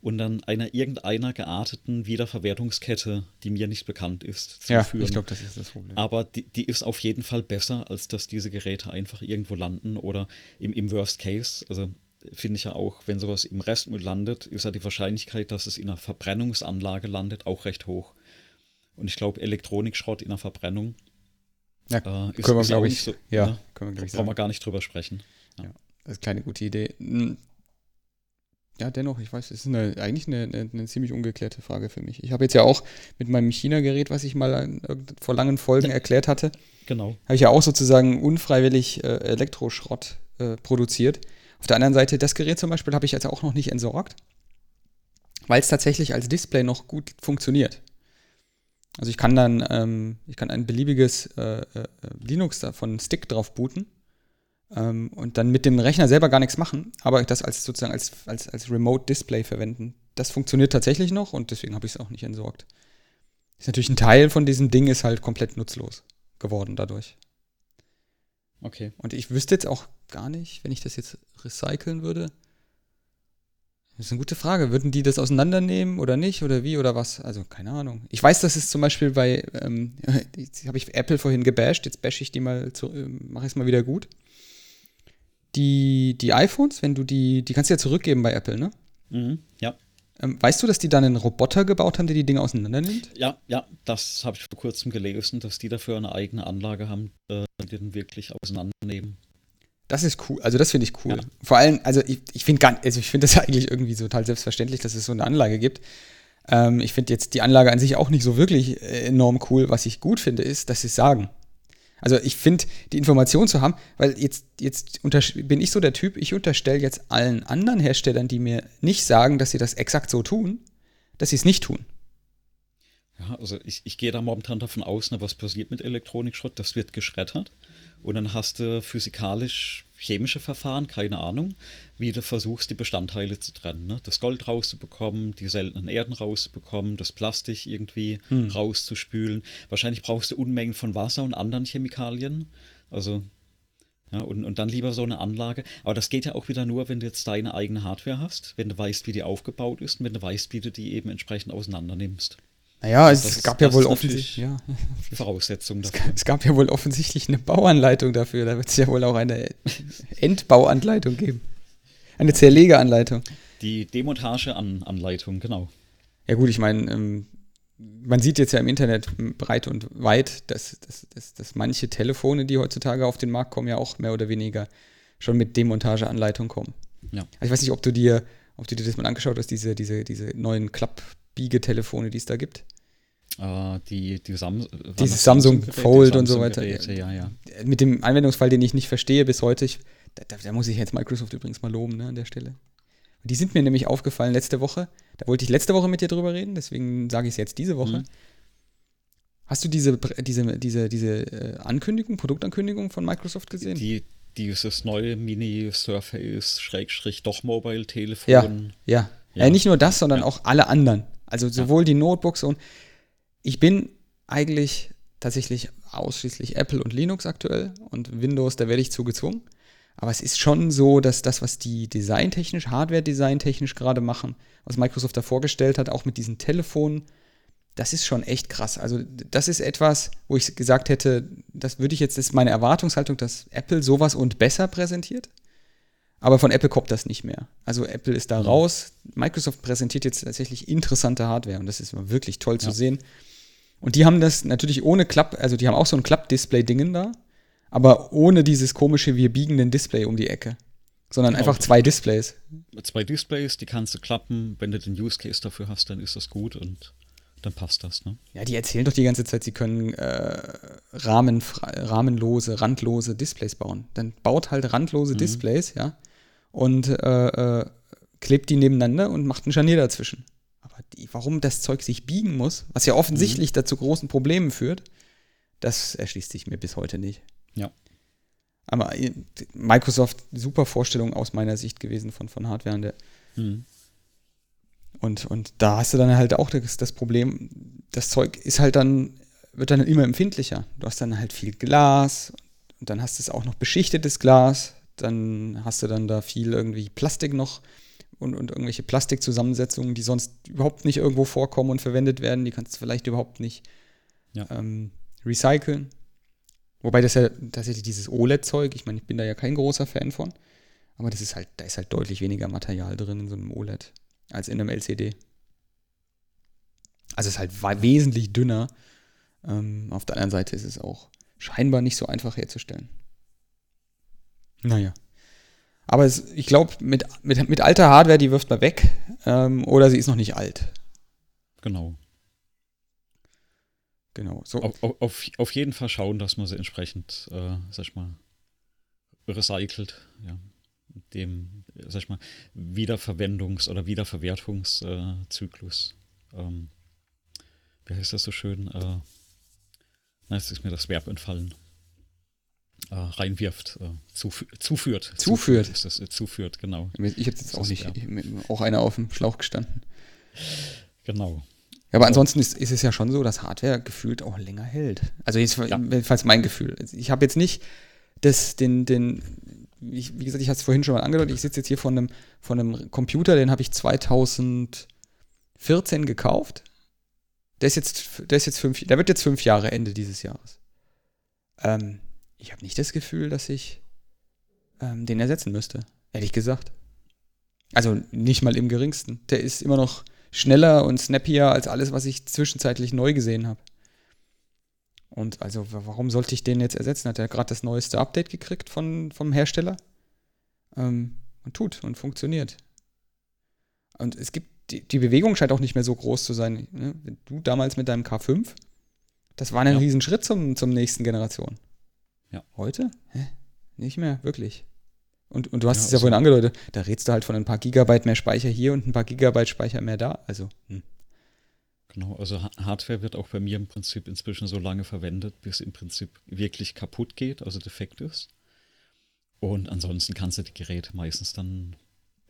und dann einer irgendeiner gearteten Wiederverwertungskette, die mir nicht bekannt ist, zu ja, führen. ich glaube, das ist das Problem. Aber die, die, ist auf jeden Fall besser, als dass diese Geräte einfach irgendwo landen oder im, im Worst Case, also finde ich ja auch, wenn sowas im Restmüll landet, ist ja die Wahrscheinlichkeit, dass es in einer Verbrennungsanlage landet, auch recht hoch. Und ich glaube, Elektronikschrott in der Verbrennung ja, äh, ist, können wir, glaube ich, so, ja, ne? können wir, glaube ich, Brauchen wir gar nicht drüber sprechen. Ja. ja. das ist keine gute Idee. Hm. Ja, dennoch, ich weiß, es ist eine, eigentlich eine, eine, eine, ziemlich ungeklärte Frage für mich. Ich habe jetzt ja auch mit meinem China-Gerät, was ich mal vor langen Folgen ja. erklärt hatte, genau. habe ich ja auch sozusagen unfreiwillig äh, Elektroschrott äh, produziert. Auf der anderen Seite, das Gerät zum Beispiel habe ich jetzt auch noch nicht entsorgt, weil es tatsächlich als Display noch gut funktioniert. Also ich kann dann, ähm, ich kann ein beliebiges äh, äh, Linux von Stick drauf booten ähm, und dann mit dem Rechner selber gar nichts machen, aber das als sozusagen als, als, als Remote Display verwenden. Das funktioniert tatsächlich noch und deswegen habe ich es auch nicht entsorgt. Ist natürlich ein Teil von diesem Ding ist halt komplett nutzlos geworden dadurch. Okay. Und ich wüsste jetzt auch gar nicht, wenn ich das jetzt recyceln würde, das ist eine gute Frage. Würden die das auseinandernehmen oder nicht oder wie oder was? Also keine Ahnung. Ich weiß, dass es zum Beispiel bei, ähm, habe ich Apple vorhin gebasht, jetzt bashe ich die mal, zu, äh, mache ich es mal wieder gut. Die, die iPhones, wenn du die, die kannst du ja zurückgeben bei Apple, ne? Mhm, ja. Ähm, weißt du, dass die dann einen Roboter gebaut haben, der die Dinge auseinandernimmt? Ja, ja, das habe ich vor kurzem gelesen, dass die dafür eine eigene Anlage haben, äh, die den wirklich auseinandernehmen. Das ist cool. Also das finde ich cool. Ja. Vor allem, also ich, ich finde also ich das eigentlich irgendwie total selbstverständlich, dass es so eine Anlage gibt. Ähm, ich finde jetzt die Anlage an sich auch nicht so wirklich äh, enorm cool. Was ich gut finde, ist, dass sie es sagen. Also ich finde, die Information zu haben, weil jetzt, jetzt bin ich so der Typ, ich unterstelle jetzt allen anderen Herstellern, die mir nicht sagen, dass sie das exakt so tun, dass sie es nicht tun. Ja, also ich, ich gehe da momentan davon aus, ne, was passiert mit Elektronikschrott, das wird geschreddert. Und dann hast du physikalisch chemische Verfahren, keine Ahnung, wie du versuchst, die Bestandteile zu trennen. Ne? Das Gold rauszubekommen, die seltenen Erden rauszubekommen, das Plastik irgendwie hm. rauszuspülen. Wahrscheinlich brauchst du Unmengen von Wasser und anderen Chemikalien. Also, ja, und, und dann lieber so eine Anlage. Aber das geht ja auch wieder nur, wenn du jetzt deine eigene Hardware hast, wenn du weißt, wie die aufgebaut ist und wenn du weißt, wie du die eben entsprechend auseinander nimmst. Naja, es, es gab ja wohl offensichtlich. Ja. Voraussetzung dafür. Es gab, es gab, ja wohl offensichtlich eine Bauanleitung dafür. Da wird es ja wohl auch eine Endbauanleitung geben. Eine Zerlegeanleitung. Die Demontageanleitung, genau. Ja, gut, ich meine, ähm, man sieht jetzt ja im Internet breit und weit, dass, dass, dass, dass manche Telefone, die heutzutage auf den Markt kommen, ja auch mehr oder weniger schon mit Demontageanleitung kommen. Ja. Also ich weiß nicht, ob du dir, ob du dir das mal angeschaut hast, diese, diese, diese neuen Klapp- Biegetelefone, die es da gibt. äh, die, die Sam Dieses Samsung, Samsung Fold Samsung und so weiter. Geräte, ja, ja. Mit dem Anwendungsfall, den ich nicht verstehe bis heute, ich, da, da, muss ich jetzt Microsoft übrigens mal loben ne, an der Stelle. Die sind mir nämlich aufgefallen letzte Woche. Da wollte ich letzte Woche mit dir drüber reden, deswegen sage ich es jetzt diese Woche. Mhm. Hast du diese, diese, diese, diese äh, Ankündigung, Produktankündigung von Microsoft gesehen? Die, dieses neue Mini-Surface, Schrägstrich, doch Mobile-Telefon. Ja, ja. ja. ja. nicht nur das, sondern ja. auch alle anderen. Also sowohl die Notebooks und ich bin eigentlich tatsächlich ausschließlich Apple und Linux aktuell und Windows, da werde ich zugezwungen. Aber es ist schon so, dass das, was die designtechnisch, Hardware-designtechnisch gerade machen, was Microsoft da vorgestellt hat, auch mit diesen Telefonen, das ist schon echt krass. Also, das ist etwas, wo ich gesagt hätte, das würde ich jetzt, das ist meine Erwartungshaltung, dass Apple sowas und besser präsentiert. Aber von Apple kommt das nicht mehr. Also Apple ist da mhm. raus. Microsoft präsentiert jetzt tatsächlich interessante Hardware und das ist wirklich toll ja. zu sehen. Und die haben das natürlich ohne Klapp, also die haben auch so ein Klapp-Display-Dingen da aber ohne dieses komische, wir biegenden Display um die Ecke. Sondern genau. einfach zwei Displays. Zwei Displays, die kannst du klappen. Wenn du den Use Case dafür hast, dann ist das gut und dann passt das, ne? Ja, die erzählen doch die ganze Zeit, sie können äh, Rahmen, rahmenlose, randlose Displays bauen. Dann baut halt randlose mhm. Displays, ja, und äh, äh, klebt die nebeneinander und macht ein Scharnier dazwischen. Aber die, warum das Zeug sich biegen muss, was ja offensichtlich mhm. dazu großen Problemen führt, das erschließt sich mir bis heute nicht. Ja. Aber äh, Microsoft, super Vorstellung aus meiner Sicht gewesen von, von Hardware. Der, mhm. Und, und da hast du dann halt auch das, das Problem, das Zeug ist halt dann, wird dann immer empfindlicher. Du hast dann halt viel Glas und dann hast du es auch noch beschichtetes Glas. Dann hast du dann da viel irgendwie Plastik noch und, und irgendwelche Plastikzusammensetzungen, die sonst überhaupt nicht irgendwo vorkommen und verwendet werden. Die kannst du vielleicht überhaupt nicht ja. ähm, recyceln. Wobei das ja tatsächlich dieses OLED-Zeug, ich meine, ich bin da ja kein großer Fan von, aber das ist halt, da ist halt deutlich weniger Material drin in so einem OLED als in einem LCD. Also es ist halt wesentlich dünner. Ähm, auf der anderen Seite ist es auch scheinbar nicht so einfach herzustellen. Naja. Aber es, ich glaube, mit, mit, mit alter Hardware, die wirft man weg. Ähm, oder sie ist noch nicht alt. Genau. Genau. So. Auf, auf, auf jeden Fall schauen, dass man sie entsprechend, äh, sag ich mal, recycelt, ja. Dem, sag ich mal, Wiederverwendungs- oder Wiederverwertungszyklus. Äh, ähm, wie heißt das so schön? Äh, na, jetzt ist mir das Verb entfallen. Äh, reinwirft, äh, zuf zuführt. Zuführt. Ist das, äh, zuführt, genau. Ich habe jetzt auch nicht, auch einer auf dem Schlauch gestanden. Genau. Ja, aber ansonsten ist, ist es ja schon so, dass Hardware gefühlt auch länger hält. Also jedenfalls mein Gefühl. Ich habe jetzt nicht das, den, den, ich, wie gesagt, ich hatte es vorhin schon mal angedeutet, ich sitze jetzt hier vor einem, vor einem Computer, den habe ich 2014 gekauft. Der ist jetzt, der ist jetzt fünf, der wird jetzt fünf Jahre Ende dieses Jahres. Ähm, ich habe nicht das Gefühl, dass ich ähm, den ersetzen müsste, ehrlich gesagt. Also nicht mal im geringsten. Der ist immer noch schneller und snappier als alles, was ich zwischenzeitlich neu gesehen habe. Und also, warum sollte ich den jetzt ersetzen? Hat er gerade das neueste Update gekriegt von, vom Hersteller? Ähm, und tut und funktioniert. Und es gibt, die, die, Bewegung scheint auch nicht mehr so groß zu sein. Ne? Du damals mit deinem K5, das war ein ja. Riesenschritt zum, zum nächsten Generation. Ja. Heute? Hä? Nicht mehr, wirklich. Und, und du hast ja, es ja vorhin angedeutet, da redest du halt von ein paar Gigabyte mehr Speicher hier und ein paar Gigabyte Speicher mehr da. Also. Hm. Genau, also Hardware wird auch bei mir im Prinzip inzwischen so lange verwendet, bis im Prinzip wirklich kaputt geht, also defekt ist. Und ansonsten kannst du die Geräte meistens dann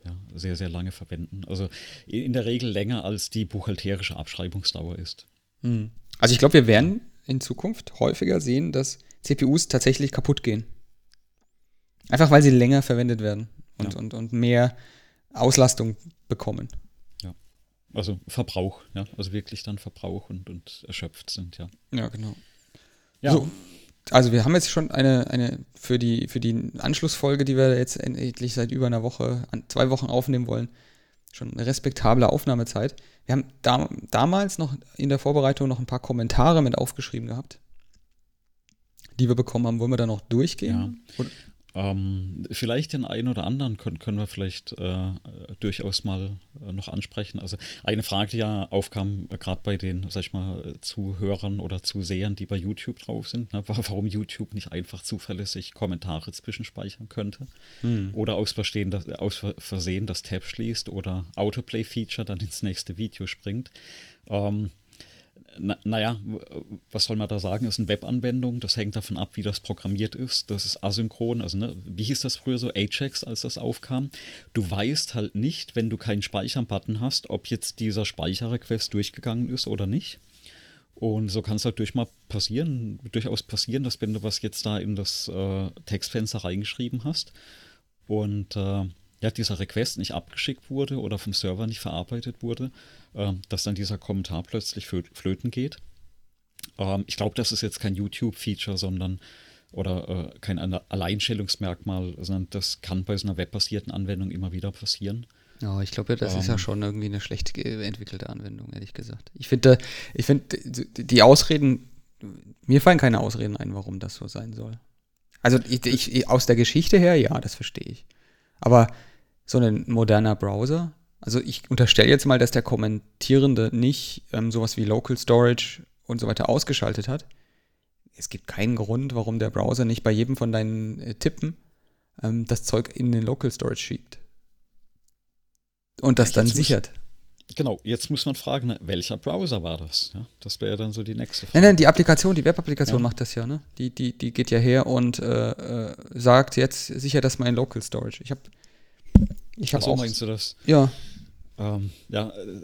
ja, sehr, sehr lange verwenden. Also in der Regel länger als die buchhalterische Abschreibungsdauer ist. Hm. Also ich glaube, wir werden in Zukunft häufiger sehen, dass CPUs tatsächlich kaputt gehen. Einfach weil sie länger verwendet werden und, ja. und, und mehr Auslastung bekommen. Also Verbrauch, ja. Also wirklich dann Verbrauch und, und erschöpft sind, ja. Ja, genau. Ja. So, also wir haben jetzt schon eine, eine für die, für die Anschlussfolge, die wir jetzt endlich seit über einer Woche, zwei Wochen aufnehmen wollen, schon eine respektable Aufnahmezeit. Wir haben da, damals noch in der Vorbereitung noch ein paar Kommentare mit aufgeschrieben gehabt, die wir bekommen haben. Wollen wir da noch durchgehen? Ja. Ähm, vielleicht den einen oder anderen können, können wir vielleicht äh, durchaus mal äh, noch ansprechen. Also eine Frage, die ja aufkam, äh, gerade bei den, sag ich mal, Zuhörern oder Zusehern, die bei YouTube drauf sind, ne, warum YouTube nicht einfach zuverlässig Kommentare zwischenspeichern könnte. Hm. Oder aus, Verstehen, dass, aus Versehen das Tab schließt oder Autoplay-Feature dann ins nächste Video springt. Ähm, na, naja, was soll man da sagen? Ist eine Webanwendung, das hängt davon ab, wie das programmiert ist. Das ist asynchron, also ne, wie hieß das früher so, Ajax, als das aufkam? Du weißt halt nicht, wenn du keinen Speichern-Button hast, ob jetzt dieser Speicherrequest durchgegangen ist oder nicht. Und so kann es halt durch mal passieren, durchaus passieren, dass wenn du was jetzt da in das äh, Textfenster reingeschrieben hast und äh, ja, dieser Request nicht abgeschickt wurde oder vom Server nicht verarbeitet wurde, äh, dass dann dieser Kommentar plötzlich flöten geht. Ähm, ich glaube, das ist jetzt kein YouTube-Feature, sondern oder äh, kein Alleinstellungsmerkmal, sondern das kann bei so einer webbasierten Anwendung immer wieder passieren. Ja, ich glaube, das ähm, ist ja ähm. schon irgendwie eine schlecht entwickelte Anwendung, ehrlich gesagt. Ich finde, ich finde, die Ausreden, mir fallen keine Ausreden ein, warum das so sein soll. Also ich, ich, aus der Geschichte her, ja, das verstehe ich. Aber so ein moderner Browser. Also ich unterstelle jetzt mal, dass der Kommentierende nicht ähm, sowas wie Local Storage und so weiter ausgeschaltet hat. Es gibt keinen Grund, warum der Browser nicht bei jedem von deinen äh, Tippen ähm, das Zeug in den Local Storage schiebt. Und das dann sichert. Genau, jetzt muss man fragen, ne, welcher Browser war das? Ja, das wäre dann so die nächste Frage. Nein, nein, die Applikation, die Web-Applikation ja. macht das ja, ne? Die, die, die geht ja her und äh, äh, sagt jetzt sicher das mein Local Storage. Ich habe ich habe auch. meinst du das? Ja. Ähm, ja, äh,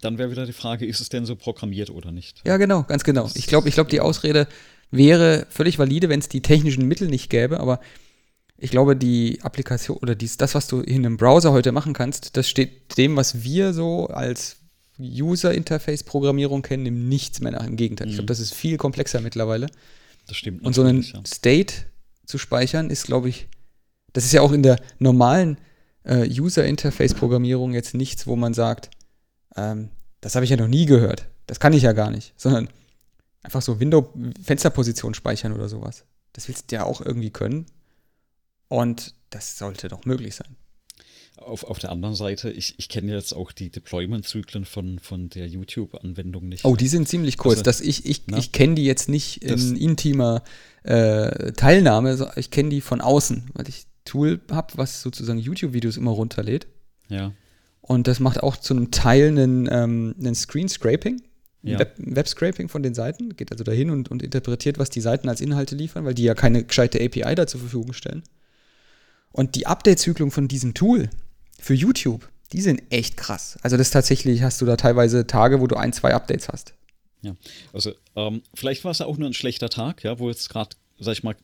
dann wäre wieder die Frage, ist es denn so programmiert oder nicht? Ja, genau, ganz genau. Ich glaube, ich glaube, die Ausrede wäre völlig valide, wenn es die technischen Mittel nicht gäbe, aber ich glaube, die Applikation oder dies, das, was du in einem Browser heute machen kannst, das steht dem, was wir so als User-Interface-Programmierung kennen, im Nichts mehr nach. Im Gegenteil. Mhm. Ich glaube, das ist viel komplexer mittlerweile. Das stimmt. Und so einen ja. State zu speichern, ist, glaube ich, das ist ja auch in der normalen äh, User-Interface-Programmierung jetzt nichts, wo man sagt, ähm, das habe ich ja noch nie gehört. Das kann ich ja gar nicht. Sondern einfach so Window-Fensterposition speichern oder sowas. Das willst du ja auch irgendwie können. Und das sollte doch möglich sein. Auf, auf der anderen Seite, ich, ich kenne jetzt auch die Deployment-Zyklen von, von der YouTube-Anwendung nicht. Oh, die sind ziemlich kurz. Also, das, ich ich, ich kenne die jetzt nicht in intimer äh, Teilnahme, ich kenne die von außen, weil ich Tool habe, was sozusagen YouTube-Videos immer runterlädt. Ja. Und das macht auch zu einem Teil einen, ähm, einen Screen-Scraping, ja. Web-Scraping von den Seiten. Geht also dahin und, und interpretiert, was die Seiten als Inhalte liefern, weil die ja keine gescheite API da zur Verfügung stellen. Und die Update-Zyklung von diesem Tool für YouTube, die sind echt krass. Also das tatsächlich hast du da teilweise Tage, wo du ein, zwei Updates hast. Ja, also ähm, vielleicht war es ja auch nur ein schlechter Tag, ja, wo jetzt gerade, sag ich mal,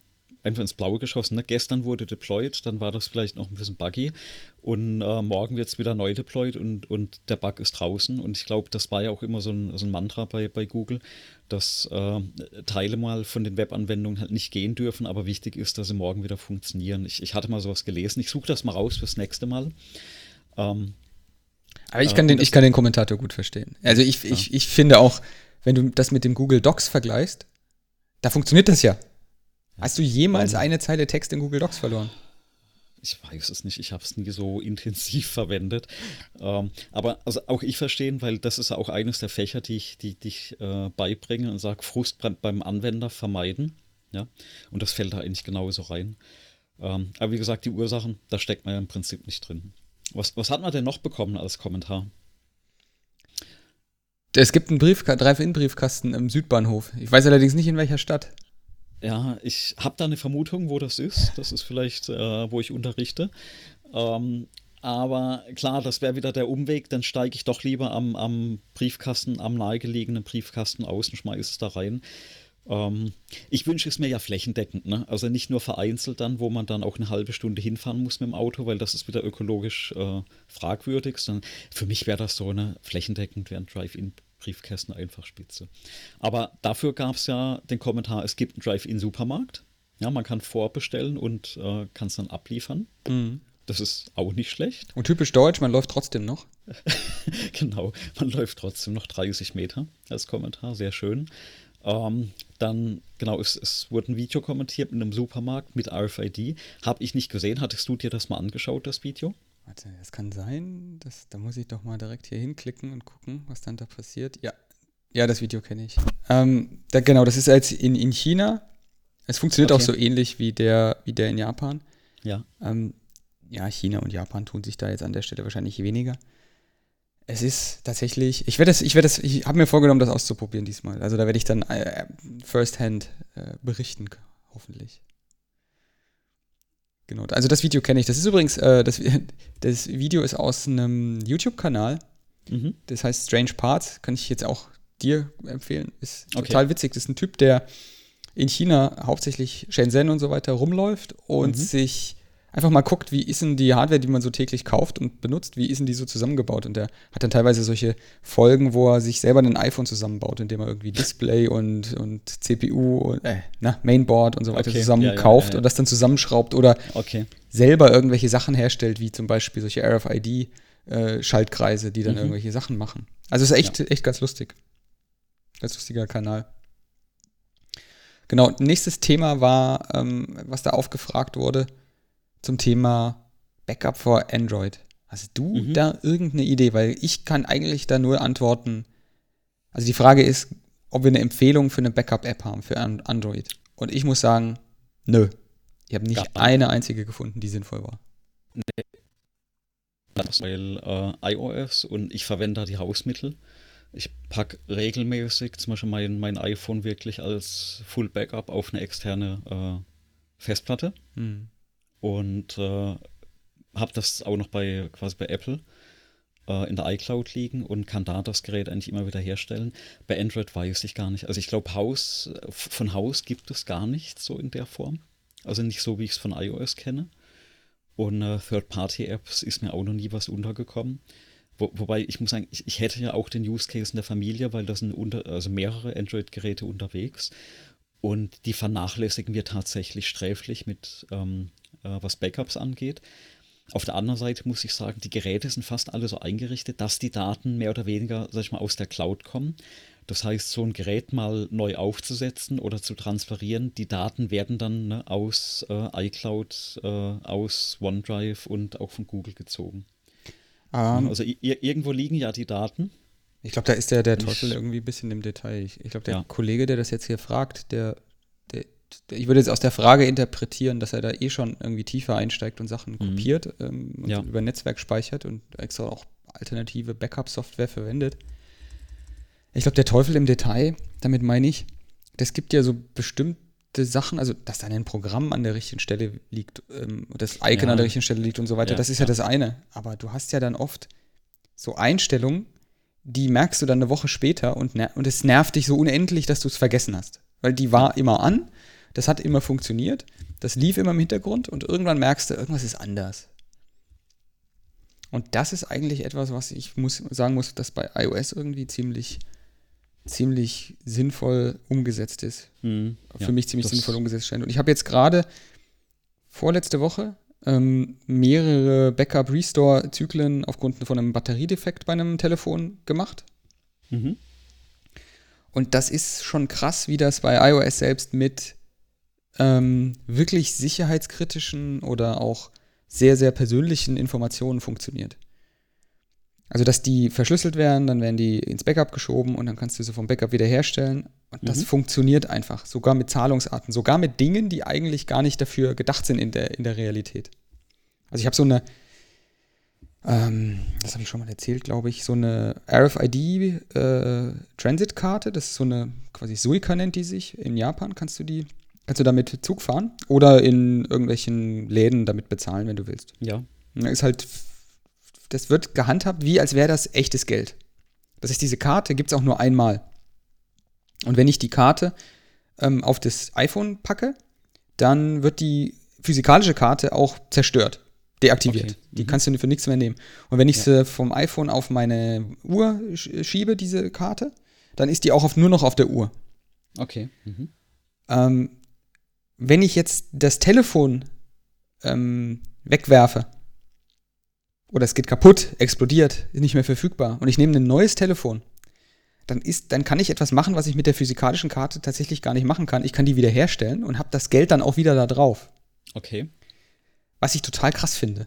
einfach ins Blaue geschossen. Ne? Gestern wurde deployed, dann war das vielleicht noch ein bisschen buggy und äh, morgen wird es wieder neu deployed und, und der Bug ist draußen. Und ich glaube, das war ja auch immer so ein, so ein Mantra bei, bei Google, dass äh, Teile mal von den Webanwendungen halt nicht gehen dürfen, aber wichtig ist, dass sie morgen wieder funktionieren. Ich, ich hatte mal sowas gelesen. Ich suche das mal raus fürs nächste Mal. Ähm, aber ich kann, äh, den, ich kann den Kommentator gut verstehen. Also ich, ja. ich, ich finde auch, wenn du das mit dem Google Docs vergleichst, da funktioniert das ja. Hast du jemals um, eine Zeile Text in Google Docs verloren? Ich weiß es nicht, ich habe es nie so intensiv verwendet. Ähm, aber also auch ich verstehe, weil das ist auch eines der Fächer, die ich, die, die ich äh, beibringe und sage, Frust beim Anwender vermeiden. Ja? Und das fällt da eigentlich genauso rein. Ähm, aber wie gesagt, die Ursachen, da steckt man ja im Prinzip nicht drin. Was, was hat man denn noch bekommen als Kommentar? Es gibt einen Brief, Drive-In-Briefkasten im Südbahnhof. Ich weiß allerdings nicht, in welcher Stadt. Ja, ich habe da eine Vermutung, wo das ist. Das ist vielleicht, äh, wo ich unterrichte. Ähm, aber klar, das wäre wieder der Umweg. Dann steige ich doch lieber am, am, Briefkasten, am nahegelegenen Briefkasten aus und schmeiße es da rein. Ähm, ich wünsche es mir ja flächendeckend. Ne? Also nicht nur vereinzelt dann, wo man dann auch eine halbe Stunde hinfahren muss mit dem Auto, weil das ist wieder ökologisch äh, fragwürdig. Sondern für mich wäre das so eine flächendeckend, wäre ein Drive-In Briefkästen einfach spitze. Aber dafür gab es ja den Kommentar, es gibt einen Drive-In-Supermarkt. Ja, man kann vorbestellen und äh, kann es dann abliefern. Mhm. Das ist auch nicht schlecht. Und typisch deutsch, man läuft trotzdem noch. genau, man läuft trotzdem noch 30 Meter als Kommentar, sehr schön. Ähm, dann, genau, es, es wurde ein Video kommentiert in einem Supermarkt mit RFID. Habe ich nicht gesehen. Hattest du dir das mal angeschaut, das Video? Warte, das kann sein. Das, da muss ich doch mal direkt hier hinklicken und gucken, was dann da passiert. Ja, ja, das Video kenne ich. Ähm, da, genau, das ist jetzt in, in China. Es funktioniert okay. auch so ähnlich wie der, wie der in Japan. Ja. Ähm, ja, China und Japan tun sich da jetzt an der Stelle wahrscheinlich weniger. Es ist tatsächlich, ich werde das, ich werde das, ich habe mir vorgenommen, das auszuprobieren diesmal. Also da werde ich dann äh, firsthand äh, berichten, hoffentlich. Genau, also das Video kenne ich. Das ist übrigens, äh, das, das Video ist aus einem YouTube-Kanal. Mhm. Das heißt Strange Parts. Kann ich jetzt auch dir empfehlen. Ist okay. total witzig. Das ist ein Typ, der in China hauptsächlich Shenzhen und so weiter rumläuft und mhm. sich einfach mal guckt, wie ist denn die Hardware, die man so täglich kauft und benutzt, wie ist denn die so zusammengebaut? Und der hat dann teilweise solche Folgen, wo er sich selber ein iPhone zusammenbaut, indem er irgendwie Display und, und CPU und äh, na, Mainboard und so weiter okay. zusammen ja, kauft ja, ja, und das dann zusammenschraubt oder okay. selber irgendwelche Sachen herstellt, wie zum Beispiel solche RFID-Schaltkreise, äh, die dann mhm. irgendwelche Sachen machen. Also ist echt, echt ganz lustig. Ganz lustiger Kanal. Genau, nächstes Thema war, ähm, was da aufgefragt wurde, zum Thema Backup for Android. Hast du mhm. da irgendeine Idee? Weil ich kann eigentlich da nur antworten. Also die Frage ist, ob wir eine Empfehlung für eine Backup-App haben für Android. Und ich muss sagen, nö. Ich habe nicht Gar eine einzige gefunden, die sinnvoll war. Nee. Weil äh, iOS und ich verwende da die Hausmittel. Ich packe regelmäßig zum Beispiel mein, mein iPhone wirklich als Full Backup auf eine externe äh, Festplatte. Hm und äh, habe das auch noch bei quasi bei Apple äh, in der iCloud liegen und kann da das Gerät eigentlich immer wieder herstellen. Bei Android weiß ich gar nicht. Also ich glaube, Haus, von Haus gibt es gar nicht so in der Form. Also nicht so, wie ich es von iOS kenne. Und äh, Third-Party-Apps ist mir auch noch nie was untergekommen. Wo, wobei ich muss sagen, ich, ich, hätte ja auch den Use Case in der Familie, weil da sind unter, also mehrere Android-Geräte unterwegs. Und die vernachlässigen wir tatsächlich sträflich mit ähm, äh, was Backups angeht. Auf der anderen Seite muss ich sagen, die Geräte sind fast alle so eingerichtet, dass die Daten mehr oder weniger, sag ich mal, aus der Cloud kommen. Das heißt, so ein Gerät mal neu aufzusetzen oder zu transferieren, die Daten werden dann ne, aus äh, iCloud, äh, aus OneDrive und auch von Google gezogen. Um, ähm. also irgendwo liegen ja die Daten. Ich glaube, da ist der, der Teufel irgendwie ein bisschen im Detail. Ich, ich glaube, der ja. Kollege, der das jetzt hier fragt, der ich würde jetzt aus der Frage interpretieren, dass er da eh schon irgendwie tiefer einsteigt und Sachen mhm. kopiert ähm, und ja. über Netzwerk speichert und extra auch alternative Backup-Software verwendet. Ich glaube, der Teufel im Detail, damit meine ich, das gibt ja so bestimmte Sachen, also dass dann ein Programm an der richtigen Stelle liegt, ähm, das Icon ja. an der richtigen Stelle liegt und so weiter, ja, das ist ja. ja das eine. Aber du hast ja dann oft so Einstellungen, die merkst du dann eine Woche später und, und es nervt dich so unendlich, dass du es vergessen hast. Weil die war immer an das hat immer funktioniert. Das lief immer im Hintergrund und irgendwann merkst du, irgendwas ist anders. Und das ist eigentlich etwas, was ich muss, sagen muss, dass bei iOS irgendwie ziemlich, ziemlich sinnvoll umgesetzt ist. Mhm, Für ja, mich ziemlich sinnvoll umgesetzt scheint. Und ich habe jetzt gerade vorletzte Woche ähm, mehrere Backup-Restore-Zyklen aufgrund von einem Batteriedefekt bei einem Telefon gemacht. Mhm. Und das ist schon krass, wie das bei iOS selbst mit ähm, wirklich sicherheitskritischen oder auch sehr, sehr persönlichen Informationen funktioniert. Also, dass die verschlüsselt werden, dann werden die ins Backup geschoben und dann kannst du sie vom Backup wiederherstellen. Und das mhm. funktioniert einfach, sogar mit Zahlungsarten, sogar mit Dingen, die eigentlich gar nicht dafür gedacht sind in der, in der Realität. Also, ich habe so eine, ähm, das habe ich schon mal erzählt, glaube ich, so eine RFID-Transit-Karte. Äh, das ist so eine, quasi Suica nennt die sich. In Japan kannst du die Kannst du damit Zug fahren oder in irgendwelchen Läden damit bezahlen, wenn du willst. Ja. Ist halt, das wird gehandhabt, wie als wäre das echtes Geld. Das ist diese Karte, gibt es auch nur einmal. Und wenn ich die Karte ähm, auf das iPhone packe, dann wird die physikalische Karte auch zerstört, deaktiviert. Okay. Die mhm. kannst du für nichts mehr nehmen. Und wenn ich ja. sie vom iPhone auf meine Uhr schiebe, diese Karte, dann ist die auch auf, nur noch auf der Uhr. Okay. Mhm. Ähm, wenn ich jetzt das Telefon ähm, wegwerfe oder es geht kaputt, explodiert, ist nicht mehr verfügbar und ich nehme ein neues Telefon, dann, ist, dann kann ich etwas machen, was ich mit der physikalischen Karte tatsächlich gar nicht machen kann. Ich kann die wiederherstellen und habe das Geld dann auch wieder da drauf. Okay. Was ich total krass finde.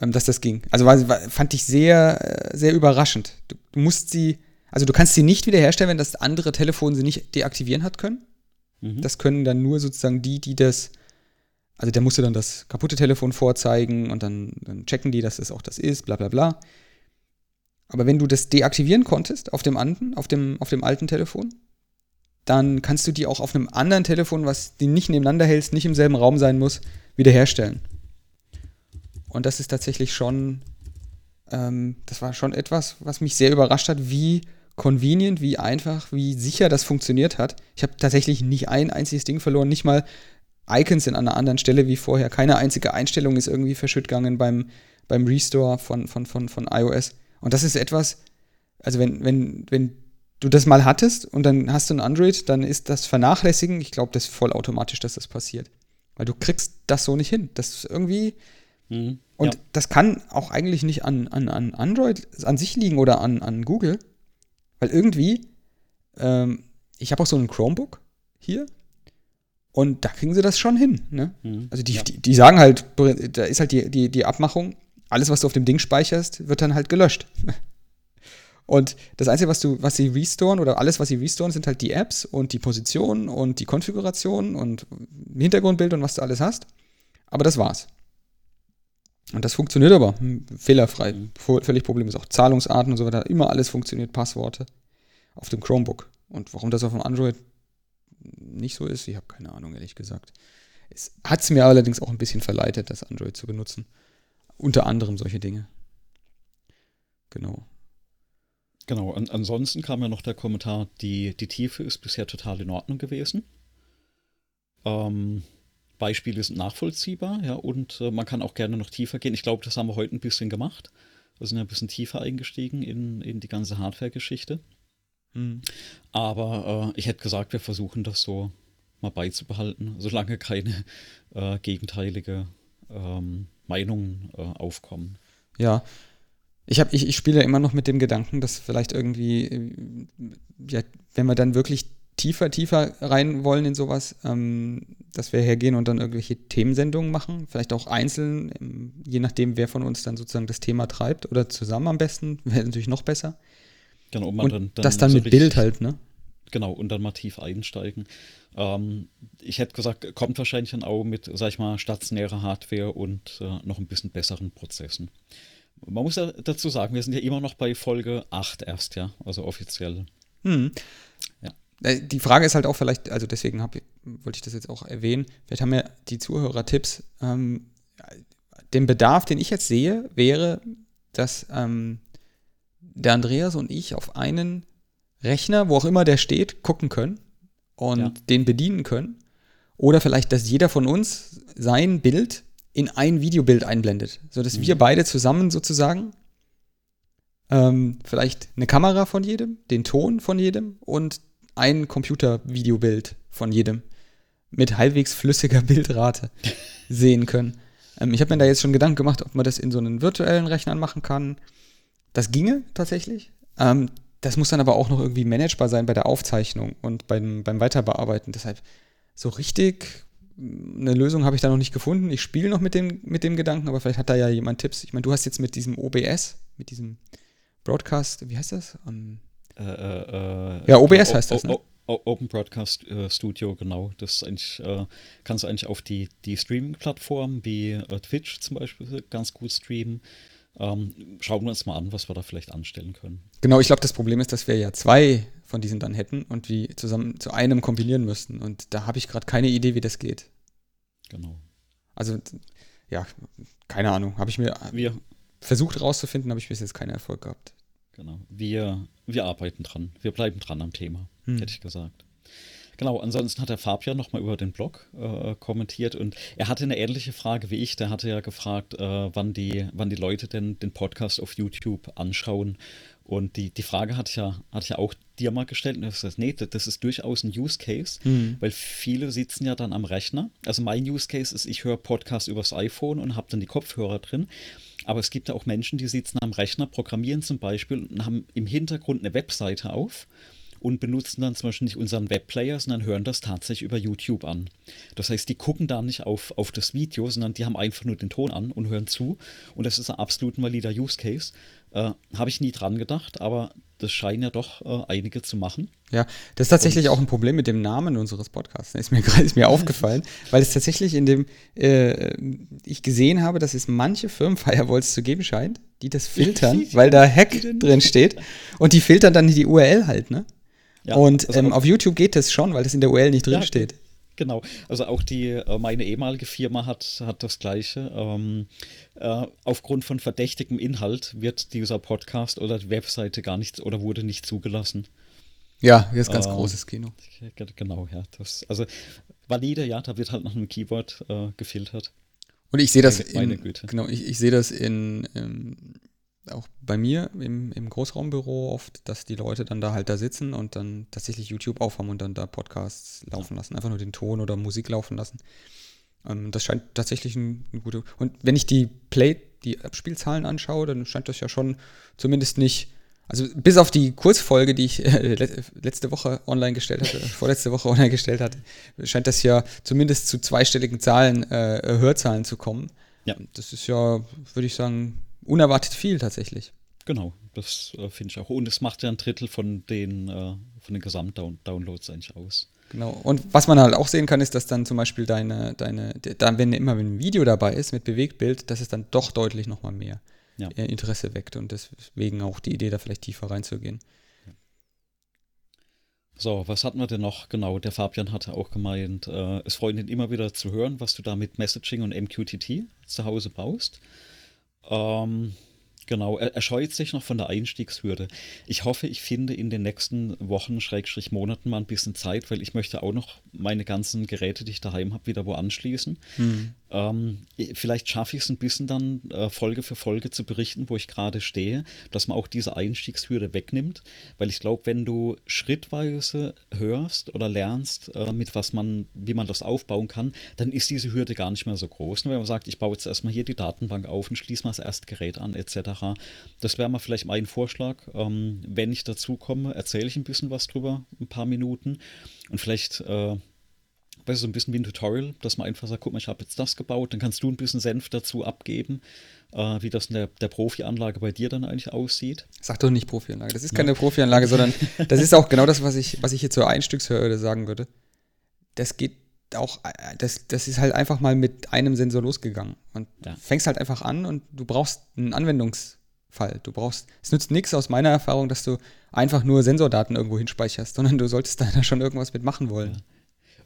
Ähm, dass das ging. Also war, war, fand ich sehr, äh, sehr überraschend. Du, du, musst sie, also du kannst sie nicht wiederherstellen, wenn das andere Telefon sie nicht deaktivieren hat können. Mhm. Das können dann nur sozusagen die, die das, also der musste dann das kaputte Telefon vorzeigen und dann, dann checken die, dass es auch das ist, bla bla bla. Aber wenn du das deaktivieren konntest auf dem anderen, auf dem, auf dem alten Telefon, dann kannst du die auch auf einem anderen Telefon, was die nicht nebeneinander hältst, nicht im selben Raum sein muss, wiederherstellen. Und das ist tatsächlich schon, ähm, das war schon etwas, was mich sehr überrascht hat, wie convenient, wie einfach, wie sicher das funktioniert hat. Ich habe tatsächlich nicht ein einziges Ding verloren, nicht mal Icons in einer anderen Stelle wie vorher. Keine einzige Einstellung ist irgendwie verschütt gegangen beim, beim Restore von, von, von, von iOS. Und das ist etwas, also wenn, wenn, wenn du das mal hattest und dann hast du ein Android, dann ist das Vernachlässigen, ich glaube, das ist vollautomatisch, dass das passiert. Weil du kriegst das so nicht hin. Das ist irgendwie. Mhm, und ja. das kann auch eigentlich nicht an, an, an Android an sich liegen oder an, an Google. Weil irgendwie, ähm, ich habe auch so ein Chromebook hier und da kriegen sie das schon hin. Ne? Mhm, also die, ja. die, die, sagen halt, da ist halt die, die, die Abmachung, alles, was du auf dem Ding speicherst, wird dann halt gelöscht. Und das Einzige, was du, was sie restoren oder alles, was sie restoren, sind halt die Apps und die Position und die Konfiguration und Hintergrundbild und was du alles hast. Aber das war's. Und das funktioniert aber fehlerfrei, mhm. völlig problemlos. Auch Zahlungsarten und so weiter, immer alles funktioniert, Passworte auf dem Chromebook. Und warum das auf dem Android nicht so ist, ich habe keine Ahnung, ehrlich gesagt. Es hat es mir allerdings auch ein bisschen verleitet, das Android zu benutzen. Unter anderem solche Dinge. Genau. Genau, an, ansonsten kam ja noch der Kommentar, die, die Tiefe ist bisher total in Ordnung gewesen. Ähm, Beispiele sind nachvollziehbar, ja, und äh, man kann auch gerne noch tiefer gehen. Ich glaube, das haben wir heute ein bisschen gemacht. Wir sind ja ein bisschen tiefer eingestiegen in, in die ganze Hardware-Geschichte. Mhm. Aber äh, ich hätte gesagt, wir versuchen das so mal beizubehalten, solange keine äh, gegenteilige ähm, Meinungen äh, aufkommen. Ja, ich, hab, ich, ich spiele ja immer noch mit dem Gedanken, dass vielleicht irgendwie, äh, ja, wenn wir dann wirklich tiefer, tiefer rein wollen in sowas, ähm, dass wir hergehen und dann irgendwelche Themensendungen machen, vielleicht auch einzeln, ähm, je nachdem, wer von uns dann sozusagen das Thema treibt oder zusammen am besten, wäre natürlich noch besser. Genau, und, dann, dann das dann so mit Bild halt, ne? Genau, und dann mal tief einsteigen. Ähm, ich hätte gesagt, kommt wahrscheinlich dann auch mit, sag ich mal, stationärer Hardware und äh, noch ein bisschen besseren Prozessen. Man muss ja dazu sagen, wir sind ja immer noch bei Folge 8 erst, ja, also offiziell. Hm. Äh, die Frage ist halt auch vielleicht, also deswegen hab, wollte ich das jetzt auch erwähnen, vielleicht haben ja die Zuhörer Tipps. Ähm, den Bedarf, den ich jetzt sehe, wäre, dass ähm, der Andreas und ich auf einen Rechner, wo auch immer der steht, gucken können und ja. den bedienen können. Oder vielleicht, dass jeder von uns sein Bild in ein Videobild einblendet, sodass mhm. wir beide zusammen sozusagen ähm, vielleicht eine Kamera von jedem, den Ton von jedem und ein Computer-Videobild von jedem mit halbwegs flüssiger Bildrate sehen können. Ähm, ich habe mir da jetzt schon Gedanken gemacht, ob man das in so einen virtuellen Rechnern machen kann. Das ginge tatsächlich. Ähm, das muss dann aber auch noch irgendwie managebar sein bei der Aufzeichnung und beim, beim Weiterbearbeiten. Deshalb so richtig eine Lösung habe ich da noch nicht gefunden. Ich spiele noch mit dem, mit dem Gedanken, aber vielleicht hat da ja jemand Tipps. Ich meine, du hast jetzt mit diesem OBS, mit diesem Broadcast, wie heißt das? Um, äh, äh, ja, OBS heißt das, ne? Open Broadcast äh, Studio, genau. Das eigentlich, äh, kannst du eigentlich auf die, die Streaming-Plattformen wie äh, Twitch zum Beispiel ganz gut streamen. Ähm, schauen wir uns mal an, was wir da vielleicht anstellen können. Genau, ich glaube, das Problem ist, dass wir ja zwei von diesen dann hätten und die zusammen zu einem kombinieren müssten. Und da habe ich gerade keine Idee, wie das geht. Genau. Also, ja, keine Ahnung. Habe ich mir wir, versucht rauszufinden, habe ich bis jetzt keinen Erfolg gehabt. Genau. Wir, wir arbeiten dran. Wir bleiben dran am Thema, hm. hätte ich gesagt. Genau, ansonsten hat der Fabian nochmal über den Blog äh, kommentiert und er hatte eine ähnliche Frage wie ich. Der hatte ja gefragt, äh, wann, die, wann die Leute denn den Podcast auf YouTube anschauen Und die, die Frage hatte ich, ja, hatte ich ja auch dir mal gestellt. Und du hast gesagt, nee, das ist durchaus ein Use Case, mhm. weil viele sitzen ja dann am Rechner. Also mein Use Case ist, ich höre Podcasts übers iPhone und habe dann die Kopfhörer drin. Aber es gibt ja auch Menschen, die sitzen am Rechner, programmieren zum Beispiel und haben im Hintergrund eine Webseite auf und benutzen dann zum Beispiel nicht unseren Webplayer, sondern hören das tatsächlich über YouTube an. Das heißt, die gucken da nicht auf, auf das Video, sondern die haben einfach nur den Ton an und hören zu. Und das ist ein absolut valider Use Case. Äh, Habe ich nie dran gedacht, aber das scheinen ja doch äh, einige zu machen. Ja, das ist tatsächlich und, auch ein Problem mit dem Namen unseres Podcasts. Ist mir gerade mir aufgefallen, weil es tatsächlich in dem äh, ich gesehen habe, dass es manche Firmenfirewalls zu geben scheint, die das filtern, weil da Hack drin steht und die filtern dann die URL halt, ne? Ja, und also ähm, auf YouTube geht das schon, weil das in der URL nicht drin ja. Genau, also auch die, äh, meine ehemalige Firma hat, hat das Gleiche. Ähm, äh, aufgrund von verdächtigem Inhalt wird dieser Podcast oder die Webseite gar nicht oder wurde nicht zugelassen. Ja, hier ist ganz äh, großes Kino. Genau, ja. Das, also valide, ja, da wird halt nach einem Keyword äh, gefiltert. Und ich sehe das meine, in, Güte. genau, ich, ich sehe das in, in auch bei mir im, im Großraumbüro oft, dass die Leute dann da halt da sitzen und dann tatsächlich YouTube aufhaben und dann da Podcasts laufen lassen. Einfach nur den Ton oder Musik laufen lassen. Ähm, das scheint tatsächlich ein, ein gute. Und wenn ich die Play, die Abspielzahlen anschaue, dann scheint das ja schon zumindest nicht. Also bis auf die Kurzfolge, die ich äh, letzte Woche online gestellt hatte, vorletzte Woche online gestellt hatte, scheint das ja zumindest zu zweistelligen Zahlen, äh, Hörzahlen zu kommen. Ja. Das ist ja, würde ich sagen, unerwartet viel tatsächlich. Genau, das äh, finde ich auch. Und es macht ja ein Drittel von den, äh, von den Gesamtdownloads eigentlich aus. Genau. Und was man halt auch sehen kann, ist, dass dann zum Beispiel deine, deine, dann, wenn immer ein Video dabei ist mit Bewegtbild, dass es dann doch deutlich nochmal mehr ja. Äh, Interesse weckt und deswegen auch die Idee, da vielleicht tiefer reinzugehen. So, was hatten wir denn noch? Genau, der Fabian hatte auch gemeint, äh, es freut ihn immer wieder zu hören, was du da mit Messaging und MQTT zu Hause baust. Ähm, genau, er, er, scheut sich noch von der Einstiegshürde. Ich hoffe, ich finde in den nächsten Wochen, Schrägstrich Monaten mal ein bisschen Zeit, weil ich möchte auch noch meine ganzen Geräte, die ich daheim habe, wieder wo anschließen. Mhm. Ähm, vielleicht schaffe ich es ein bisschen dann äh, Folge für Folge zu berichten, wo ich gerade stehe, dass man auch diese Einstiegshürde wegnimmt, weil ich glaube, wenn du schrittweise hörst oder lernst, äh, mit was man, wie man das aufbauen kann, dann ist diese Hürde gar nicht mehr so groß. Und wenn man sagt, ich baue jetzt erstmal hier die Datenbank auf und schließe mal das erste Gerät an, etc. Das wäre mal vielleicht mein Vorschlag. Ähm, wenn ich dazu komme, erzähle ich ein bisschen was drüber, ein paar Minuten und vielleicht äh, weißt du, so ein bisschen wie ein Tutorial, dass man einfach sagt, guck mal, ich habe jetzt das gebaut, dann kannst du ein bisschen Senf dazu abgeben, äh, wie das in der, der Profi-Anlage bei dir dann eigentlich aussieht. Sag doch nicht Profi-Anlage, das ist keine ja. Profi-Anlage, sondern das ist auch genau das, was ich, was ich hier zur Einstiegshürde sagen würde. Das geht auch, das, das ist halt einfach mal mit einem Sensor losgegangen. Und ja. fängst halt einfach an und du brauchst einen Anwendungsfall. Du brauchst, es nützt nichts aus meiner Erfahrung, dass du einfach nur Sensordaten irgendwo hinspeicherst, sondern du solltest da schon irgendwas mitmachen wollen. Ja.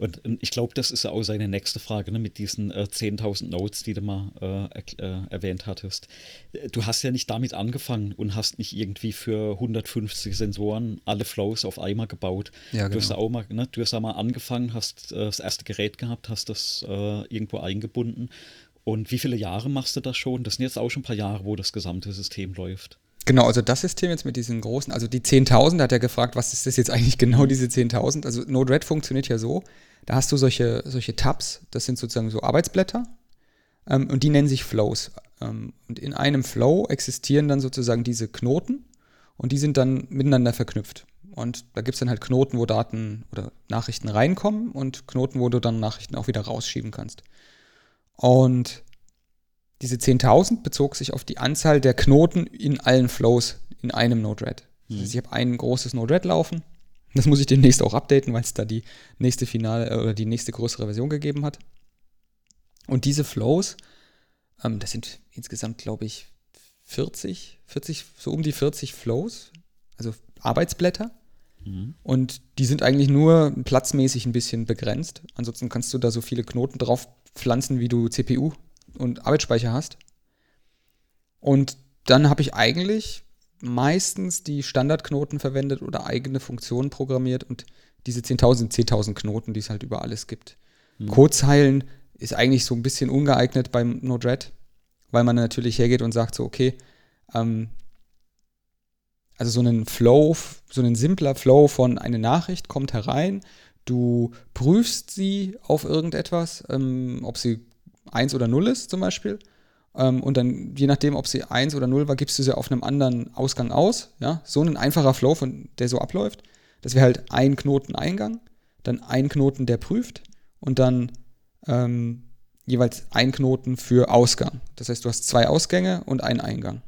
Und ich glaube, das ist ja auch seine nächste Frage, ne, mit diesen äh, 10.000 Notes, die du mal äh, äh, erwähnt hattest. Du hast ja nicht damit angefangen und hast nicht irgendwie für 150 Sensoren alle Flows auf einmal gebaut. Ja, genau. Du hast genau. auch mal, ne, du hast ja mal angefangen, hast äh, das erste Gerät gehabt, hast das äh, irgendwo eingebunden. Und wie viele Jahre machst du das schon? Das sind jetzt auch schon ein paar Jahre, wo das gesamte System läuft. Genau, also das System jetzt mit diesen großen, also die 10.000, hat er gefragt, was ist das jetzt eigentlich genau, diese 10.000? Also Node-RED funktioniert ja so, da hast du solche, solche Tabs, das sind sozusagen so Arbeitsblätter ähm, und die nennen sich Flows. Ähm, und in einem Flow existieren dann sozusagen diese Knoten und die sind dann miteinander verknüpft. Und da gibt es dann halt Knoten, wo Daten oder Nachrichten reinkommen und Knoten, wo du dann Nachrichten auch wieder rausschieben kannst. Und diese 10.000 bezog sich auf die Anzahl der Knoten in allen Flows in einem Node-RED. Mhm. Also ich habe ein großes Node-RED laufen das muss ich demnächst auch updaten, weil es da die nächste finale äh, oder die nächste größere Version gegeben hat. Und diese Flows, ähm, das sind insgesamt, glaube ich, 40, 40, so um die 40 Flows, also Arbeitsblätter. Mhm. Und die sind eigentlich nur platzmäßig ein bisschen begrenzt. Ansonsten kannst du da so viele Knoten drauf pflanzen, wie du CPU und Arbeitsspeicher hast. Und dann habe ich eigentlich meistens die Standardknoten verwendet oder eigene Funktionen programmiert und diese 10.000, 10.000 Knoten, die es halt über alles gibt. Mhm. Codezeilen ist eigentlich so ein bisschen ungeeignet beim Node-RED, weil man natürlich hergeht und sagt so, okay, ähm, also so einen Flow, so ein simpler Flow von eine Nachricht kommt herein, du prüfst sie auf irgendetwas, ähm, ob sie 1 oder 0 ist zum Beispiel. Ähm, und dann, je nachdem, ob sie 1 oder 0 war, gibst du sie auf einem anderen Ausgang aus. Ja? So ein einfacher Flow, von, der so abläuft. Das wäre halt ein Knoten Eingang, dann ein Knoten, der prüft und dann ähm, jeweils ein Knoten für Ausgang. Das heißt, du hast zwei Ausgänge und einen Eingang.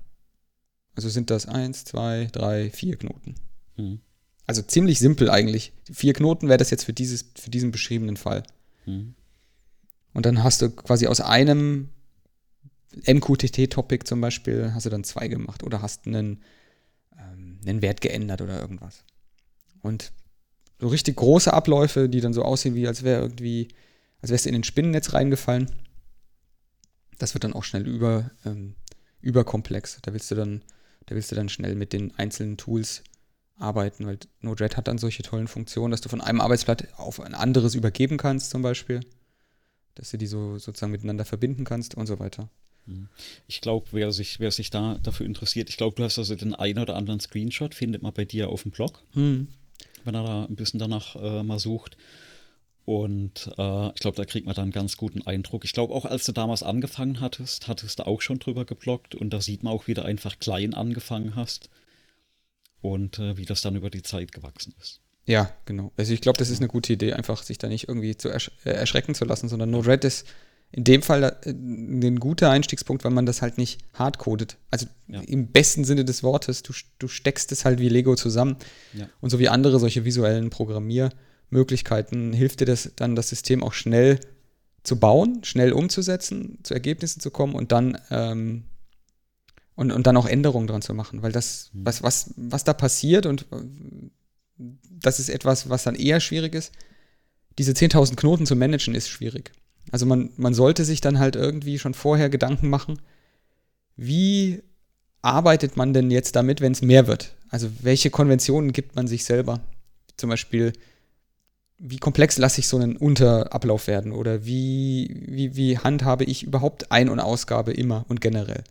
Also sind das eins, zwei, drei, vier Knoten. Mhm. Also ziemlich simpel eigentlich. Vier Knoten wäre das jetzt für, dieses, für diesen beschriebenen Fall. Mhm. Und dann hast du quasi aus einem MQTT-Topic zum Beispiel, hast du dann zwei gemacht oder hast einen, ähm, einen Wert geändert oder irgendwas. Und so richtig große Abläufe, die dann so aussehen, wie als wäre irgendwie, als wärst du in ein Spinnennetz reingefallen, das wird dann auch schnell über, ähm, überkomplex. Da willst du dann, da willst du dann schnell mit den einzelnen Tools arbeiten, weil Node-RED hat dann solche tollen Funktionen, dass du von einem Arbeitsblatt auf ein anderes übergeben kannst, zum Beispiel. Dass du die so sozusagen miteinander verbinden kannst und so weiter. Mhm. Ich glaube, wer sich, wer sich da dafür interessiert, ich glaube, du hast also den einen oder anderen Screenshot, findet man bei dir auf dem Blog, hm. wenn er da ein bisschen danach äh, mal sucht. Und äh, ich glaube, da kriegt man dann einen ganz guten Eindruck. Ich glaube, auch als du damals angefangen hattest, hattest du auch schon drüber geblockt und da sieht man auch, wie du einfach klein angefangen hast und äh, wie das dann über die Zeit gewachsen ist. Ja, genau. Also ich glaube, das ist eine gute Idee, einfach sich da nicht irgendwie zu ersch äh, erschrecken zu lassen, sondern Node-RED ist in dem Fall äh, ein guter Einstiegspunkt, weil man das halt nicht hardcodet. Also ja. im besten Sinne des Wortes, du, du steckst es halt wie Lego zusammen. Ja. Und so wie andere solche visuellen Programmiermöglichkeiten hilft dir das dann, das System auch schnell zu bauen, schnell umzusetzen, zu Ergebnissen zu kommen und dann ähm, und, und dann auch Änderungen dran zu machen. Weil das, mhm. was, was, was da passiert und das ist etwas, was dann eher schwierig ist. Diese 10.000 Knoten zu managen ist schwierig. Also man, man sollte sich dann halt irgendwie schon vorher Gedanken machen, wie arbeitet man denn jetzt damit, wenn es mehr wird? Also welche Konventionen gibt man sich selber? Zum Beispiel, wie komplex lasse ich so einen Unterablauf werden? Oder wie, wie, wie handhabe ich überhaupt Ein- und Ausgabe immer und generell?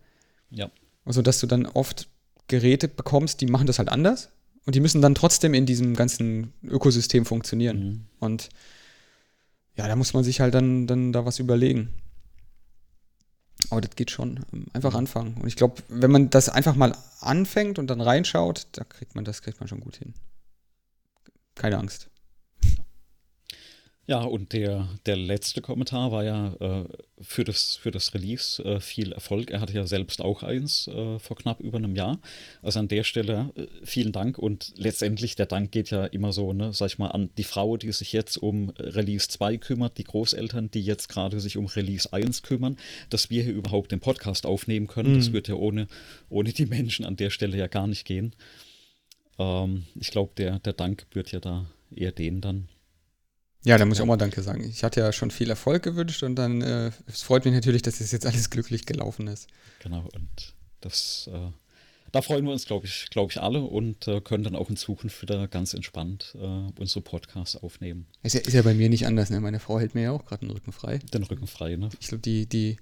Ja. Also, dass du dann oft Geräte bekommst, die machen das halt anders und die müssen dann trotzdem in diesem ganzen Ökosystem funktionieren. Mhm. Und ja, da muss man sich halt dann, dann da was überlegen. Aber das geht schon. Einfach anfangen. Und ich glaube, wenn man das einfach mal anfängt und dann reinschaut, da kriegt man das kriegt man schon gut hin. Keine Angst. Ja, und der, der letzte Kommentar war ja äh, für, das, für das Release äh, viel Erfolg. Er hatte ja selbst auch eins äh, vor knapp über einem Jahr. Also an der Stelle äh, vielen Dank und letztendlich der Dank geht ja immer so, ne, sag ich mal, an die Frau, die sich jetzt um Release 2 kümmert, die Großeltern, die jetzt gerade sich um Release 1 kümmern, dass wir hier überhaupt den Podcast aufnehmen können. Mhm. Das wird ja ohne, ohne die Menschen an der Stelle ja gar nicht gehen. Ähm, ich glaube, der, der Dank wird ja da eher denen dann ja, da muss ich auch mal Danke sagen. Ich hatte ja schon viel Erfolg gewünscht und dann äh, es freut mich natürlich, dass es jetzt alles glücklich gelaufen ist. Genau, und das, äh, da freuen wir uns, glaube ich, glaube ich, alle und äh, können dann auch in Zukunft wieder ganz entspannt äh, unsere Podcasts aufnehmen. Ist ja, ist ja bei mir nicht anders, ne? Meine Frau hält mir ja auch gerade den Rücken frei. Den Rücken frei, ne? Ich glaube, die, die,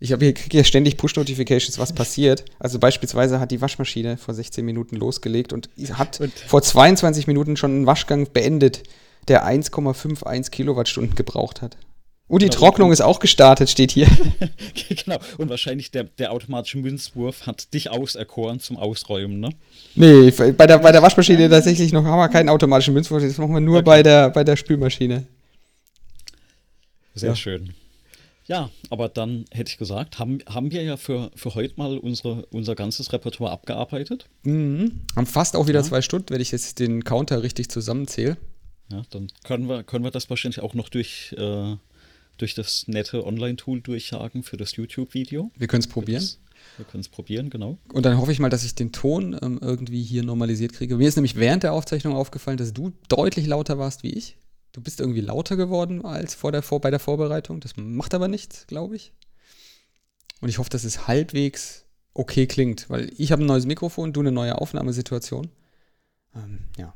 ich habe hier kriege ja ständig Push-Notifications, was passiert. Also beispielsweise hat die Waschmaschine vor 16 Minuten losgelegt und hat und vor 22 Minuten schon einen Waschgang beendet der 1,51 Kilowattstunden gebraucht hat. Und die genau. Trocknung ist auch gestartet, steht hier. genau. Und wahrscheinlich der, der automatische Münzwurf hat dich auserkoren zum Ausräumen, ne? Nee, bei der, bei der Waschmaschine tatsächlich noch haben wir keinen automatischen Münzwurf, das machen wir nur okay. bei, der, bei der Spülmaschine. Sehr ja. schön. Ja, aber dann hätte ich gesagt, haben, haben wir ja für, für heute mal unsere, unser ganzes Repertoire abgearbeitet. Mhm. Haben fast auch wieder ja. zwei Stunden, wenn ich jetzt den Counter richtig zusammenzähle. Ja, dann können wir, können wir das wahrscheinlich auch noch durch, äh, durch das nette Online-Tool durchjagen für das YouTube-Video. Wir können es probieren. Das, wir können es probieren, genau. Und dann hoffe ich mal, dass ich den Ton ähm, irgendwie hier normalisiert kriege. Mir ist nämlich während der Aufzeichnung aufgefallen, dass du deutlich lauter warst wie ich. Du bist irgendwie lauter geworden als vor der, vor, bei der Vorbereitung. Das macht aber nichts, glaube ich. Und ich hoffe, dass es halbwegs okay klingt, weil ich habe ein neues Mikrofon, du eine neue Aufnahmesituation. Ähm, ja,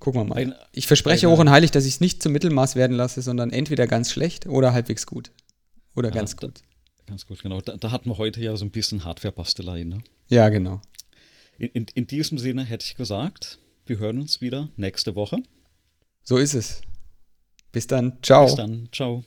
Gucken wir mal. Ich verspreche hoch und heilig, dass ich es nicht zum Mittelmaß werden lasse, sondern entweder ganz schlecht oder halbwegs gut. Oder ja, ganz gut. Da, ganz gut, genau. Da, da, hatten wir heute ja so ein bisschen Hardware-Bastelei, ne? Ja, genau. In, in, in diesem Sinne hätte ich gesagt, wir hören uns wieder nächste Woche. So ist es. Bis dann. Ciao. Bis dann. Ciao.